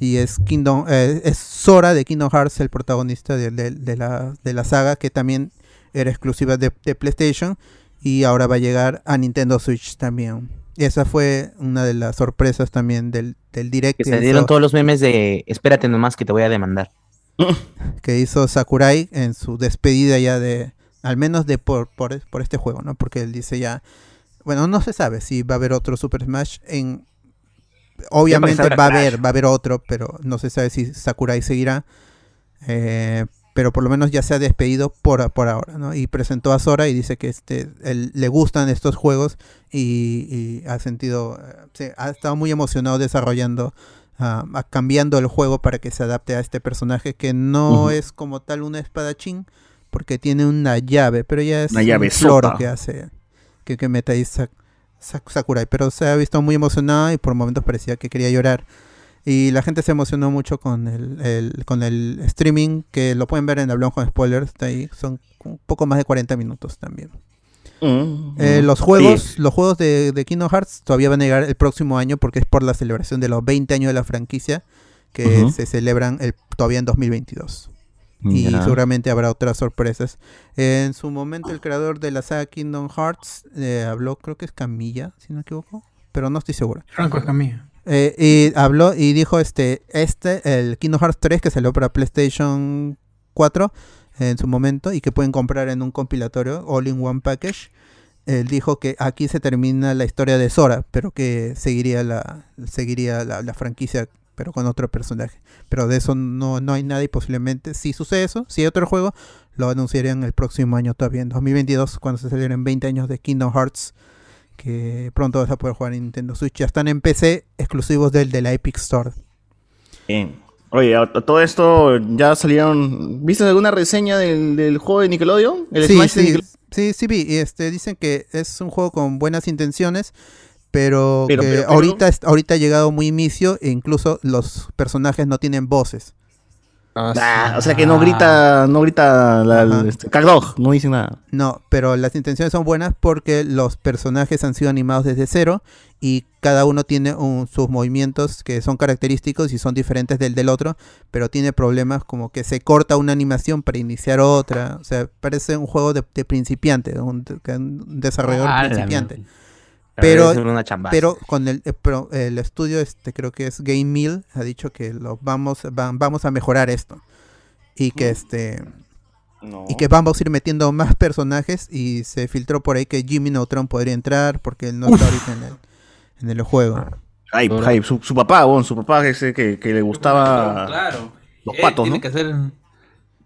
Y es Kingdom, eh, es Sora de Kingdom Hearts, el protagonista de, de- de la, de la saga, que también era exclusiva de, PlayStation. Y ahora va a llegar a Nintendo Switch también. Esa fue una de las sorpresas también del, del direct Que que se dieron hizo- todos los memes de espérate nomás que te voy a demandar. que hizo Sakurai en su despedida ya de, al menos de por, por, por este juego, ¿no? Porque él dice ya, bueno, no se sabe si va a haber otro Super Smash en... Obviamente va a haber, va a haber otro, pero no se sabe si Sakurai seguirá. Eh, pero por lo menos ya se ha despedido por, por ahora, ¿no? Y presentó a Sora y dice que este, él- le gustan estos juegos y, y ha sentido, eh, se- ha estado muy emocionado desarrollando, ah, cambiando el juego para que se adapte a este personaje que no es como tal un espadachín, porque tiene una llave, pero ya es Una un llave sota. que hace, que, que Sak- Sakurai, pero se ha visto muy emocionado y por momentos parecía que quería llorar. Y la gente se emocionó mucho con el, el- con el streaming, que lo pueden ver en Hablón con Spoilers, está ahí, son un poco más de 40 minutos también. Mm, Eh, mm. los juegos, Sí. los juegos de, de Kingdom Hearts todavía van a llegar el próximo año porque es por la celebración de los 20 años de la franquicia que se celebran el, todavía en 2022. Y seguramente habrá otras sorpresas. en su momento el creador de la saga Kingdom Hearts eh, habló, creo que es Camilla, si no me equivoco, pero no estoy seguro. Franco Escamilla. Eh, y habló y dijo este, este, el Kingdom Hearts 3 que salió para PlayStation 4 en su momento y que pueden comprar en un compilatorio All in One Package. Él dijo que aquí se termina la historia de Sora, pero que seguiría la, seguiría la, la franquicia, pero con otro personaje. Pero de eso no, no hay nada y posiblemente, si sucede eso, si hay otro juego, lo anunciarían el próximo año todavía, en 2022, cuando se celebren 20 años de Kingdom Hearts, que pronto vas a poder jugar en Nintendo Switch. Ya están en PC exclusivos del de la Epic Store. Bien. Oye, a, a todo esto ya salieron. ¿Viste alguna reseña del, del juego de Nickelodeon? El Sí, Smash de sí, Nickelodeon. sí, sí vi. Y este, dicen que es un juego con buenas intenciones, pero, Pero, que pero, pero- ahorita, ahorita ha llegado muy inicio e incluso los personajes no tienen voces. Ah, o sea que no grita, no grita la, este, Cagdog, no dice nada. No, pero las intenciones son buenas porque los personajes han sido animados desde cero y cada uno tiene un- sus movimientos que son característicos y son diferentes del del otro, pero tiene problemas como que se corta una animación para iniciar otra. O sea, parece un juego de, de principiante, un, de un desarrollador Ah, principiante. Pero, una chambaza. pero con el, eh, pero el estudio, este creo que es Game Mill, ha dicho que lo vamos, van- vamos a mejorar esto. Y que este y que vamos a ir metiendo más personajes y se filtró por ahí que Jimmy Neutron podría entrar porque él no está ahorita en el, en el juego. Hype, hype. Su, su papá, bon, su papá ese que, que le gustaba Claro. los Él patos, tiene ¿no? que hacer.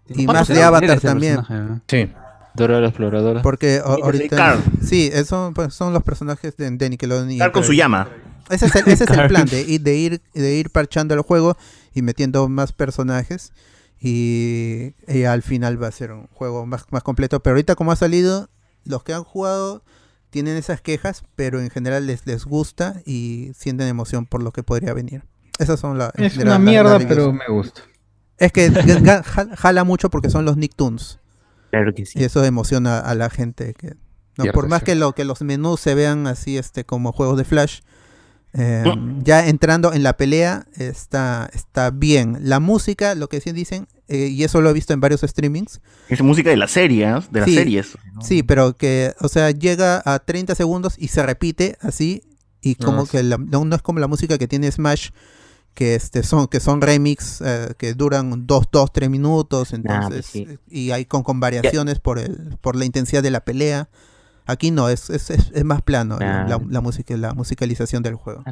Y más de Avatar también. Sí. Dora la exploradora. Porque ahorita Carl. sí, esos pues, son los personajes de, de Nickelodeon. y Carl con su llama. Ese es el, ese es el Carl. plan de, ir- de ir de ir parchando el juego y metiendo más personajes y, y al final va a ser un juego más, más completo. Pero ahorita como ha salido, los que han jugado tienen esas quejas, pero en general les, les gusta y sienten emoción por lo que podría venir. Esas son las Es de una la- la- mierda, pero me gusta. Es que jala mucho porque son los Nicktoons. Claro que sí. Y eso emociona a la gente. Que, no, Cierto, por más sí. que, lo, que los menús se vean así este como juegos de Flash, eh, ya entrando en la pelea está, está bien. La música, lo que sí dicen, eh, y eso lo he visto en varios streamings. Es música de la serie, ¿eh? de las Sí, series. Sí, pero que, o sea, llega a 30 segundos y se repite así. Y como Ah, que la- no, no es como la música que tiene Smash, que este son, que son remix eh, que duran 2, 2, 3 minutos. Entonces, pues sí. eh, y hay con, con variaciones por el, por la intensidad de la pelea. Aquí no, es, es, es, es más plano la- la, Claro. la música, la musicalización del juego.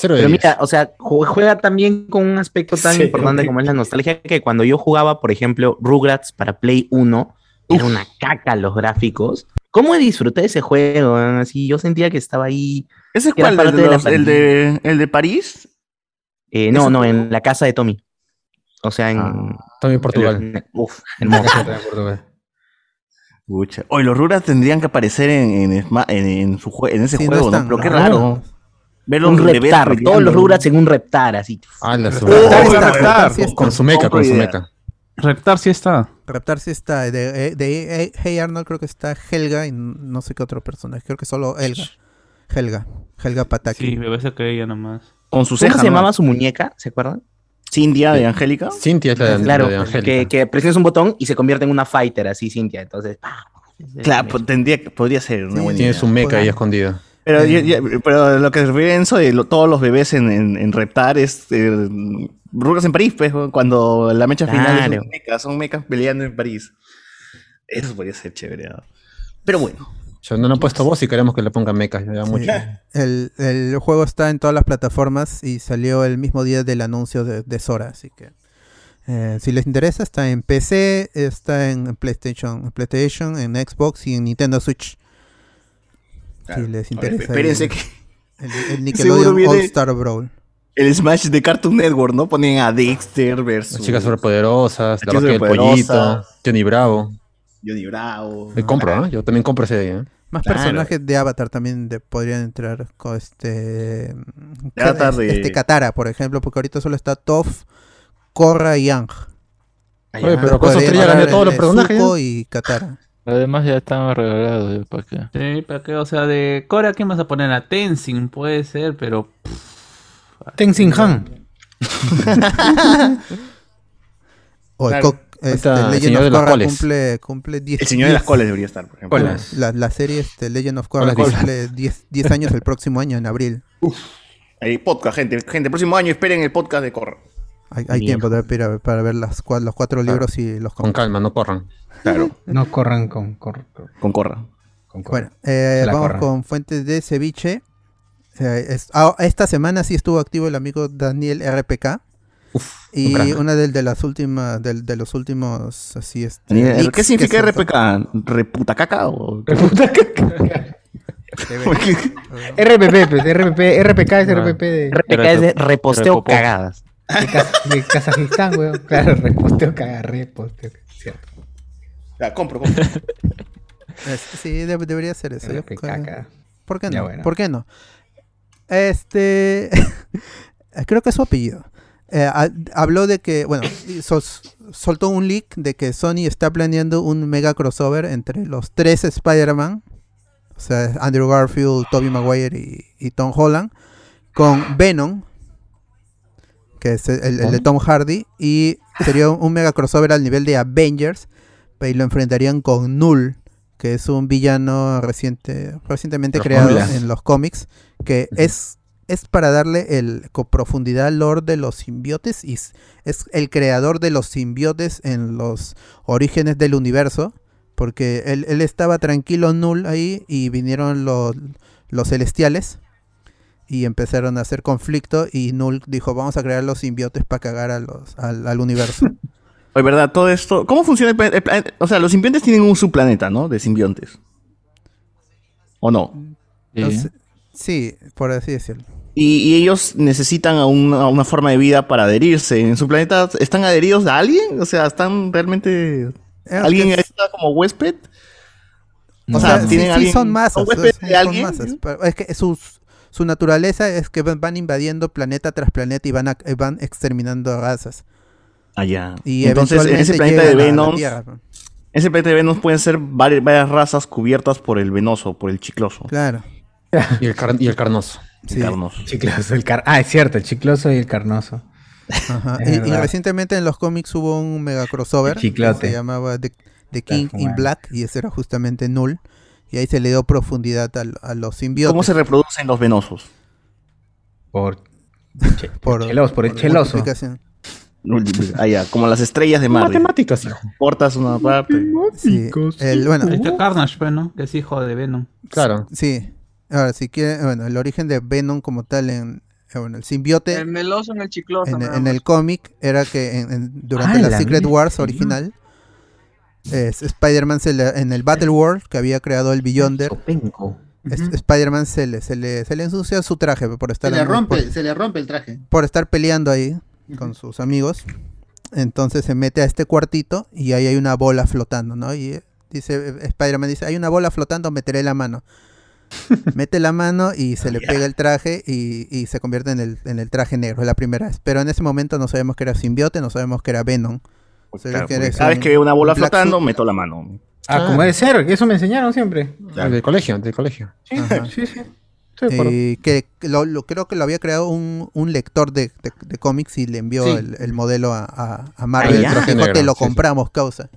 Pero mira, o sea, ju- juega también con un aspecto tan Sí, importante como es la nostalgia, que cuando yo jugaba, por ejemplo, Rugrats para Play 1, era una caca los gráficos. ¿Cómo disfruté ese juego? Así, yo sentía que estaba ahí. ¿Ese es cuál? ¿El parte de, de la los- el de, el de París? Eh, no, ¿Ese no, en la casa de Tommy. O sea, en. Tommy Portugal. en- uf, hermoso. Pucha. Oye, los Rugrats tendrían que aparecer en, en, en, en su jue- en ese Sí, no juego, ¿no? están, Pero qué no. raro. Verlos un reptar, todos peleando. los Rugrats en un reptar, así. Ah, la Oh, está, Reptar, Reptar sí con- está. Con su meca, con su meca. Reptar sí está. Reptar sí está. De, de, eh, Hey Arnold creo que está Helga y no sé qué otro personaje. Creo que solo Helga. Helga. Helga Pataki. Sí, me parece que ella nomás. Con su ¿Cómo ceja, se llamaba su muñeca? ¿Se acuerdan? Cintia de Angélica. Cintia es la, Claro, de Angélica. que, que presionas un botón y se convierte en una fighter, así, Cintia. Entonces, ¡pah! Claro, pues, tendría, que- podría ser una Sí, buena Tiene idea. su meca ahí Bueno. escondida. Pero, ya- ya- pero lo que se refiere Enzo de lo- todos los bebés en, en, en Reptar es eh, Rugrats en París, pues, cuando la mecha final Claro. son mecas, son mecas peleando en París. Eso podría ser chévere. ¿no? Pero bueno. Yo no le han puesto voz y queremos que le pongan mecas. Ya Sí. mucho. El, el juego está en todas las plataformas y salió el mismo día del anuncio de, de Sora, así que eh, si les interesa está en PC, está en PlayStation, en PlayStation, en Xbox y en Nintendo Switch. Claro. Si les interesa. espérense el- que el, Nickelodeon All Star Brawl. el Smash de Cartoon Network, ¿no? Ponen a Dexter versus Las chicas superpoderosas, la vaca del pollito. Johnny Bravo. Johnny Bravo. Me compro, ¿eh? Yo también compro ese ahí, ¿eh? Más Claro. personajes de Avatar también de- podrían entrar con este. De Avatar de- Este Katara, por ejemplo, porque ahorita solo está Toph, Korra y Yang. Oye, pero con esos ya todos los personajes. Y Katara. Además ya están regalados, ya, ¿para qué? Sí, ¿para qué? O sea, de Cora, ¿quién vas a poner? A Tenzin, puede ser, pero. Tenzin Han. O el Claro. Este, Legend señor of de las Korra coles. cumple, cumple 10 El señor de las 10 coles debería estar, por ejemplo. Colas. La, la serie este, Legend of Korra Colas, cumple 10, 10 años el próximo año, en abril. Hay podcast, gente. Gente, el próximo año esperen el podcast de Corra. Hay, hay tiempo de- para, para ver las, los cuatro libros y los Con calma, no corran. Claro. No corran con, cor- con- Con Corra. con corra. Bueno, eh, vamos con fuentes de ceviche. Eh, es- ah, esta semana sí estuvo activo el amigo Daniel RPK. Y un una del- de, las últimas, del- de los últimos, así es. Daniel, ¿Qué significa RPK? ¿Reputa caca o...? RPP, pues, RPP, RPK es RPP de, RPK es de reposteo cagadas. de, Kaz- de Kazajistán, weón. Claro, reposteo cagada, reposteo. Cierto. Ya, compro, compro. Sí, de- debería ser eso. Yo RPK, caga. ¿Por qué Ya, no? bueno. ¿Por qué no? Este. creo que es su apellido. Eh, ha- habló de que, bueno, sol- soltó un leak de que Sony está planeando un mega crossover entre los tres Spider-Man, o sea, Andrew Garfield, Tobey Maguire y, y Tom Holland, con Venom, que es el, el de Tom Hardy, y sería un, mega crossover al nivel de Avengers, y lo enfrentarían con Null, que es un villano reciente, recientemente Los creado en los cómics, que es, es para darle el, con profundidad al lore de los simbiotes y es el creador de los simbiotes en los orígenes del universo, porque él, él estaba tranquilo Null ahí y vinieron los, los celestiales y empezaron a hacer conflicto y Null dijo vamos a crear los simbiotes para cagar a los, al, al universo. Oye, ¿verdad? Todo esto... ¿Cómo funciona el, el O sea, los simbiontes tienen un subplaneta, ¿no? De simbiontes. ¿O no? Entonces, sí, por así decirlo. Y, y ellos necesitan a una, a una forma de vida para adherirse. ¿En su planeta están adheridos a alguien? O sea, ¿están realmente... ¿Alguien es- está como huésped? O sea, sí, ¿tienen sí alguien- son masas. son de son alguien? masas, pero es que sus- su naturaleza es que van, invadiendo planeta tras planeta y van, a- van exterminando razas. Allá. Y Entonces, en ese planeta de Venom... ¿no? Ese planeta de Venom pueden ser vari- varias razas cubiertas por el venoso, por el chicloso. Claro. Y el, car- y el carnoso. El carnoso. Chicloso, el car ah, es cierto, el chicloso y el carnoso. Ajá. Y, recientemente en los cómics hubo un mega crossover que se llamaba The, The King in bueno. Black y ese era justamente Null. Y ahí se le dio profundidad al- a, los simbiotes. ¿Cómo se reproducen los venosos? Por, por, chelos, por el cheloso. multiplicación. Allá, como las estrellas de Marvel. Matemáticas, hijo. Cortas una parte. Sí, el, bueno, está Carnage, pues, ¿no? Que es hijo de Venom. Claro. Sí. Ahora, si quieren, bueno, el origen de Venom como tal en eh, bueno, el simbiote El meloso en el chicloso. en, el cómic era que en- en- durante Ah, la la Secret. Wars original es- Spider-Man se le- en el Battle World que había creado el Beyonder es- Spider-Man se le, se, le, se le ensucia su traje por Se estar le rompe, por, se le rompe el traje. por estar peleando ahí con sus amigos entonces se mete a este cuartito y ahí hay una bola flotando ¿no? y eh, dice eh, Spider-Man dice hay una bola flotando meteré la mano mete la mano y se le pega el traje y, y se convierte en el, en el traje negro, es la primera vez. Pero en ese momento no sabemos que era simbiote, no sabemos que era Venom. Ve Claro, que cada vez un- que veo una bola un flotando, meto la mano. Ah, como debe ser, eso me enseñaron siempre. Del colegio, del colegio. Sí, Ajá. sí, sí. Acuerdo. Eh, que que lo, lo- creo que lo había creado un, un lector de, de- de cómics y le envió Sí. el, el modelo a, a, a Marvel. Ah. Dijo, Traje te negro, lo sí, sí. compramos, causa.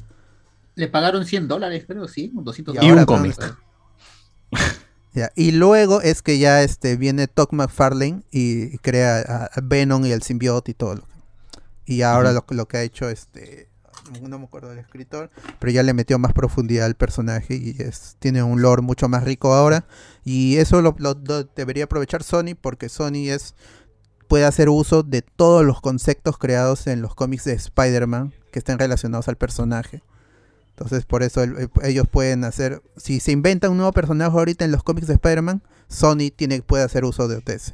Le pagaron 100 dólares, creo, sí, 200 Y dólares. ahora cómic. Ya, Y luego es que ya este viene Todd McFarlane y, crea a, Venom y el simbiote y todo. Lo, y ahora lo, lo que ha hecho este no me acuerdo del escritor, pero ya le metió más profundidad al personaje y es tiene un lore mucho más rico ahora y eso lo, lo- lo debería aprovechar Sony porque Sony es puede hacer uso de todos los conceptos creados en los cómics de Spider-Man que estén relacionados al personaje. Entonces, por eso el- el- ellos pueden hacer. Si se inventa un nuevo personaje ahorita en los cómics de Spider-Man, Sony tiene, puede hacer uso de OTS.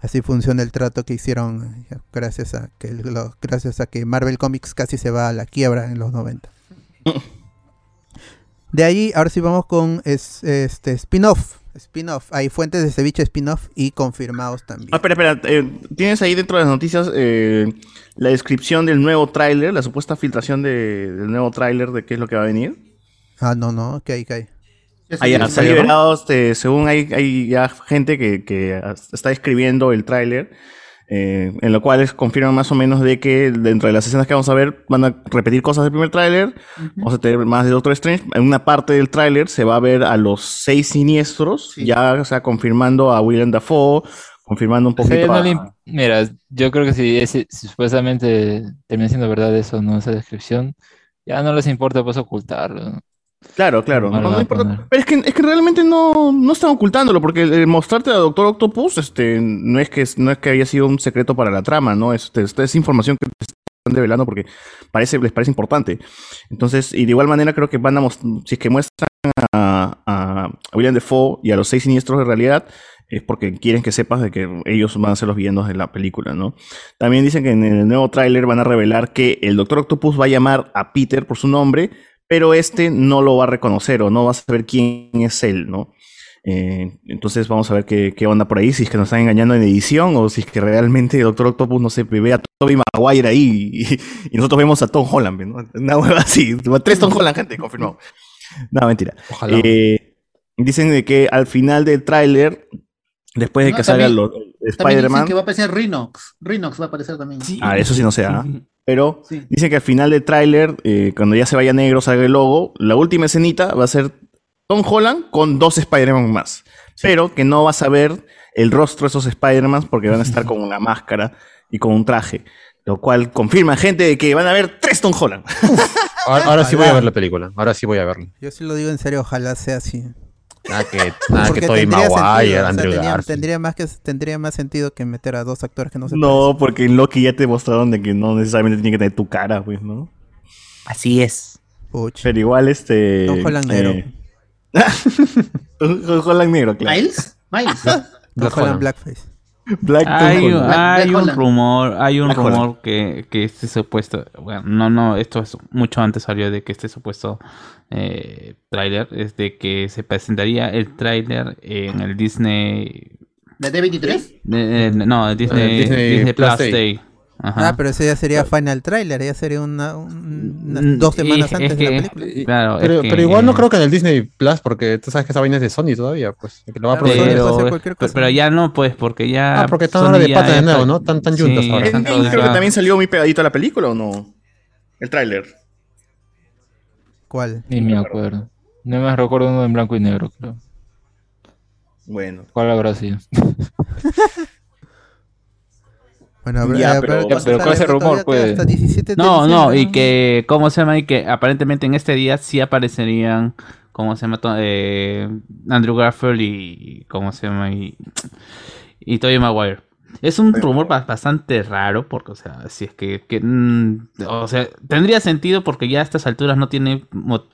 Así funciona el trato que hicieron eh, gracias a que lo- gracias a que Marvel Comics casi se va a la quiebra en los 90. De ahí, ahora sí vamos con es- este spin-off. Spin-off. Hay fuentes de ceviche spin-off y confirmados también. Ah, espera, espera. eh, Tienes ahí dentro de las noticias eh, la descripción del nuevo tráiler, la supuesta filtración de- del nuevo tráiler de qué es lo que va a venir. Ah, no, no, ok, ok. Ah, ya, se ha liberado, este, según hay, hay ya gente que, que está escribiendo el tráiler, eh, en lo cual es- confirman más o menos de que dentro de las escenas que vamos a ver van a repetir cosas del primer tráiler, vamos a tener más de Doctor Strange. En una parte del tráiler se va a ver a los seis siniestros, ya o sea, confirmando a William Dafoe, confirmando un O sea, ya poquito. no a- Mira, yo creo que si, ese- si supuestamente termina siendo verdad eso, ¿no? Esa descripción, ya no les importa pues ocultarlo. ¿no? Claro, claro. No, no importa. Pero es que, es que realmente no, no están ocultándolo, porque el, el mostrarte a Doctor Octopus este, no, es que, no es que haya sido un secreto para la trama, ¿no? Es, es, es información que te están develando porque parece, les parece importante. Entonces, y de igual manera creo que van a mostrar, si es que muestran a, a William Defoe y a los seis siniestros de realidad, es porque quieren que sepas de que ellos van a ser los villanos de la película, ¿no? También dicen que en el nuevo tráiler van a revelar que el Doctor Octopus va a llamar a Peter por su nombre, pero este no lo va a reconocer o no va a saber quién es él, ¿no? Eh, entonces vamos a ver qué, qué onda por ahí, si es que nos están engañando en edición o si es que realmente Doctor Octopus, no sé, ve a Tobey Maguire ahí y, y nosotros vemos a Tom Holland, ¿no? Una hueva así, tres Tom Holland, gente, confirmado. No, mentira. Ojalá. Eh, dicen de que al final del tráiler, después de No, que salga Spider-Man, que va a aparecer Rhinox. Rhinox va a aparecer también. Ah, eso sí no sé, ¿ah? Pero Sí. dicen que al final del tráiler, eh, cuando ya se vaya negro, salga el logo, la última escenita va a ser Tom Holland con dos Spider-Man más. Pero que no vas a ver el rostro de esos Spider-Man porque van a estar con una máscara y con un traje. Lo cual confirma, gente, de que van a ver tres Tom Holland. Ahora, ahora sí voy a ver la película. Ahora sí voy a verla. Yo sí lo digo en serio, ojalá sea así. Nada que, nada Porque que tendría Maguire, o sea, Garfield. tendría, más que, tendría más sentido que meter a dos actores que no se No, porque en Loki ya te mostraron de que no necesariamente tiene que tener tu cara, pues, ¿no? Así es. Puch. Pero igual, este... Tom Holland negro. eh, Tom Holland negro, claro. ¿Miles? Miles. Holland Holland. Blackface. Black Hay, Holland. hay Black un Holland. rumor, hay un Black rumor Holland. que, que este supuesto, bueno, no, no, esto es mucho antes salió de que este supuesto eh, tráiler es de que se presentaría el tráiler en el Disney, ¿La D23? eh, no, el Disney, Eh, Disney Disney Plus Plus Day. Day. Ajá. Ah, pero ese ya sería final trailer, ya sería una, un- unas Mm, dos y semanas es antes de que- la película. Claro, es Pero, que- pero igual no creo que en el Disney Plus, porque tú sabes que esa vaina es de Sony todavía, pues. que lo va a Claro, Pero, hacer pero, cosa. pero ya no, pues, porque ya. Ah, porque están ahora de pata de nuevo, ¿no? Tan- tan juntas ahora. están todos creo que también salió muy pegadito a la película, ¿o no? El tráiler. ¿Cuál? Ni me acuerdo. No me recuerdo uno en blanco y negro, creo. Bueno. ¿Cuál habrá sido? Bueno, Ya, eh, pero- ya, que pero ¿cuál es el esperar, rumor, pues? Hasta 17 de No, no, y que, ¿cómo se llama? Y que aparentemente en este día sí aparecerían, ¿cómo se llama? Eh, Andrew Garfield y, ¿cómo se llama? Y, y Tobey Maguire. Es un rumor ba- bastante raro, porque, o sea, si es que, que, mm, o sea, tendría sentido porque ya a estas alturas no tiene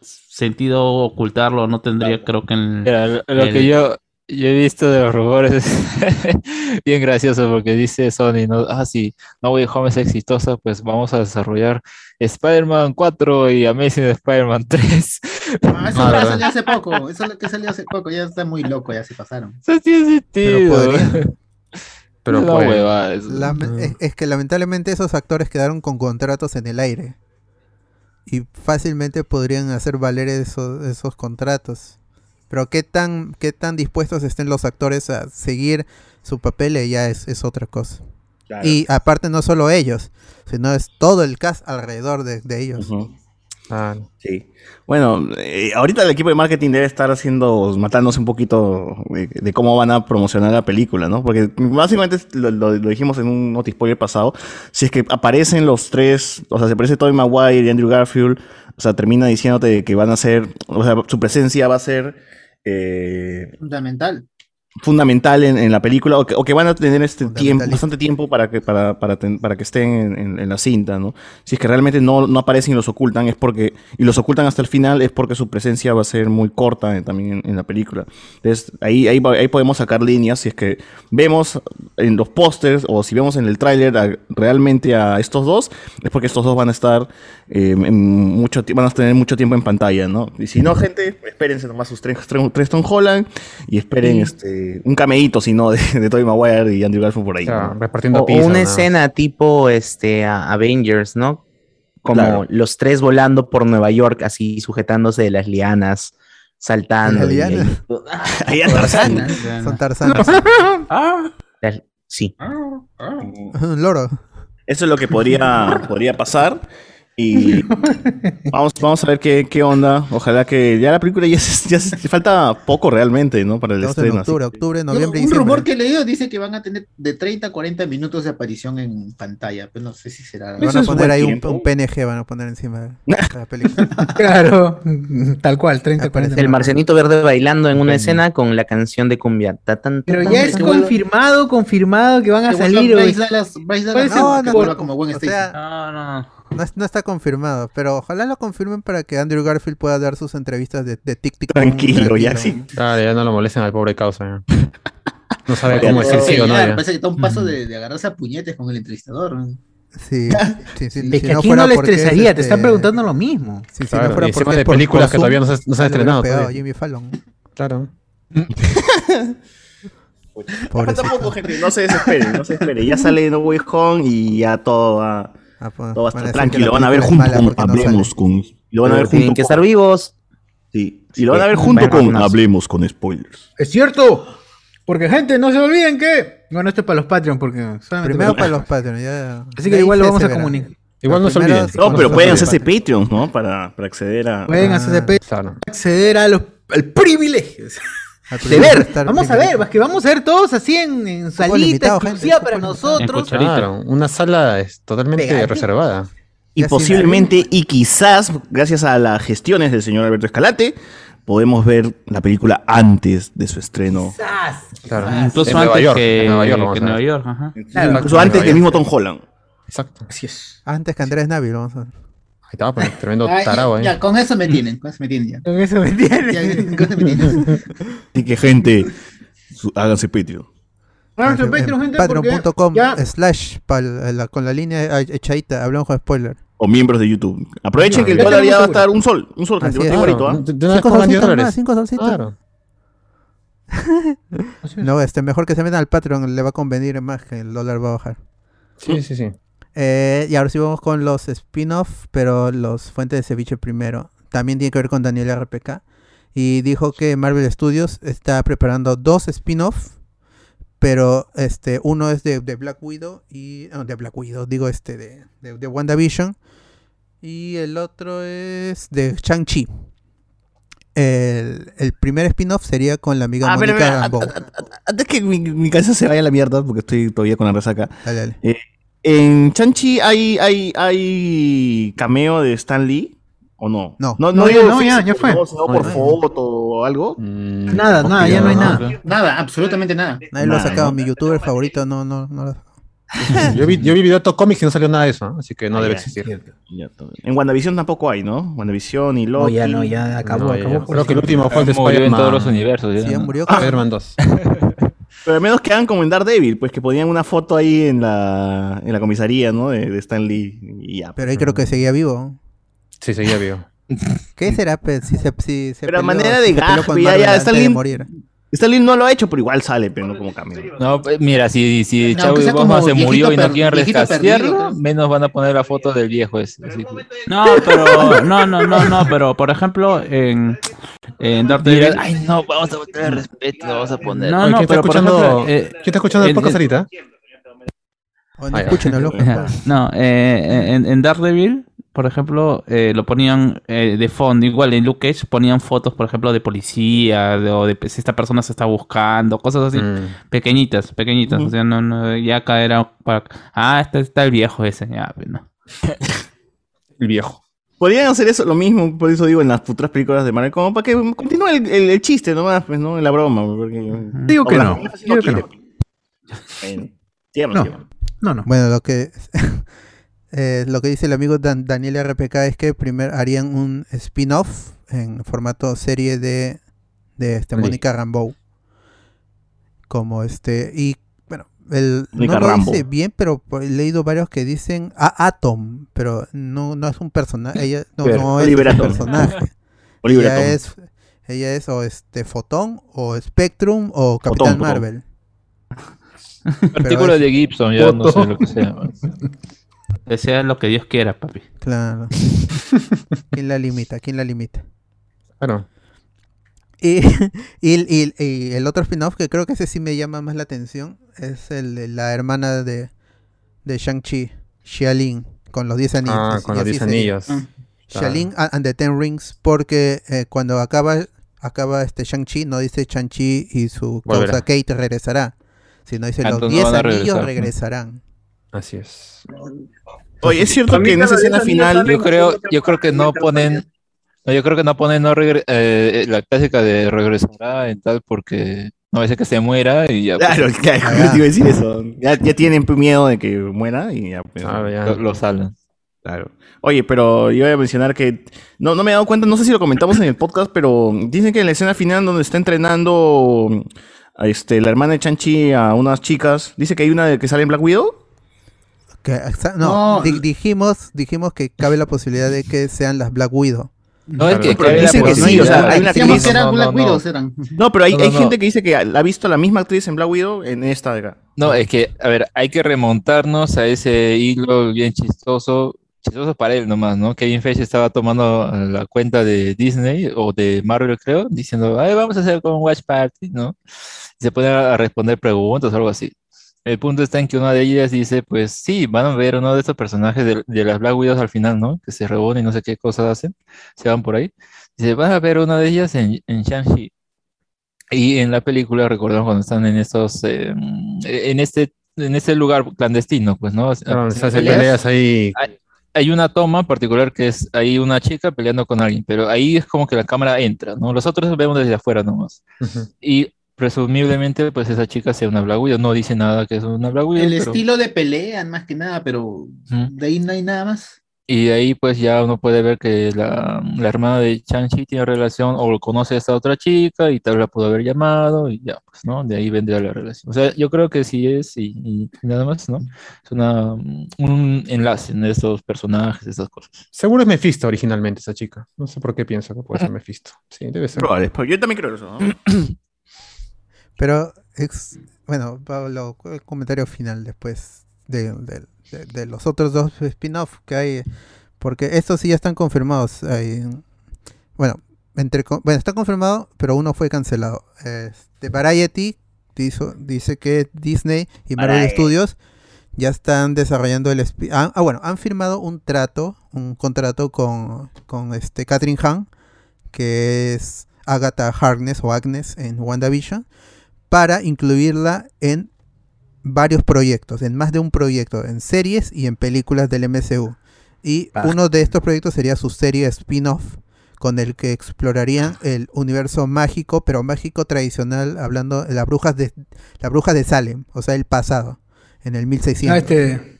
sentido ocultarlo, no tendría, creo que en... Mira, lo, lo el- que yo, yo he visto de los rumores es bien gracioso porque dice Sony, ¿no? Ah, sí, No Way Home es exitosa, pues vamos a desarrollar Spider-Man 4 y Amazing Spider-Man 3. Ah, eso Ah, salió hace poco. Eso es lo que salió hace poco. Ya está muy loco, ya se pasaron. Eso tiene Pero sentido. Pero Es una pues. Lam- es, es que lamentablemente esos actores quedaron con contratos en el aire. Y fácilmente podrían hacer valer esos contratos. Pero qué tan, qué tan dispuestos estén los actores a seguir su papel ya es, es otra cosa. Y aparte no solo ellos, sino es todo el cast alrededor de, de ellos. Ah, Sí. Bueno, eh, ahorita el equipo de marketing debe estar haciendo, matándose un poquito de, de cómo van a promocionar la película, ¿no? Porque básicamente lo, lo- lo dijimos en un notispoiler pasado. Si es que aparecen los tres, o sea, se aparece Tobey Maguire y Andrew Garfield, o sea, termina diciéndote que van a ser, o sea, su presencia va a ser eh, Fundamental. Fundamental en, en la película o que, o que van a tener este tiempo, bastante tiempo para que, para, para, ten- para que estén en, en- en la cinta, ¿no? Si es que realmente no, no aparecen y los ocultan, es porque, y los ocultan hasta el final, es porque su presencia va a ser muy corta eh, también en, la película. Entonces, ahí, ahí, ahí podemos sacar líneas, si es que vemos en los pósters o si vemos en el tráiler realmente a estos dos, es porque estos dos van a estar eh, en mucho van a tener mucho tiempo en pantalla, ¿no? Y si no, gente, espérense nomás sus tres, tres, tres Tom Holland y esperen este un cameíto, si no, de, de Tobey Maguire y Andrew Garfield por ahí. o sea, ¿no? repartiendo O, pizza. una escena tipo este Avengers, ¿no? Como Claro. los tres volando por Nueva York, así sujetándose de las lianas, saltando. ¿Las y lianas? ahí- Tarzán. Son tarzanas. sí. Un loro. Eso es lo que podría, podría pasar. Y vamos, vamos a ver qué, qué onda. Ojalá que ya la película ya se, ya se- falta poco realmente, ¿no? Para el Estamos en estreno. así octubre, octubre, No, noviembre y un diciembre. rumor que he leído dice que van a tener de 30 a 40 minutos de aparición en pantalla, pero no sé si será. Van a poner ahí un, un PNG, van a poner encima de la película. Claro, tal cual, 30, 40. El marcianito verde bailando en una escena con la canción de cumbia. Ta, tan, Pero tan, ya es confirmado, confirmado que van a salir. Bryce. Dallas- Bryce ¿Cuál Dallas No, no, no. como buen O Stacy. sea, No, no. No, es- no está confirmado, pero ojalá lo confirmen para que Andrew Garfield pueda dar sus entrevistas de, de tic tic. Tranquilo, ya sí. Claro, ya no lo molesten al pobre causa. ya. No sabe cómo decir sí o no. ya. Parece que está un paso de, de agarrarse a puñetes con el entrevistador. ¿no? Sí, sí, sí, Es si que aquí fuera no le es, estresaría, te este, están preguntando lo mismo. Sí, si Claro, no fuera y porque de por- películas por que todavía no se- no se han estrenado pegado. Jimmy Fallon. Claro. Falta Pobrecito. poco, gente. No se desesperen, no se desesperen. Ya sale No Way Home y ya todo va, Ah, pues, todo va a estar tranquilo. que Lo van a ver junto con Hablemos con. y Lo van a ver Tienen junto que con. estar vivos. Sí. Y lo van a ver junto con Hablemos con spoilers. Es cierto. Porque, gente, no se olviden que. Bueno, esto es para los Patreon, porque. Primero para los Patreons. Ya... Así que igual lo vamos a comunicar. Igual no se olviden. No, pero pueden hacerse Patreons. Patreons, ¿no? Para, para acceder a. Pueden Ah. hacerse Claro. acceder a los privilegios. De ver, vamos a ver, es que vamos a ver todos así en, en salita exclusiva para nosotros. Claro, una sala es totalmente Pegadito. reservada. Y posiblemente, y quizás, gracias a las gestiones del señor Alberto Escalate, podemos ver la película antes de su estreno. Quizás. Claro. Incluso en antes Nueva York. que en Nueva York, vamos que a ver. Nueva York, ajá. Claro. Incluso antes que el mismo Tom Holland. Exacto. Así es. Antes que Andrés Navi, lo vamos a ver. Ahí estaba, pues, tremendo Ah, tarado, ¿eh? ya, con eso me tienen, con eso me tienen ya. Con eso me entiendes. Ya, con eso me tienen. Así que, gente, su- háganse Patreon. Vamos a En- Patreon, en gente, porque Patreon.com ya- slash pal- la- con la línea echadita, hablamos con spoiler. O miembros de YouTube. Aprovechen No, que el ya dólar ya va a estar un sol. Un sol, gente. Así es. ¿ah? de, de una vez Cinco pongan 10 solcitos dólares. cinco solcitos. Claro. No, este, mejor que se metan al Patreon, le va a convenir más que el dólar va a bajar. Sí, sí, sí. Eh, y ahora sí vamos con los spin-off, pero los fuentes de ceviche primero. También tiene que ver con Daniel RPK. Y dijo que Marvel Studios está preparando dos spin-off. Pero este, uno es de, de Black Widow y. no, de Black Widow, digo este, de, de, de WandaVision. Y el otro es de Shang-Chi. El, el primer spin-off sería con la amiga Ah, Mónica Rambeau. Antes que mi, mi cabeza se vaya a la mierda, porque estoy todavía con la resaca. Dale, dale. Eh, en Chanchi hay, hay, hay cameo de Stan Lee. ¿O no? No. no, No, ya, no, ya, ya fue. no, sino por foto o algo. Mm, Nada, nada, ya no hay nada. Nada, absolutamente nada. Nadie lo ha sacado. ¿no? Mi youtuber favorito no, no, no lo ha sacado. Yo vi, yo vi video Comics y no salió nada de eso, ¿no? así que no Ah, debe ya, existir. En WandaVision tampoco hay, ¿no? WandaVision y No, Loki. ya no, ya acabó, No, ya. acabó. Creo que el último fue el de Murió en todos los Spider-Man. universos. ya, Sí, ya ¿no? murió. Spider-Man 2. Pero al menos quedan como en Daredevil, pues que ponían una foto ahí en la, en la comisaría, ¿no? De, de Stan Lee. Y ya. Pero ahí creo que seguía vivo. Sí, seguía vivo. ¿Qué será? pues, si se, si se Pero peleó- manera de gag, ya, ya, Stan de Lee- Lee no lo ha hecho, pero igual sale, pero no como cameo. No, pues, mira, si, si No, Boseman se viejito murió y no quieren creo. menos van a poner la foto del viejo ese. así No, pero no, no, no, no, pero por ejemplo en en Daredevil, ay no, vamos a el respeto, lo vamos a poner. No, no, ¿quién pero por escuchando, ejemplo, eh, ¿quién está escuchando el podcast ahorita? No. Ajá. No, eh, en, en Daredevil, por ejemplo, eh, lo ponían eh, de fondo. Igual en Luke Cage ponían fotos, por ejemplo, de policía, de, o de si esta persona se está buscando, cosas así. Mm. Pequeñitas, pequeñitas. Ujú. O sea, no, no, ya acá era para... Ah, este está el viejo ese. Ya, no. El viejo. Podrían hacer eso, lo mismo, por eso digo, en las futuras películas de Marvel, como para que continúe el, el- el chiste nomás, pues, ¿no? En la broma. Porque... Digo que no, digo que no. Bueno. No, no. Bueno, lo que eh, lo que dice el amigo Dan- Daniel RPK es que primero harían un spin-off en formato serie de, de este. Mónica Rambeau. Como este. Y bueno, el, no lo dice bien, pero he leído varios que dicen a Atom, pero no, no es un personaje. Ella no, Pero, no es Oliver un Atom. personaje. Ella es ella es o este Fotón o Spectrum o Capitán Fotón, Fotón. Marvel. Artículo es- de Gibson, ya no sé lo que sea. Que sea lo que Dios quiera, papi. Claro. ¿Quién la limita? ¿Quién la limita? Claro. Y, y- y- y el otro spin-off que creo que ese sí me llama más la atención es el de la hermana de, de Shang-Chi, Xialin, con los 10 anillos. Ah, y- con los así 10 sería. anillos. Ah. Shaolin a- and the Ten Rings, porque eh, cuando acaba, acaba este Shang-Chi, no dice Shang-Chi y su Volverá. causa Kate regresará, sino dice Ah, los entonces 10 no van a anillos regresarán. Así es. Oye, es cierto que en esa escena final. Yo creo, yo creo que no ponen, no, yo creo que no ponen no regre- eh, la clásica de regresará en tal porque no dice que se muera y ya pues, Claro, claro, Ah, yo te iba a decir eso. Ya, ya tienen miedo de que muera y ya. pues, Ah, ya. lo, lo salen. Claro. Oye, pero yo voy a mencionar que no, no me he dado cuenta, no sé si lo comentamos en el podcast, pero dicen que en la escena final donde está entrenando a este, la hermana de Chanchi a unas chicas, dice que hay una de que sale en Black Widow. Que, no, No. di- dijimos, dijimos que cabe la posibilidad de que sean las Black Widow. No, es que dicen que sí, posibilidad- o sea, hay una Decíamos actriz- que eran No, no, Black no. Widows, eran. No, pero hay, No, no, hay no. gente que dice que ha visto la misma actriz en Black Widow en esta de acá. No, es que, a ver, hay que remontarnos a ese hilo bien chistoso, chistoso para él nomás, ¿no? Kevin Feige estaba tomando la cuenta de Disney o de Marvel, creo, diciendo, Ay, vamos a hacer como un watch party, ¿no? Y se pone a a responder preguntas o algo así. El punto está en que una de ellas dice, pues sí, van a ver uno de estos personajes de, de las Black Widows al final, ¿no? Que se reúnen y no sé qué cosas hacen, se van por ahí. Dice, van a ver una de ellas en, en Shang-Chi. Y en la película, recordamos cuando están en estos, eh, en este, en este lugar clandestino, pues, ¿no? Claro, donde se hacen Peleas. peleas ahí. Hay, hay una toma particular que es ahí una chica peleando con alguien, pero ahí es como que la cámara entra, ¿no? Los otros vemos desde afuera nomás. Ujú. Y presumiblemente, pues esa chica sea una Black Widow. No dice nada que es una Black Widow, El pero- estilo de pelea, más que nada, pero de ahí no hay nada más. Y de ahí pues ya uno puede ver que la, la hermana de Chang-Chi tiene relación o conoce a esta otra chica y tal la pudo haber llamado y ya, pues, ¿no? De ahí vendría la relación. O sea, yo creo que sí es y, y nada más, ¿no? Es una, un enlace de estos personajes, estas cosas. Seguro es Mephisto originalmente esa chica. No sé por qué pienso que puede ser Mephisto. Sí, debe ser. Probable, yo también creo eso. ¿no? Pero, ex- bueno, Pablo, el comentario final después de, de- de- de los otros dos spin-off que hay, porque estos sí ya están confirmados. hay- bueno, entre, co- bueno, está confirmado, pero uno fue cancelado. Este, Variety dice, dice que Disney y Marvel Variety. Studios ya están desarrollando el ah, ah, bueno, han firmado un trato, un contrato con, con este Catherine Hahn, que es Agatha Harkness o Agnes en WandaVision, para incluirla en varios proyectos, en más de un proyecto, en series y en películas del MCU. Y Ah. uno de estos proyectos sería su serie spin-off, con el que explorarían el universo mágico, pero mágico tradicional, hablando de las brujas de las brujas de Salem, o sea, el pasado, en el 1600. Ah, este.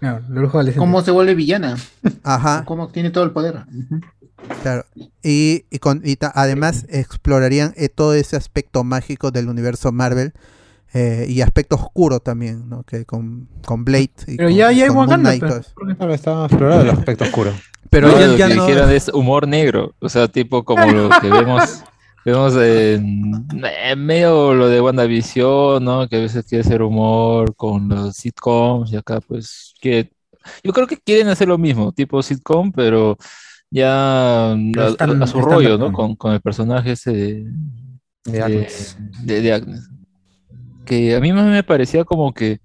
No, brujo adolescente. ¿Cómo se vuelve villana? Ajá. ¿Cómo tiene todo el poder? Ujú. Claro. Y, y con, y ta- además explorarían eh, todo ese aspecto mágico del universo Marvel eh, y aspecto oscuro también, ¿no? Que con, con Blade. Y Pero con- ya- ya hay Wakanda, pero- está explorado el aspecto oscuro. Pero No, ya, lo ya que no. dijeron es humor negro, o sea, tipo como lo que vemos, vemos en, en medio lo de WandaVision, ¿no? Que a veces quiere hacer humor con los sitcoms y acá pues que yo creo que quieren hacer lo mismo, tipo sitcom, pero ya a, Pero están- a su rollo, ¿no? Con, con el personaje ese de, Agnes. de- de Agnes. Que a mí más me parecía como que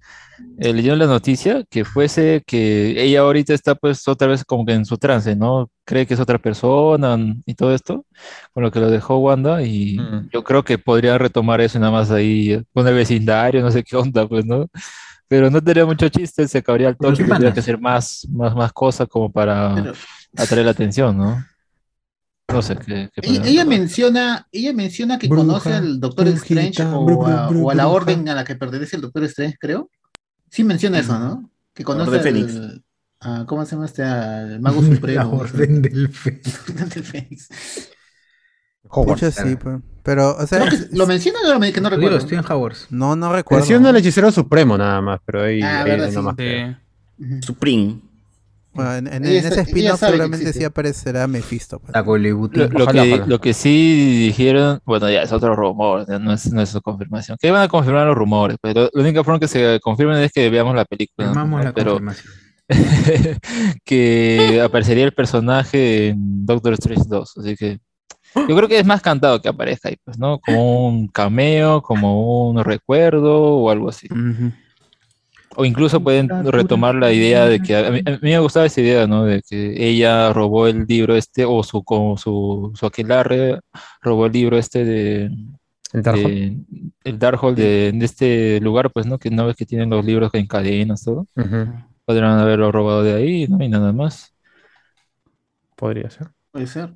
eh, leyendo la noticia que fuese que ella ahorita está pues otra vez como que en su trance, ¿no? Cree que es otra persona y todo esto, con lo que lo dejó Wanda y Mm. yo creo que podría retomar eso nada más ahí con el vecindario, no sé qué onda, pues, ¿no? Pero no tendría mucho chiste, se cabría el toque, tendría que hacer más, más, más cosas como para Pero atraer la atención, ¿no? No sé qué, qué ella, menciona, ella menciona que Bruja, conoce al Doctor brujita, Strange o, a, bru, o a la bruja. orden a la que pertenece el Doctor Strange, creo. Sí menciona eso, ¿no? Que conoce Orden al, Fénix. a- ¿cómo se llama este? Al Mago La Supremo. orden del fe. Orden del Fénix. Hogwarts. Muchas sí, pues. pero, o sea, que- ¿Lo menciona o que no recuerdo? estoy en Hogwarts. no, no recuerdo. Menciona al hechicero supremo nada más, pero ahí, Ah, ahí verdad, no sí. más. Sí. Ujú. Supreme. Bueno, en, en- ese spin-off seguramente sí aparecerá Mephisto. pues. La. Lo, lo Ojalá, que, ojalá. lo que sí dijeron, bueno, ya es otro rumor, ya no es, no es su confirmación. Que van a confirmar los rumores, pero la única forma que se confirmen es que veamos la película. ¿no? La Pero confirmación. que aparecería el personaje en Doctor Strange 2. Así que yo creo que es más cantado que aparezca ahí, pues, ¿no? Como un cameo, como un recuerdo o algo así. Ujú. O incluso pueden retomar la idea de que a mí, a mí me gustaba esa idea, ¿no? De que ella robó el libro este, o su, como su, su aquelarre robó el libro este de. El Darkhold. de- el Darkhold de, de este lugar, pues, ¿no? Que no ves que tienen los libros en cadenas, todo. Podrían haberlo robado de ahí, ¿no? Y nada más. Podría ser. Puede ser.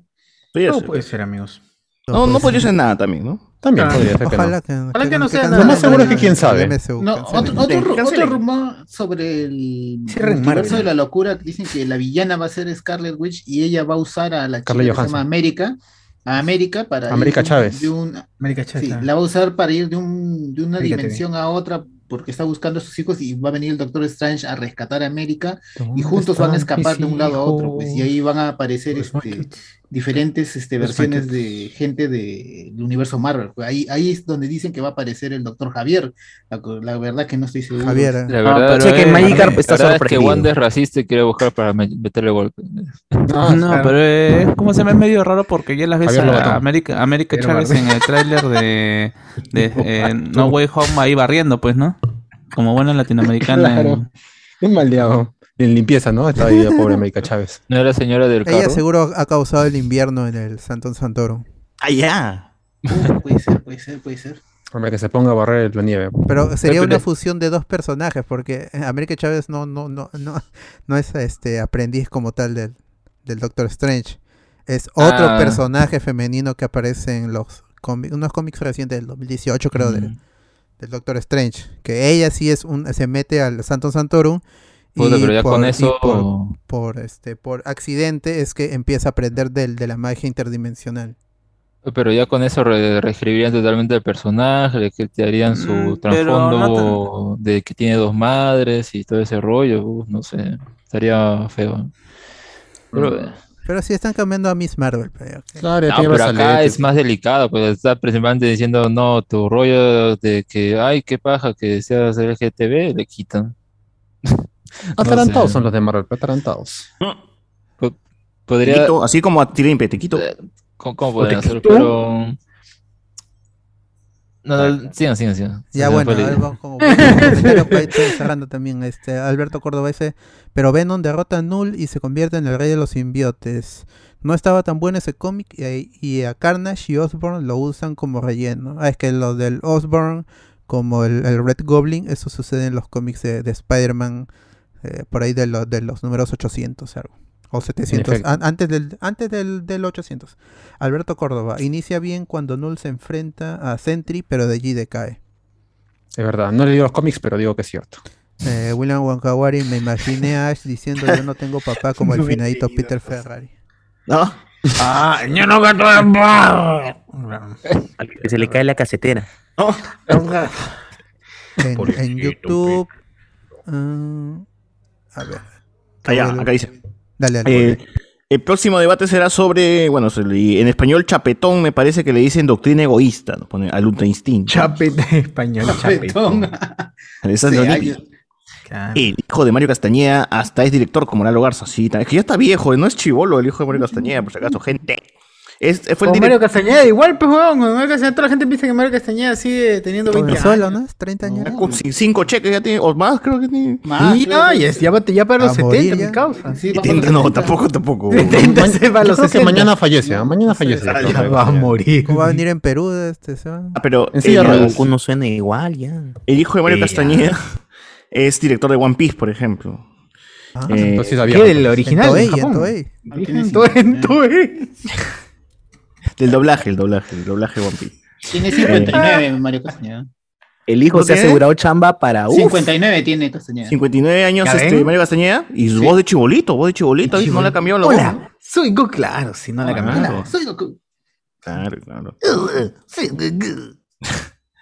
Podría ser. puede ser, amigos. No, no podría ser nada también, ¿no? También Ah, podría ser que Ojalá no. que, Ojalá que no sea nada. Lo más seguro es que quién sabe. MSU, No, otro, rumor sobre el universo de la locura que dicen que la villana va a ser Scarlet Witch y ella va a usar a la chica que se llama. América, a América para América Chávez. de un- América Chávez. sí, la va a usar para ir de, un, de una América TV. dimensión a otra porque está buscando a sus hijos y va a venir el Doctor Strange a rescatar a América y ¿Dónde juntos van a escapar de un lado a otro, pues, y ahí van a aparecer este, diferentes este, versiones de gente de- del universo Marvel. pues, Ahí, ahí es donde dicen que va a aparecer el Doctor Javier. La, verdad que no estoy seguro. Javier, eh. La Ah, verdad, parece que es- Magikarp está la verdad es que. Wanda es racista y quiere buscar para me- meterle golpe. Ah, no, claro. pero eh, es como se me es medio raro porque ya las ves Javier a. América, América Pero Chávez en el tráiler de, de eh, No Way Home ahí barriendo, pues, ¿no? Como buena latinoamericana. Claro. Es maldeado. En limpieza, ¿no? Estaba ahí la pobre América Chávez. No era señora del Ella carro. seguro ha causado el invierno en el Santon Santorum. Ah, ya. Uh, puede ser, puede ser, puede ser. Hombre, que se ponga a barrer la nieve. Pero sería una fusión de dos personajes, porque América Chávez no, no, no, no, no es este aprendiz como tal del, del Doctor Strange. Es otro Ah. personaje femenino que aparece en los cómics, unos cómics recientes del 2018, creo, Mm. Del Doctor Strange. Que ella sí es un, se mete al Santo Santorum. Puta, pero ya con y eso. por, por, este, por accidente es que empieza a aprender del, de la magia interdimensional. Pero ya con eso re- reescribirían totalmente el personaje, le harían su Mm, no trasfondo de que tiene dos madres y todo ese rollo. uf, no sé, estaría feo. Pero, eh, Pero sí están cambiando a Miss Marvel. pero, ok. Claro, no, pero acá es más delicado, pues está principalmente diciendo, no, tu rollo de que, ay, qué paja que seas LGTB, le quitan. Atarantados sé. son los de Marvel, atarantados. Po- Te Podría, quito, así como a Tirimpe, te quito. Eh, ¿Cómo, cómo podrían quito. Pero. No, no, sigan, sigan, sigan. Ya me bueno, vamos como cerrando también. Este Alberto Córdoba dice, pero Venom derrota a Null y se convierte en el rey de los simbiotes. No estaba tan bueno ese cómic y, y a Carnage y Osborn lo usan como relleno. Ah, es que lo del Osborn como el, el Red Goblin, eso sucede en los cómics de, de Spider-Man eh, por ahí de, los de los números 800 algo. O 700, efecto. an- antes, del, antes del, del 800. Alberto Córdoba, inicia bien cuando Null se enfrenta a Sentry, pero de allí decae. Es verdad, no he leído los cómics, pero digo que es cierto. Eh, William Wankawari, me imaginé a Ash diciendo yo no tengo papá como el finadito Peter. Ferrari. ¿No? Ah, yo no gato de Al que se le cae la casetera. En, YouTube. mm, a ver. Allá, acá dice. Dale, dale. Eh, el próximo debate será sobre, bueno, en español chapetón me parece que le dicen doctrina egoísta, ¿no? Pone al instinto. Chapete español, Petón. chapetón. Alessandro Sí, Claro. El hijo de Mario Castañeda hasta es director como Lalo Garza, sí, es que ya está viejo, no es chivolo el hijo de Mario Castañeda, por si acaso, gente. Es, fue el Mario director. Castañeda, igual, pues, weón. Mario Castañeda, toda la gente piensa que Mario Castañeda sigue teniendo 20 años. solo, ¿no? Es 30 años. Con ci- cinco cheques ya tiene, o más creo que tiene. Más, Y no, ya, ya, ya para los A morir 70, ya. mi causa. Sí, Y vamos tiene- a no, los tampoco, tampoco. 70 se va a Yo los creo que 60. mañana fallece, ¿ah? Mañana fallece. Ah, ya va a morir. ¿Cómo va a venir en Perú? Este, se va? Ah, pero En silla el. Goku no suena igual ya. el hijo de Mario Ya. Castañeda es director de One Piece, por ejemplo. Ah, Eh, Entonces sí ¿Qué en original? Toei, en? Toei. En Toei, del doblaje, el doblaje, el doblaje de One Piece. Tiene 59 Mario Castañeda. El hijo se ha asegurado chamba para uf, 59 tiene Castañeda. 59 años ¿Ya este? Mario Castañeda y su Sí. voz de chibolito, voz de chibolito, ¿viste? no le ha cambiado la voz. ¿no? Hola, soy Goku. Claro, si no la Ah, claro. Soy Goku. Claro, claro.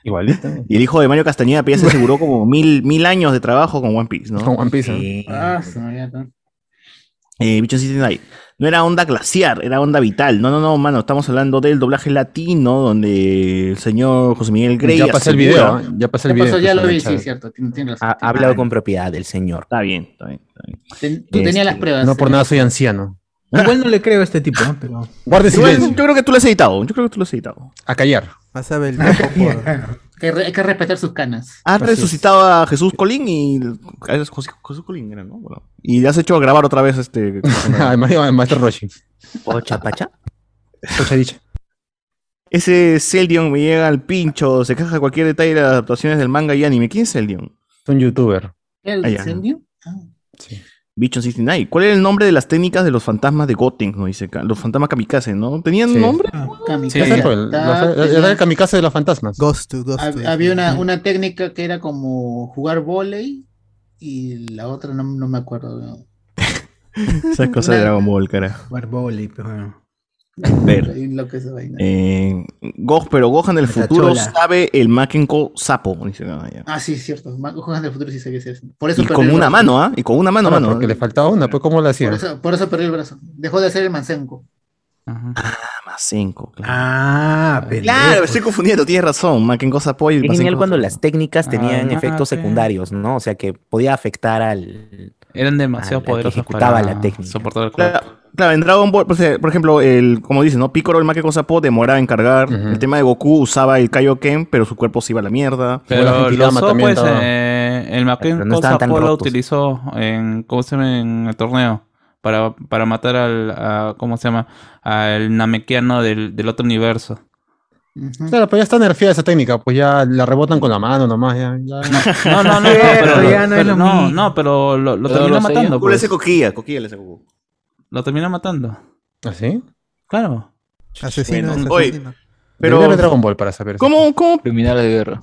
Igualito. Y el hijo de Mario Castañeda pues, ya se aseguró como mil, mil años de trabajo con One Piece, ¿no? Con One Piece, ¿no? Eh, Ah, se me había dado. eh, Bicho City Night. No era onda glaciar, era onda vital. No, no, no, mano, estamos hablando del doblaje latino, donde el señor José Miguel Grey. ya pasé el asegura- video, ya pasé el video. pasó, ya lo vi, sí, cierto. Tiene, tiene razón. ha, ha hablado con propiedad del señor. Está bien, está bien. Está bien. Ten- tú tenías Este, las pruebas. No por eh. nada soy anciano. Igual no le creo a este tipo, ¿no? pero. Guarde Igual, silencio. yo creo que tú lo has editado. Yo creo que tú lo has editado. A callar. El viejo por, Que re- hay que respetar sus canas. Has resucitado a Jesús Colín y. Jesús, Colín era, ¿no? Bueno, y le has hecho grabar otra vez este. Mario- Maestro Roshi. Pocha, pacha. Pocha dicha. Ese Celdion me llega al pincho, se queja de cualquier detalle de las adaptaciones del manga y anime. ¿Quién es Celdion? Es un youtuber. ¿El Ah, ya. incendio? Bichon 69. ¿Cuál era el nombre de las técnicas de los fantasmas de Goten? No dice acá. Los fantasmas kamikaze, ¿no? ¿Tenían Sí. nombre? Kamikaze. El- Ta- los- Era el kamikaze de los fantasmas. Ghost to Ghost to. Había una, una técnica que era como jugar volei y la otra no, no me acuerdo. Esa es cosa de Dragon Ball, cara. Barboli, pero bueno. Ver. Eh, Go- pero Gohan del futuro sabe el Makenko sapo. Ah, sí, cierto. Juegan del futuro sí sabía hacer eso. Por eso Y con una mano, ¿ah? Y con una mano, Claro, mano. porque le faltaba una, pues ¿cómo lo hacía? Por eso, por eso perdió el brazo. Dejó de hacer el mansenko. Ah, Masenko, claro. Ah, Claro, estoy confundiendo, tienes razón. Makenko sapo y Es genial cuando las técnicas tenían Ah, efectos secundarios, ¿no? O sea, que podía afectar al... Eran demasiado al que poderosos ejecutaba para la técnica. soportar el cuerpo. Claro, claro, en Dragon Ball, pues, eh, por ejemplo, el, como dices, ¿no? Piccolo, el Makenko sapo, demoraba en cargar. El tema de Goku usaba el Kaioken, pero su cuerpo se iba a la mierda. Pero Bueno, lo Genkidama usó, también pues, eh, el Makenko no Sapo lo utilizó en, ¿cómo se llama? En el torneo. Para, para matar al, a- ¿cómo se llama? Al Namekiano del, del otro universo. Claro, pues ya está nerfeada esa técnica, pues ya la rebotan con la mano nomás, ya. ya. No, no, no, no, pero, ya no es pero lo no, mismo. no, pero lo, lo Pero termina lo matando, le pues. hace coquilla, coquilla le hace. Lo termina matando. ¿Así? Claro. Asesino Bueno, es oye, asesino. Pero Pero, ver Dragon Ball para saber. ¿cómo, cómo? Criminales de guerra.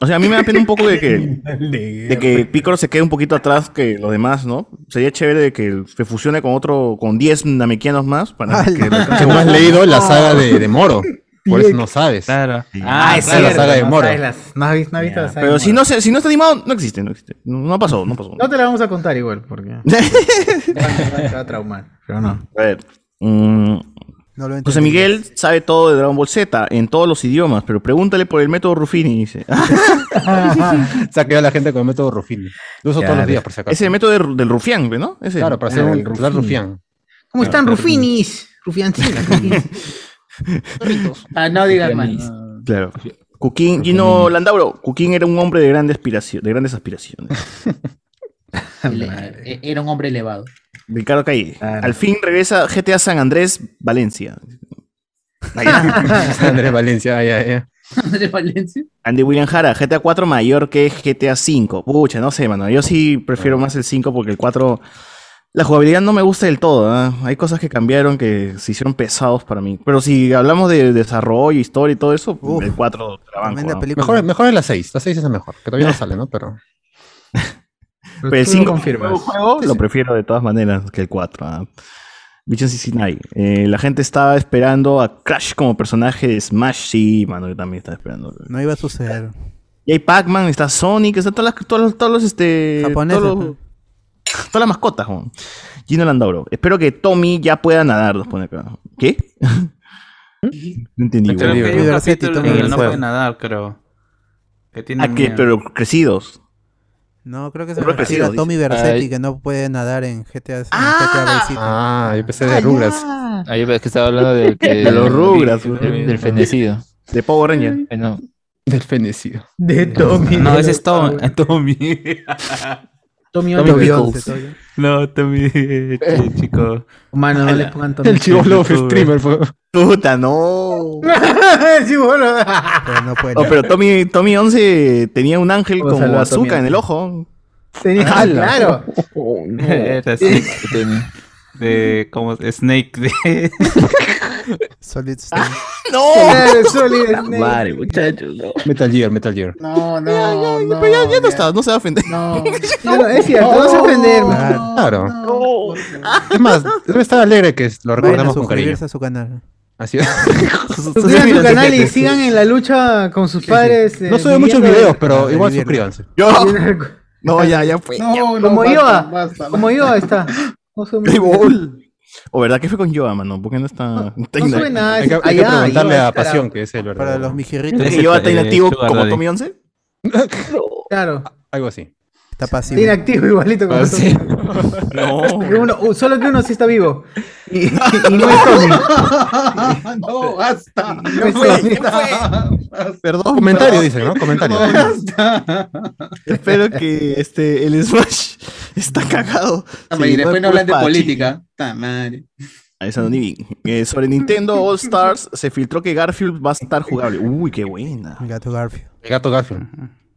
O sea, a mí me da pena un poco de que, de que Piccolo se quede un poquito atrás que los demás, ¿no? Sería chévere de que se fusione con otro, con 10 namekianos más para que has leído la saga de, de Moro. Por eso no sabes. Claro. Ah, es claro, la cierto. saga de no, Moro. no has visto, no has visto la saga Pero de si no, se, si no está animado, no existe, no existe. No, pasó, no pasó. No te la vamos a contar igual, porque. te va a traumar, pero no. A ver. mm, No lo José. Miguel sabe todo de Dragon Ball Z en todos los idiomas, pero pregúntale por el método Ruffini, dice. Se ha quedado la gente con el método Ruffini. Lo uso todos los días, por si acaso. Ese método de- del rufián, ¿no? Ese. Claro, para ser Ah, el Ruffini. rufián. ¿Cómo están, Rufinis? Rufiancinas. Ah, no digas más. Claro. Cuquín, Gino Landauro, Cuquín era un hombre de grandes, aspiración, de grandes aspiraciones. Ele- Era un hombre elevado. Ricardo Calle. Claro. Al fin regresa GTA San Andrés, Valencia. Andrés Valencia, ya, ya. Andrés Valencia. Andy William Jara, GTA 4 mayor que GTA 5. Pucha, no sé, mano. Yo sí prefiero más el 5 porque el 4. La jugabilidad no me gusta del todo. ¿ah? Hay cosas que cambiaron que se hicieron pesados para mí. Pero si hablamos de desarrollo, historia y todo eso, Uf, el 4 te la banco, Tremenda ¿ah? película. Mejor, mejor es la 6. La 6 es la mejor. Que todavía no sale, ¿no? Pero. Pero el Tú 5 confirmas. juego lo prefiero de todas maneras que el 4. ¿ah? Bichon. Eh, la gente estaba esperando a Crash como personaje de Smash. Sí, mano, yo también estaba esperando. No iba a suceder. Y hay Pac-Man, está Sonic, están todas las, todos los, todos los, este, Japoneses, todos los- todas las mascotas, Juan. Gino Landauro. Espero que Tommy ya pueda nadar, nos pone acá. ¿Qué? no entendí. Creo que hay un capítulo Tommy, el no puede nadar, creo. Que tiene Ah, miedo. Pero crecidos. No, creo que se que refiere a Tommy. Versetti, que no puede nadar en GTA, en GTA Vice City. Ah, yo pensé de Rugrats. Ahí ves que estaba hablando que, De los Rugrats, del, güey. del fenecido. De Power Ranger. Bueno, Del fenecido. De Tommy. No, ese es Tom, Power. Tommy. Tommy Tommy. Pickles. Tommy. No, Tommy, este chico. Mano, no le pongan Tommy. El chivolo streamer fue. Puta, no. sí, bueno. Pero no puede Oh, nadar. pero Tommy, Tommy 11 tenía un ángel como Tommy azúcar en 11. el ojo. Tenía, ¡Hala! claro. Era así. De, como Snake de... Solid Snake. ¡No! Claro, Solid Snake. Vale, muchachos, no. Metal Gear, Metal Gear. No, no, no. Pero ya, ya no está, no se va a ofender. No. No, no, es cierto, no, se ofender. Claro. Claro. Es más, debe estar alegre que lo Vayan a recordemos con cariño. a su canal. Así es. Suscríbanse a su canal y sigan en la lucha con sus padres. eh, No sube muchos viviendo- videos, pero Ah, igual suscríbanse. Yo. No, ya, ya fue. No, no, Como basta, como yo está. No Ball. O verdad que fue con Yoa, mano, porque no está. no ina- sube nada. Hay que, hay que allá, preguntarle a. Pasión, que es el Para verdadero. los mijirritos, ¿Crees que Ese Yoa es, está inactivo Sugar como Daddy. Tommy 11? Claro, Algo así. está pasivo. inactivo igualito como Ah, sí. No. Uno- uh, solo que uno sí está vivo. Y, y no es Tommy. no, basta. No es fue, Tommy. ¿quién fue? Perdón. Comentario, dice, ¿no? Comentario. Espero que este, el Smash está cagado. Sí, y después no hablan de política. Madre. Está Bean. Eh, sobre Nintendo All Stars se filtró que Garfield va a estar jugable. Uy, qué buena. El gato Garfield. El gato Garfield.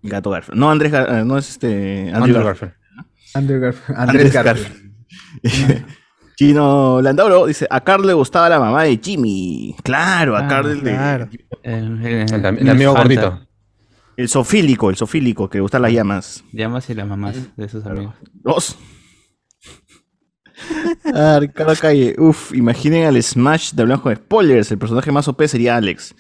Gato Garfield. No, Andrés Gar- eh, no es este. Andrew Andrew Garfield. Andrew Garfield. Andrés Andrés Garfield. Chino Landauro dice: A Carl le gustaba la mamá de Jimmy. Claro, a Ah, Carl el de- Claro. El, El, el amigo gordito. El sofílico, el sofílico, que le gustan las llamas. Llamas y las mamás de sus amigos. Dos. Ah, Ricardo Calle. Uf, imaginen al Smash de Hablamos con Spoilers. El personaje más OP sería Alex.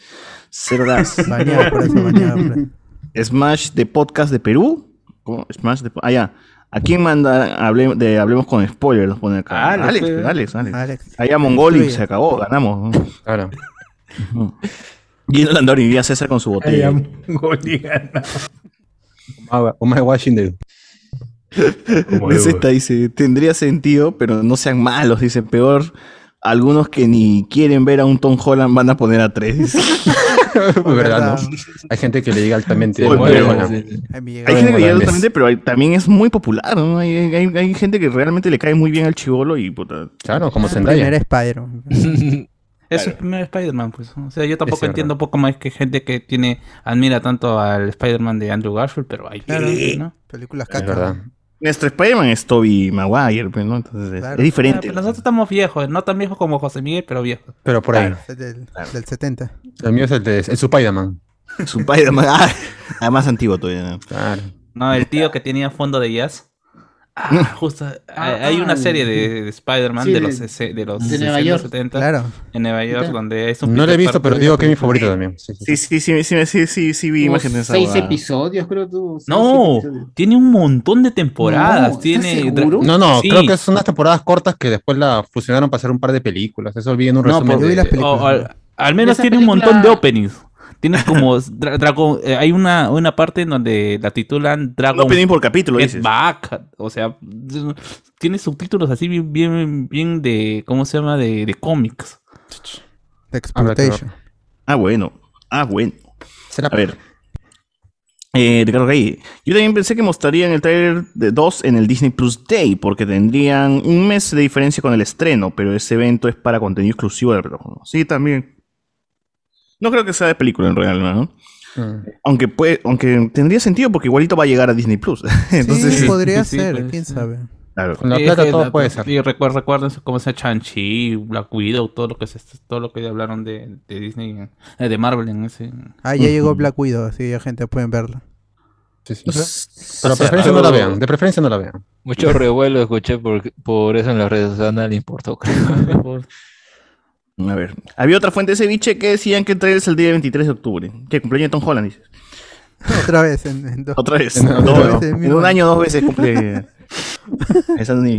Cero gas. Bañado por eso, bañado por eso. Smash de podcast de Perú. ¿Cómo? Smash de. Ah, ya. ¿A quién manda hable- de Hablemos con Spoilers? Nos pone acá. Alex, Alex, pues. Alex, Alex. Alex. Allá Mongol y Destruye. se acabó, ganamos. Claro. Gino Landor y César con su botella. Omar Washington. Como Es Evo. esta, dice, tendría sentido, pero no sean malos, dice, peor. Algunos que ni quieren ver a un Tom Holland van a poner a tres. verdad, ¿no? Hay gente que le llega altamente. Oye, pero- bueno. Llega- Hay gente que llega Morales. altamente, pero hay- también es muy popular, ¿no? Hay, hay- hay gente que realmente le cae muy bien al chivolo y puta. Claro, como El primer Zendaya. Spider-Man. Es el primer Spider-Man, pues. O sea, yo tampoco entiendo un poco más que gente que tiene admira tanto al Spider-Man de Andrew Garfield, pero hay Claro, ¿no? películas Es caca. Nuestro Spider-Man es Toby Maguire, pues, ¿no? Entonces es- Claro. es diferente. Pero nosotros estamos viejos, no tan viejos como José Miguel, pero viejos. Pero por ahí. Claro. Del, del 70. El mío es el de el Spider-Man. Es un Spider-Man. Ah, ah, más antiguo todavía. ¿no? Claro. No, el tío que tenía fondo de jazz. Ah, justo. hay, hay una serie de, de Spider-Man Sí, de de- los, de los de Nueva 60, York. 70 Claro. en Nueva York, donde es un No lo he visto, pero digo que es mi favorito también. Sí, sí, Sí, sí, sí, sí, sí, sí, sí, vi imágenes de esa seis huevada. episodios, creo tú. No, episodios. tiene un montón de temporadas. No, ¿estás tiene? No, no, Sí. creo que es unas temporadas cortas que después la fusionaron para hacer un par de películas. Eso olviden un No, resumen. Yo vi las de- películas. o- al, al menos Esa tiene un película- montón de openings. Tiene como dra- Dragon, eh, hay una, una parte en donde la titulan Dragon opening por capítulo, Get dices. Back. O sea, tiene subtítulos así bien, bien, bien de, ¿cómo se llama? De, de cómics. Exploitation. Ah, bueno. Ah, bueno. Será- A ver. Eh, Ricardo Rey. Yo también pensé que mostrarían el trailer de 2 en el Disney Plus Day, porque tendrían un mes de diferencia con el estreno, pero ese evento es para contenido exclusivo de la plataforma. Sí, también. No creo que sea de película en realidad, ¿no? Mm. Aunque puede, aunque tendría sentido porque igualito va a llegar a Disney Plus. Entonces, sí, podría sí, ser, pues, quién sí. sabe. claro. Con la plata es todo la- puede ser. Y recuer- recuerden cómo se Chanchi, Black Widow, todo lo que se, todo lo que hablaron de, de Disney, eh, de Marvel en ese. Ah, ya llegó Black Widow, así ya gente pueden verla. Sí, sí. Pero de preferencia no la vean. De preferencia no la vean. Mucho revuelo escuché por, por eso en las redes sociales, no le importó, creo. A ver. Había otra fuente de ceviche que decían que el trailer es el día 23 de octubre. Que cumpleaños de Tom Holland, dices. Otra vez en, en dos. Otra vez. En- Dos- otra vez el en un año. dos veces cumple. Alessandro.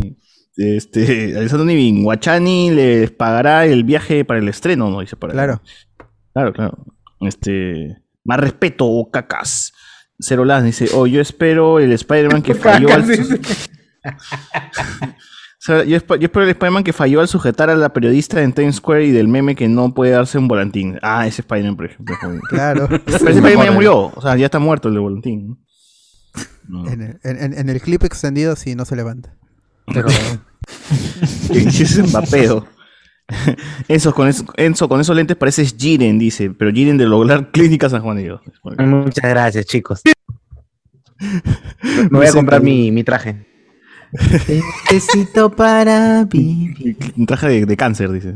Este, Alessandro Nivi, Guachani les pagará el viaje para el estreno, ¿no? Dice para Claro. Claro, claro. Este, más respeto, o cacas. Cero Las dice, oh, yo espero el Spider-Man que falló al... Sea, yo, esp- yo espero el Spider-Man que falló al sujetar a la periodista en Times Square y del meme que no puede darse un volantín. Ah, ese Spider-Man, por ejemplo. Claro. Pero ese Spider-Man ya murió. O sea, ya está muerto el de volantín. En el, en- el clip extendido sí no se levanta. Pero, es Mbappeo. Enzo con, eso- Enzo, con esos lentes pareces Jiren, dice. Pero Jiren de lograr Clínica San Juan de Dios. Muchas gracias, chicos. Me voy a comprar mi, mi traje. Necesito para vivir. Un traje de, de cáncer, dice.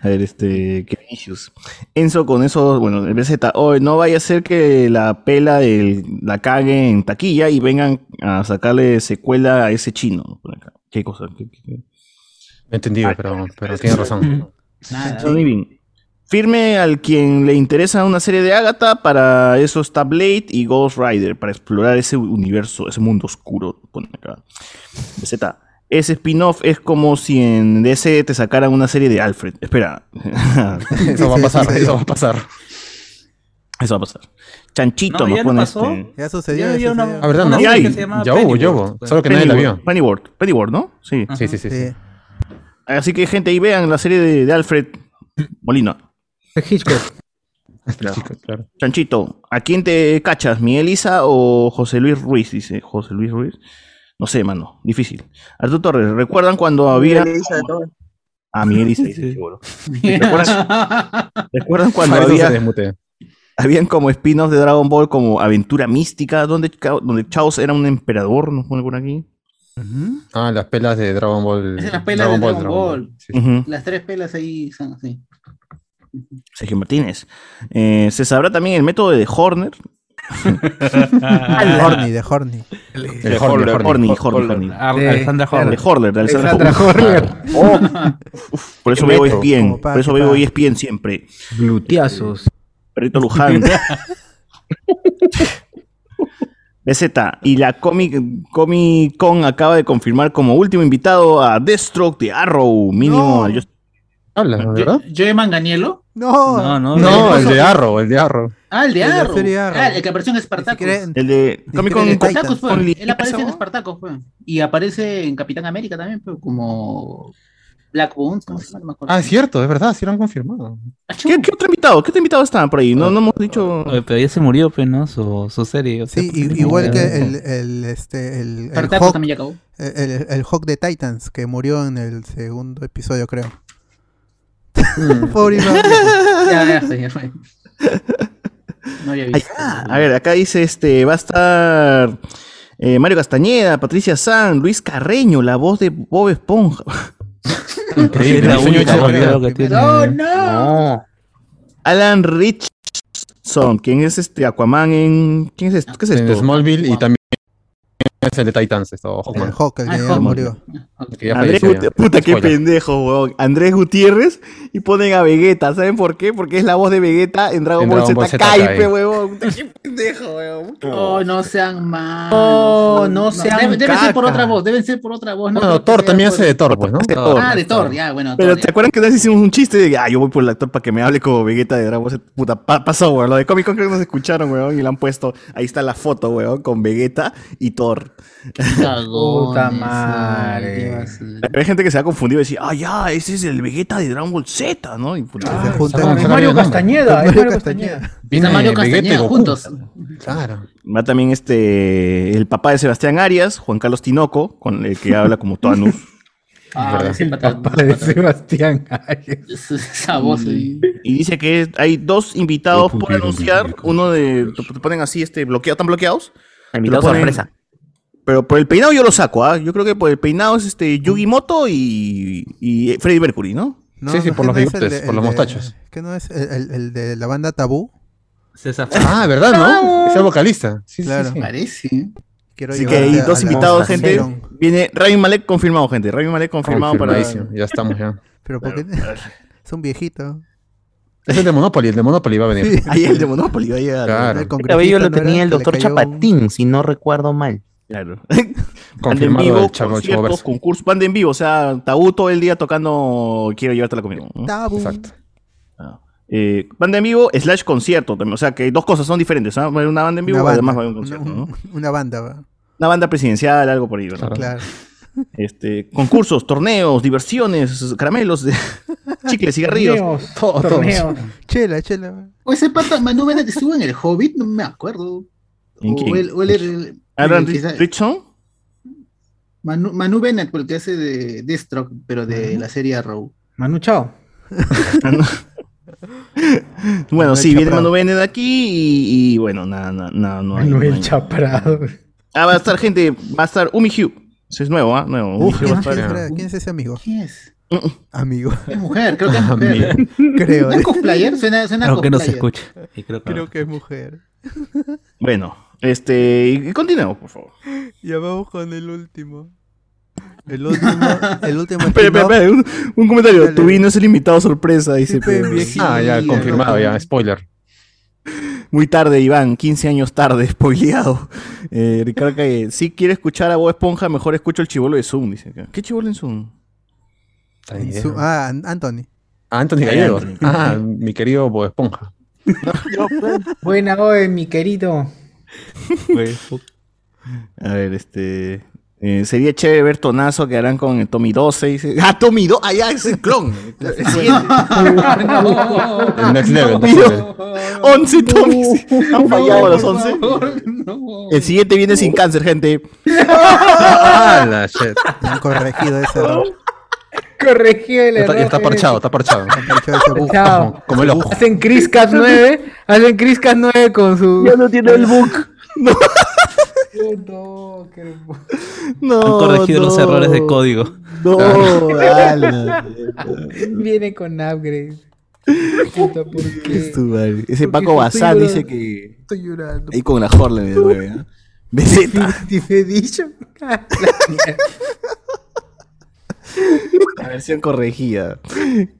A ver, este. ¿Qué issues? Enzo con eso, bueno, el BZ. Oh, no vaya a ser que la pela del, la cague en taquilla y vengan a sacarle secuela a ese chino. Por acá. ¿Qué cosa? ¿Qué- qué- qué? entendido, pero, pero tiene razón. Bean. Firme al quien le interesa una serie de Agatha, para eso está Blade y Ghost Rider, para explorar ese universo, ese mundo oscuro. Pone acá. Z. Ese spin-off es como si en DC te sacaran una serie de Alfred. Espera. Eso va a pasar, eso va a pasar. Eso va a pasar. Chanchito No, nos no pone pasó. este- Ya sucedió. Ya ya una-. Ah, ¿verdad? No. Ya hubo, ya hubo. Solo que nadie la vio. Pennyworth, Pennyworth, ¿no? Sí. Sí, sí, sí. sí. Sí. Así que, gente, ahí vean la serie de, de Alfred Molina. Hitchcock. claro. Chanchito, ¿a quién te cachas? ¿Miguel Isa o José Luis Ruiz? Dice José Luis Ruiz. No sé, mano, difícil. Arturo Torres, ¿recuerdan cuando había. Miguel Isa. Ah, Miguel Isa, dice, seguro. ¿Recuerdan, ¿Recuerdan cuando había, habían como spin-offs de Dragon Ball como Aventura Mística, donde, donde Chaos era un emperador, nos pone por aquí? Ah, las pelas de Dragon Ball. Es las pelas de Dragon Ball. Sí. Las tres pelas ahí son así. Sergio Martínez. Eh, se sabrá también el método de Horner. De Horny, de Horny. El De Horny. Horny. De- Horner. Horler, de Alexandra Horner. Horner. Por eso veo ESPN, por eso veo pa- ESPN siempre. Gluteazos. Perrito Luján. BZ, y la Comic, Comic Con acaba de confirmar como último invitado a Deathstroke de Arrow, mínimo. No. Yo- Habla, ¿verdad? Joe Manganiello. No, No, no, No, el de Arrow, el de Arrow. Ah, el de El de la Arrow. Ah, el que apareció en en- el de Comic Con Ni siquiera Spartacus, Titans. pues. Él aparece en ¿Eso? Spartacus, pues. Y aparece en Capitán América también, pues, como Black Bones, ¿cómo se llama? No me acuerdo. Ah, es cierto, es verdad, sí lo han confirmado. ¿Qué, qué otro invitado? ¿Qué otro invitado está por ahí? No, no hemos dicho. Oye, pero ya se murió, pues, ¿no? Su, su serie. o sea, Sí, igual que el, el, este, el, el Hawk, también ya acabó. el, el- el Hawk de Titans, que murió en el segundo episodio, creo. Mm. Pobre Iván. Ya, ya, fue. No había visto. A ver, acá dice este, va a estar eh, Mario Castañeda, Patricia San, Luis Carreño, la voz de Bob Esponja. Increíble, la única que tiene. ¡No, no! Alan Richardson, ¿quién es este Aquaman en. ¿Quién es esto? ¿Qué es En esto? Smallville y también es el de Titans, esto, El Hawkman. Hawk, el Ah, que ya Hawkman. murió. que ya Andrés falleció ya. Gut- puta, qué Spoiler. pendejo, weón. Andrés Gutiérrez y ponen a Vegeta. ¿Saben por qué? Porque es la voz de Vegeta en Dragon En Ball Dragon Z Ball Z Kai, Kai. pe, weón. Puta, Qué pendejo, weón. Oh, no sean malos. No, no sean Debe, debe ser por otra voz, deben ser por otra voz. No Bueno, Thor también por- hace de Thor, pues, ¿no? Ah, de Thor, ya, bueno. Pero ¿te acuerdan que vez hicimos un chiste de que ah, yo voy por el actor para que me hable como Vegeta de Dragon Ball Z? Puta, pa- pasó, weón. Lo de Comic Con creo que nos escucharon, weón, y le han puesto. Ahí está la foto, weón, con Vegeta y Thor. Puta madre. ay. Hay gente que se ha confundido y decía, ah, ya, ese es el Vegeta de Dragon Ball Z, ¿no? Y puta, Se juntan sacan- con Es Mario el. Castañeda, es Mario. Viene Mario Castañeda juntos. Claro. Va también este el papá de Sebastián Arias, Juan Carlos Tinoco, con el que habla como Toanus. Ah, Papá de pata- Sebastián Arias. Esa voz. Y dice que hay dos invitados por anunciar. Uno de. Te ponen así, este, bloqueado, están bloqueados. Invitado sorpresa. Pero por el peinado yo lo saco, ¿ah? Yo creo que por el peinado es este Yugi Moto y, y Freddy Mercury, ¿no? No, Sí, sí, no, por los bigotes, por los mostachos. Que no es el, el- el de la banda Tabú. César Ah, ¿verdad, no? Es el vocalista. Sí, Claro. sí. Parece. Quiero Así que hay a dos invitados, gente. Viene Rami Malek confirmado, gente. Rami Malek confirmado para. Ya estamos ya. Pero porque es un viejito. Es el de Monopoly, el de Monopoly va a venir. Sí. Ahí el de Monopoly, va a llegar. Claro. El El cabello lo congresista, ¿no era? tenía el doctor un- Chapatín, si no recuerdo mal. Claro. Banda en Confirmado vivo, el Chavo Chavo conciertos, concursos, banda en vivo. O sea, Tabú todo el día tocando Quiero llevarte la comida. ¿no? Tabú. Exacto. Eh, banda en vivo slash concierto también. O sea, que dos cosas son diferentes. ¿ah? Haber Una banda en vivo y además banda, va a haber un concierto. una, ¿no? un- una banda, va. Una banda presidencial, algo por ahí. ¿verdad? Claro. claro. Este, concursos, torneos, diversiones, caramelos, chicles, cigarrillos. Torneos, Todo, todo. torneos. Chela, chela. O ese pata Manu Bennett estuvo en el Hobbit, no me acuerdo. ¿En O quién? o el sa- Richardson. Manu, Manu Bennett, el que hace de Deathstroke, pero de la serie Arrow. Manu Chao. Bueno, Manuel sí, viene. Manu Bennett aquí y, y bueno, nada, nada, nada, no Manuel hay- Chaprado. Ah, va a estar gente, va a estar Umi Hugh. Ese es nuevo, ¿ah? Nuevo. Umi Uf, Hugh va a ¿quién, estar- quién será? ¿Quién es ese amigo? ¿Quién es? Amigo. Es mujer, creo que es mujer. Amigo. Creo. ¿No es cosplayer? Suena, suena Creo que no se escucha. Y creo que Creo que es mujer. Bueno, este, y, y continuemos, por favor. Ya vamos con el último. El último, el último Espera, espera, espera, un, un comentario. Dale. Tu vino es el invitado sorpresa, dice. Sí. Ah, ya, confirmado, ya, spoiler. Muy tarde, Iván, 15 años tarde, spoileado. Eh, Ricardo Calle, si quiere escuchar a Bob Esponja, mejor escucho el chivolo de Zoom, dice acá. ¿Qué chivolo en Zoom? Ah, An- Anthony. Ah, Anthony Gallegos. Anthony. Ah, mi querido Bob Esponja. Buena hoy, mi querido. A ver, este. Eh, sería chévere ver Tonazo que harán con el Tommy 12. Dice. Ah, Tommy 2. Ah, ya, es el clon. El siguiente. El next level, Tommy next 2. 11 Tommy. Han fallado los 11. El siguiente viene sin cáncer, gente. Ah, la shit. Han corregido ese error. Corregido el Ya está, error. ya está parchado, está parchado. Chao. Como el ojo. Hacen Chris Cat 9. Hacen Chris Cat 9 con su. Ya no tiene el book. No, qué hermoso. No, Han corregido los no. errores de código. No, dale. Viene con upgrade. Puta, ¿por qué? Es tu madre. Ese Porque Paco Bazán dice que. Estoy llorando. Ahí con la Horle de nueve, ¿eh? Beseta. Definition. La versión corregida.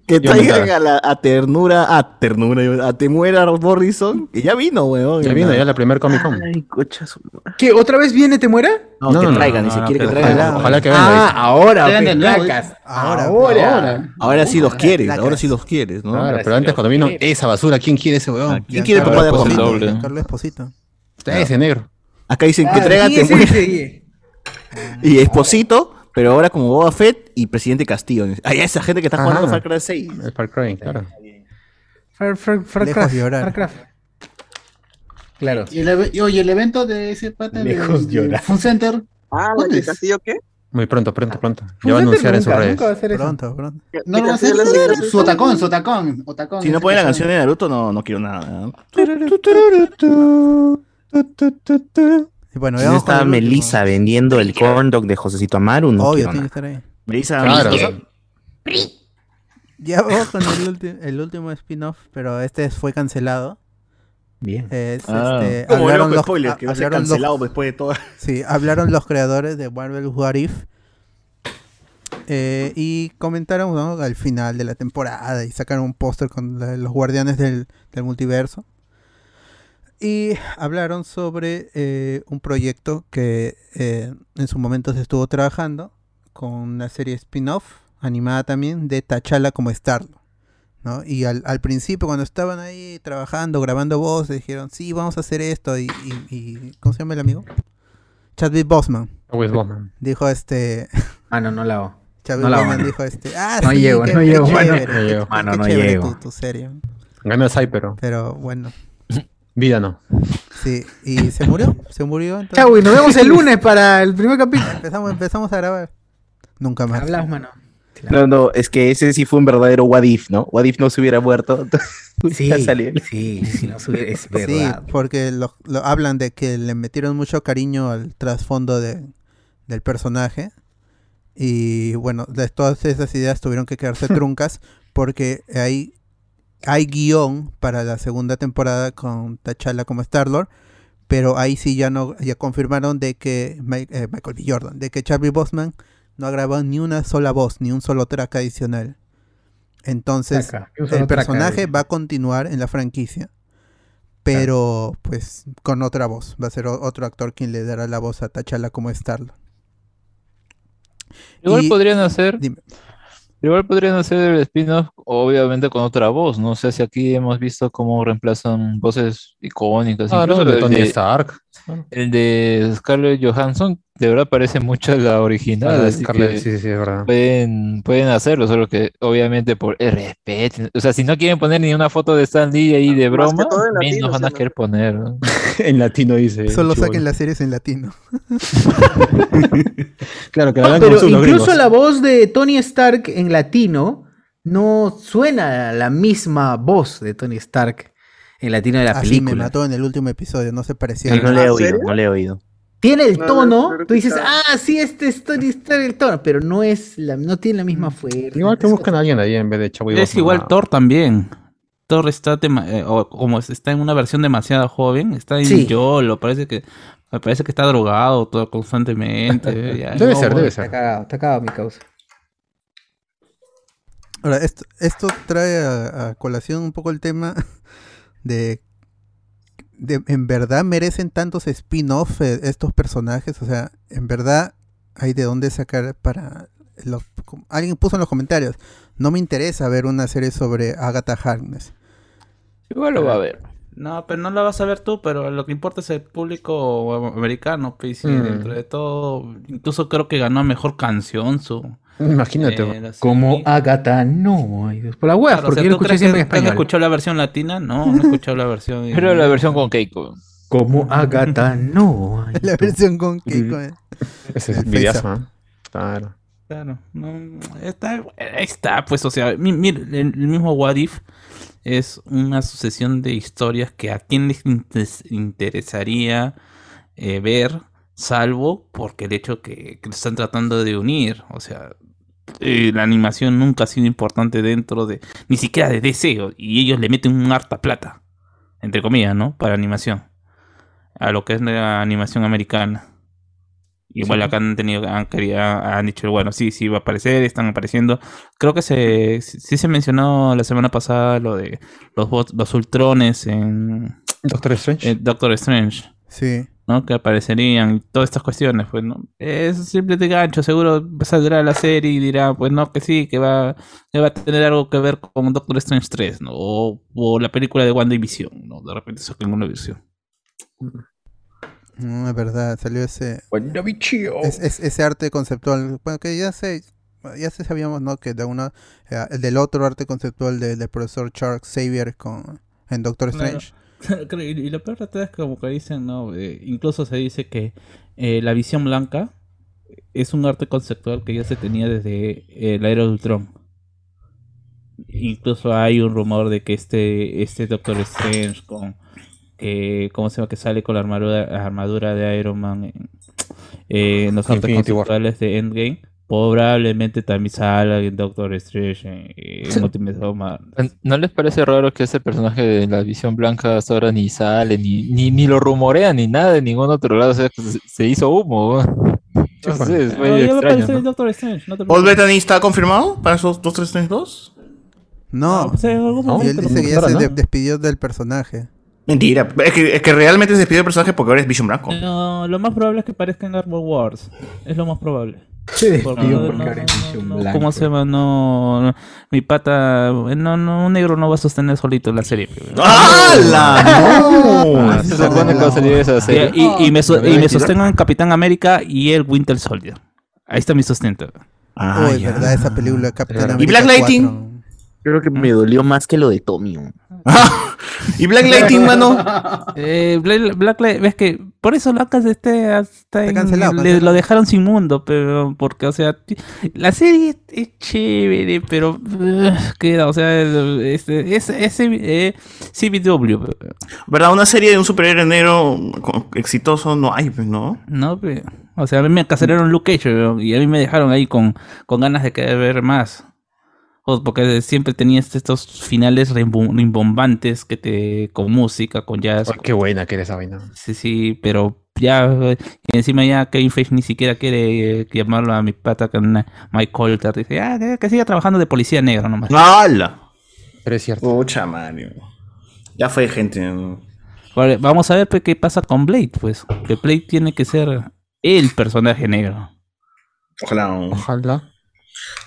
Que Yo traigan a la a ternura, a ternura, a Temuera Morrison, que ya vino, weón. Ya vino, ya la primer Comic Con. Ay, cocha su madre. ¿Qué? ¿Otra vez viene Te Muera? No, No, que no, traigan, no, ni no, siquiera que que traigan. Ojalá, ojalá que venga. Ah, ahora, placas. Ahora, Ahora. Ahora sí los quieres, ahora sí los quieres, ¿no? Claro, pero antes cuando vino esa basura, ¿quién quiere ese weón? ¿Quién quiere papá de Esposito. Giancarlo Esposito. Ese negro. Acá dicen que Ah, traigan ¿quién es Temuera y Esposito, pero ahora como Boba Fett y Presidente Castillo. Ay, esa gente que está jugando Ajá. Far Cry 6. El Far Cry, claro. Far, Far, Far Lejos llorar. Farcraft. Claro. Y el, y oye, el evento de ese pata de, Lejos de llorar. Fun Center. Ah, ¿la ¿Cuándo de es? Castillo qué? Muy pronto, pronto, pronto. Ya va a anunciar en sus redes. nunca va a hacer eso. Pronto, pronto. No ¿De lo va a hacer su otacón, su otacón. otacón Si no ese ponen la canción de Naruto, no, no quiero nada. ¿no? Y bueno, ¿Dónde vamos con está el último. Melissa vendiendo el corn dog de Josecito Amaru? No Obvio, tiene que estar ahí. Me dice Claro. Ya vamos con el, el último spin-off, pero este fue cancelado. Bien. Es, Ah. este, Como hablaron los, spoiler, que va a ser hablaron los- cancelado después de todo. Sí, hablaron los creadores de Marvel What If. eh, y comentaron ¿no? al final de la temporada y sacaron un póster con la- los guardianes del, del multiverso. Y hablaron sobre eh, un proyecto que eh, en su momento se estuvo trabajando con una serie spin-off animada también de T'Challa como Starlo. ¿no? Y al, al principio cuando estaban ahí trabajando, grabando voz, dijeron, sí, vamos a hacer esto. Y, y- y- ¿cómo se llama el amigo? Chadwick Boseman. With Bowman. Dijo este... Ah, no, no la hago. Chadwick No hago. dijo este... Ah, No sí, llego, qué- no qué llego, mano. chévere, No qué- llego. qué Mano, no chévere llego. Tu, tu serie. Gana el Sai, pero Pero bueno, vida no. sí. Y se murió, se murió. entonces- Chau, y nos vemos el lunes para el primer capítulo. Empezamos, empezamos a grabar. Nunca más. Hablamos, mano. No, no, es que ese sí fue un verdadero what if, ¿no? What if no se hubiera muerto. Sí, sí, sí, no sube- es Sí, verdad. porque lo, lo- hablan de que le metieron mucho cariño al trasfondo de, del personaje. Y bueno, de todas esas ideas tuvieron que quedarse truncas porque hay, hay guion para la segunda temporada con T'Challa como Star-Lord. Pero ahí sí ya no ya confirmaron de que eh, Michael B. Jordan, de que Charlie Bosman no ha grabado ni una sola voz, ni un solo track adicional. Entonces, el personaje va a continuar en la franquicia, pero pues con otra voz. Va a ser otro actor quien le dará la voz a T'Challa como Starlo. Igual Y- podrían hacer. Dime. Igual podrían hacer el spin-off, obviamente con otra voz. No sé si aquí hemos visto cómo reemplazan voces icónicas. Ah, Incluso no, de Tony de- Stark. El de Scarlett Johansson, de verdad parece mucho a la original. Ah, de así Scarlett, que sí, sí, es verdad. pueden, pueden hacerlo, solo que obviamente por el respeto. O sea, si no quieren poner ni una foto de Stan Lee ahí de broma, menos van a ¿no? querer poner. ¿no? en latino dice. Solo saquen las series en latino. Claro, que la No, hagan pero incluso gringos. la voz de Tony Stark en latino no suena a la misma voz de Tony Stark en latino de la Así me película. mató en el último episodio, no se parecía. No le he ¿En oído, serio? no le he oído. Tiene el No, tono, no, no, tú dices, ah, sí, este es Tony Stark el tono, pero no es la, no tiene la misma fuerza. Igual que buscan a alguien ahí en vez de Chavo Es igual Thor también. Thor está tema- eh, o como es- está en una versión demasiado joven, está en Sí. YOLO, parece que me parece que está drogado todo constantemente. ya, Debe no, ser, debe Está ser. cagado, está cagado mi causa. Ahora, esto, esto trae a, a colación un poco el tema de, de en verdad merecen tantos spin-off eh, estos personajes, o sea, en verdad hay de dónde sacar para los alguien puso en los comentarios, no me interesa ver una serie sobre Agatha Harkness. Igual lo va a ver. No, pero no la vas a ver tú, pero lo que importa es el público americano, pues, y Mm. dentro de todo, incluso creo que ganó mejor canción su... Imagínate, eh, Como serie. Agatha no. Por la web, Claro, o porque sea, yo lo ¿tú escuché siempre en español. escuchado la versión latina? No, no he escuchado la versión. Pero la versión con Keiko. Como Agatha no. ay, La versión con Keiko. eh. Ese es El. Claro. Claro, no, está, ahí está, pues, o sea, mi- mire, el, el mismo What If es una sucesión de historias que a quién les interesaría eh, ver, salvo porque el hecho que, que lo están tratando de unir, o sea, eh, la animación nunca ha sido importante dentro de, ni siquiera de DC, y ellos le meten un harta plata, entre comillas, ¿no? Para animación, a lo que es la animación americana. Igual acá han tenido, han, querido- han dicho, bueno, sí, sí va a aparecer, están apareciendo. Creo que se, sí sí se mencionó la semana pasada lo de los, los ultrones en Doctor Strange. eh, Doctor Strange, Sí. ¿no? Que aparecerían y todas estas cuestiones, pues, ¿no? Es simple de gancho, seguro saldrá la serie y dirá, pues no, que sí, que va, que va a tener algo que ver con Doctor Strange 3, ¿no? O, o la película de WandaVision, ¿no? De repente saquen una versión. No, es verdad, salió ese, es- es- ese arte conceptual. Bueno, que ya sé, ya se sabíamos, ¿no? Que de una, eh, el del otro arte conceptual de- del profesor Charles Xavier con, en Doctor. Strange. Y lo peor de todo es que como que dicen, ¿no? Eh, incluso se dice que eh, la visión blanca es un arte conceptual que ya se tenía desde eh, la era de Ultron. Incluso hay un rumor de que este, este Doctor Strange con que ¿cómo se llama? que sale con la armadura, armadura de Iron Man en, eh, en los artes War. conceptuales de Endgame. Probablemente también salga en Doctor Strange en, en Ultimate. ¿No les parece raro que ese personaje de la visión blanca hasta ahora ni sale, ni, ni, ni lo rumorea, ni nada de ningún otro lado? O sea, que se, se hizo humo. weón. No sé, es Pero medio ya va a extraño, ¿no? Doctor Strange. No te ¿Paul preocupes. Bettany está confirmado para esos 2, 3, 3, 2? No, o sea, en algún y él momento dice que ya se no. de- despidió del personaje. Mentira. Es que, es que realmente se despidió el personaje porque ahora es Vision Blanco. No, lo más probable es que parezca en Armor Wars. Es lo más probable. Se Porque despidió no- porque no- ahora es no- Blanco. ¿Cómo se llama? No, no, mi pata, no, no, un negro no va a sostener solito la serie. ¡Hala! ¡No! ¿Se supone que va a salir esa Y, serie? y- y me, so- y me sostengo en Capitán América y el Winter Soldier. Ahí está mi sustento. Ah, verdad, esa película Capitán ¿Y América Black Lighting? 4. Creo que me dolió más que lo de Tommy. ¿Y Black Lighting, mano? Eh, Black, Black Li- ves que por eso Lacas este hasta en- cancelado, le- cancelado. lo dejaron sin mundo, pero porque o sea, la serie es chévere, pero uh, queda, o sea, este es ese eh, CBW, ¿Verdad? Una serie de un superhéroe negro exitoso no hay, pues, ¿no? no, pe- o sea, a mí me cancelaron Luke Cage y a mí me dejaron ahí con, con ganas de querer ver más. O porque siempre tenías estos finales rimbo- rimbombantes que te con música, con jazz, Ay, qué buena que era esa vaina. Sí, sí, pero ya, y encima ya Kevin Feige ni siquiera quiere eh, llamarlo a mi pata con Mike Colter. Dice, ah, que- que siga trabajando de policía negro nomás. ¡Hala! Pero es cierto. Pucha, Mario. Ya fue, gente. Vale, vamos a ver pues, qué pasa con Blade, pues. Que Blade tiene que ser el personaje negro. Ojalá. Ojalá.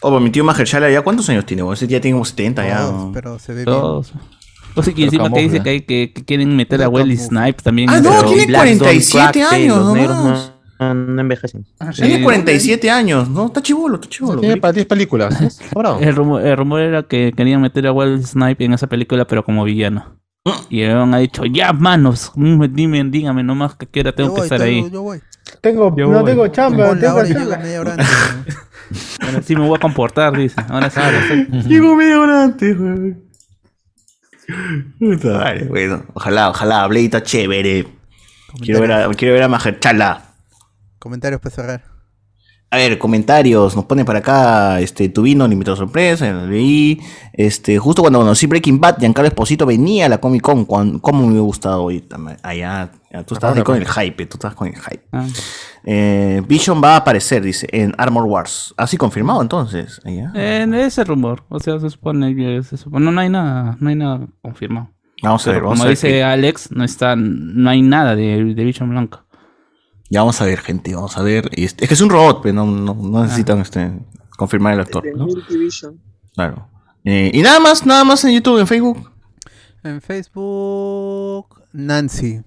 Oh, pues mi tío Mahershala, ¿ya cuántos años tiene? Ese ya tiene como 70 ya. Todos, pero se ve bien. Todos. O sea, que Pero encima que dice que, hay que, que quieren meter a Pero camufla. Snipes también. Ah, no, pero- tiene Black Don't 47 Crack, que años Los negros nomás. no, no envejecen. Tiene Sí. 47 años, ¿no? Está chivolo, está chivolo. Tiene para 10 películas. El rumor, el rumor era que querían meter a Wesley Snipes en esa película, pero como villano. Y le han dicho, ya, manos, mm, dime, dígame nomás que quiera tengo Yo que voy, estar yo- ahí. Yo voy. Tengo, Yo no voy. tengo chamba, la tengo hora y llego chamba. Ahora sí me voy a comportar, dice. Ahora sí. ahora sí. Llego media hora antes. Puta madre, Bueno, ojalá, ojalá, está chévere. Quiero ver a, quiero ver a. Comentarios para cerrar. A ver, comentarios, nos ponen para acá, este, Tuvino, invitado sorpresa, leí, este, justo cuando conocí Breaking Bad, Giancarlo Esposito venía a la Comic Con, cuan- cómo me hubiera gustado hoy también, allá, tú estabas ahí con el hype, tú estabas con el hype. Ah. Eh, Vision va a aparecer, dice, en Armor Wars, así confirmado entonces, allá. Eh, ese rumor, o sea, se supone que se supone, no, no hay nada, no hay nada confirmado. Vamos a ver, Pero vamos como a ver. dice Alex, no está, no hay nada de, de Vision Blanco. Ya vamos a ver, gente, vamos a ver. Y este- es que es un robot, pero no, no, no necesitan este, confirmar el actor, ¿no? Multivision. Claro. Eh, y nada más, nada más en YouTube, en Facebook. En Facebook, Nancy.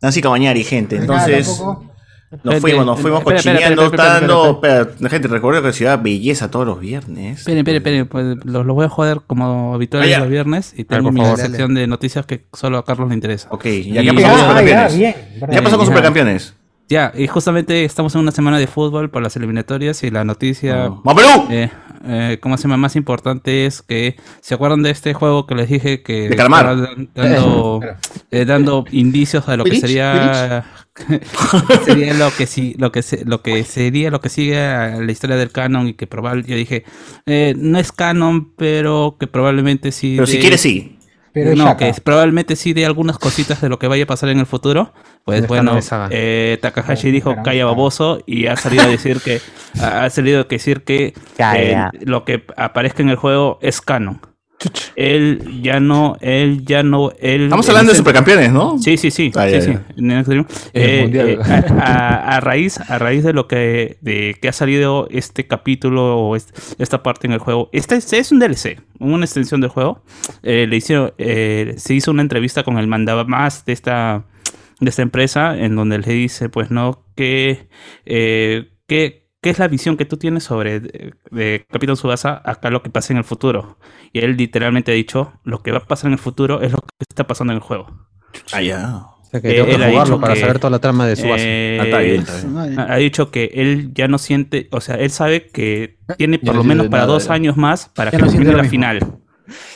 Nancy Cabañari, gente. Entonces. Nos Gente, fuimos, nos fuimos espera, espera, cochineando, dando. gente, recuerda que Ciudad Belleza todos los viernes. Esperen, esperen, esperen, pues los, los voy a joder como habitual Ah, los viernes y Dale, tengo por mi favor. sección de noticias que solo a Carlos le interesa. Ok, ya pasó con Ah, Supercampeones. ¿Qué pasó con Ya. Supercampeones? Ya, y justamente estamos en una semana de fútbol por las eliminatorias y la noticia... Oh. ¡Vamos, Perú! Eh, ¿Cómo se llama? Más importante es que... ¿Se acuerdan de este juego que les dije que... De calamar. Dando, eh, dando indicios a lo que sería... sería lo que sí, lo que se- lo que sería lo que sigue a la historia del canon y que probablemente yo dije eh, no es canon pero que probablemente sí Pero si de- quieres, sí. Pero no, que es- probablemente sí de algunas cositas de lo que vaya a pasar en el futuro. Pues bueno, eh, Takahashi dijo calla baboso y ha salido a decir que ha salido a decir que eh, lo que aparezca en el juego es canon. Él ya no, él ya no, él. Estamos hablando de Supercampeones, ¿no? Sí, sí, sí, Ah, ya, ya. Eh, eh, a, a- a raíz, a raíz de lo que, de que ha salido este capítulo o est- esta parte en el juego, este es, es un DLC, una extensión del juego. Eh, le hicieron, eh, se hizo una entrevista con el mandamás de esta, de esta empresa, en donde le dice, pues no, que, eh, que ¿Qué es la visión que tú tienes sobre de, de Capitán Subasa acá lo que pasa en el futuro? Y él literalmente ha dicho, lo que va a pasar en el futuro es lo que está pasando en el juego. Ah, ya. O sea que Eh, tengo que jugarlo para que, saber toda la trama de su base. Eh, Ah, está bien, está bien. Madre. ha dicho que él ya no siente, o sea, él sabe que tiene Ya por lo menos para nada, dos años más para Ya que no termine la mismo. final.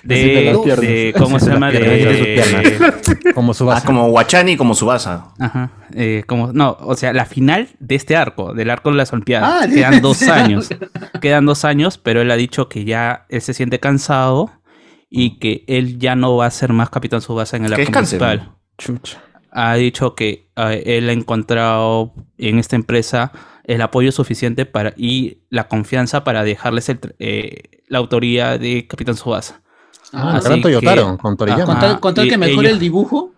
De, las piernas. de- ¿cómo se llama? De. Como su Ah, base. como Guachani, como Subasa. Ajá, eh, como, no, o sea, la final de este arco, del arco de las Olimpiadas. Ah, quedan dos sí. años. Quedan dos años, pero él ha dicho que ya él se siente cansado y que él ya no va a ser más Capitán Subasa en el Que arco principal. Chucha. ha dicho que eh, él ha encontrado en esta empresa el apoyo suficiente para y la confianza para dejarles el eh, la autoría de Capitán Subasa. Ah, Así Gran Toyotaro, que- con Toriyama. Con tal, con que mejore ellos- el dibujo.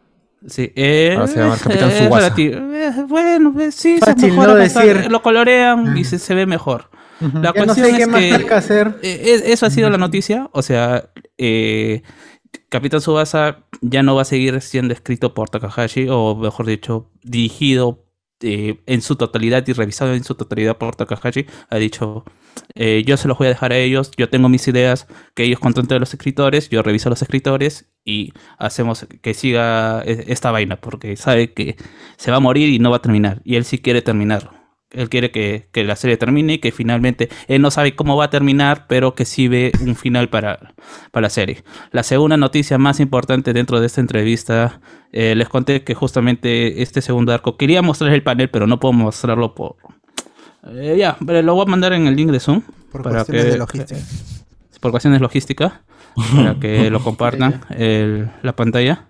Sí, eh, Ahora se llama es- Capitán relativo. Eh, bueno, pues sí, se Fácil, mejora ¿no? bastante, Decir- lo colorean y se, se ve mejor. La Ya no cuestión sé qué es más que hay que hacer. eh, es- eso ha sido la noticia. O sea, eh, Capitán Subasa ya no va a seguir siendo escrito por Takahashi, o mejor dicho, dirigido eh, en su totalidad y revisado en su totalidad por Takahashi. Ha dicho, eh, yo se los voy a dejar a ellos, yo tengo mis ideas, que ellos contenten a los escritores, yo reviso a los escritores y hacemos que siga e- esta vaina, porque sabe que se va a morir y no va a terminar. Y él sí quiere terminar. Él quiere que, que la serie termine y que finalmente él no sabe cómo va a terminar, pero que sí ve un final para, para la serie. La segunda noticia más importante dentro de esta entrevista, eh, les conté que justamente este segundo arco, quería mostrar el panel, pero no puedo mostrarlo por... Eh, ya, pero lo voy a mandar en el link de Zoom. Por para cuestiones que- de logística. por cuestiones logísticas, para que lo compartan el- la pantalla.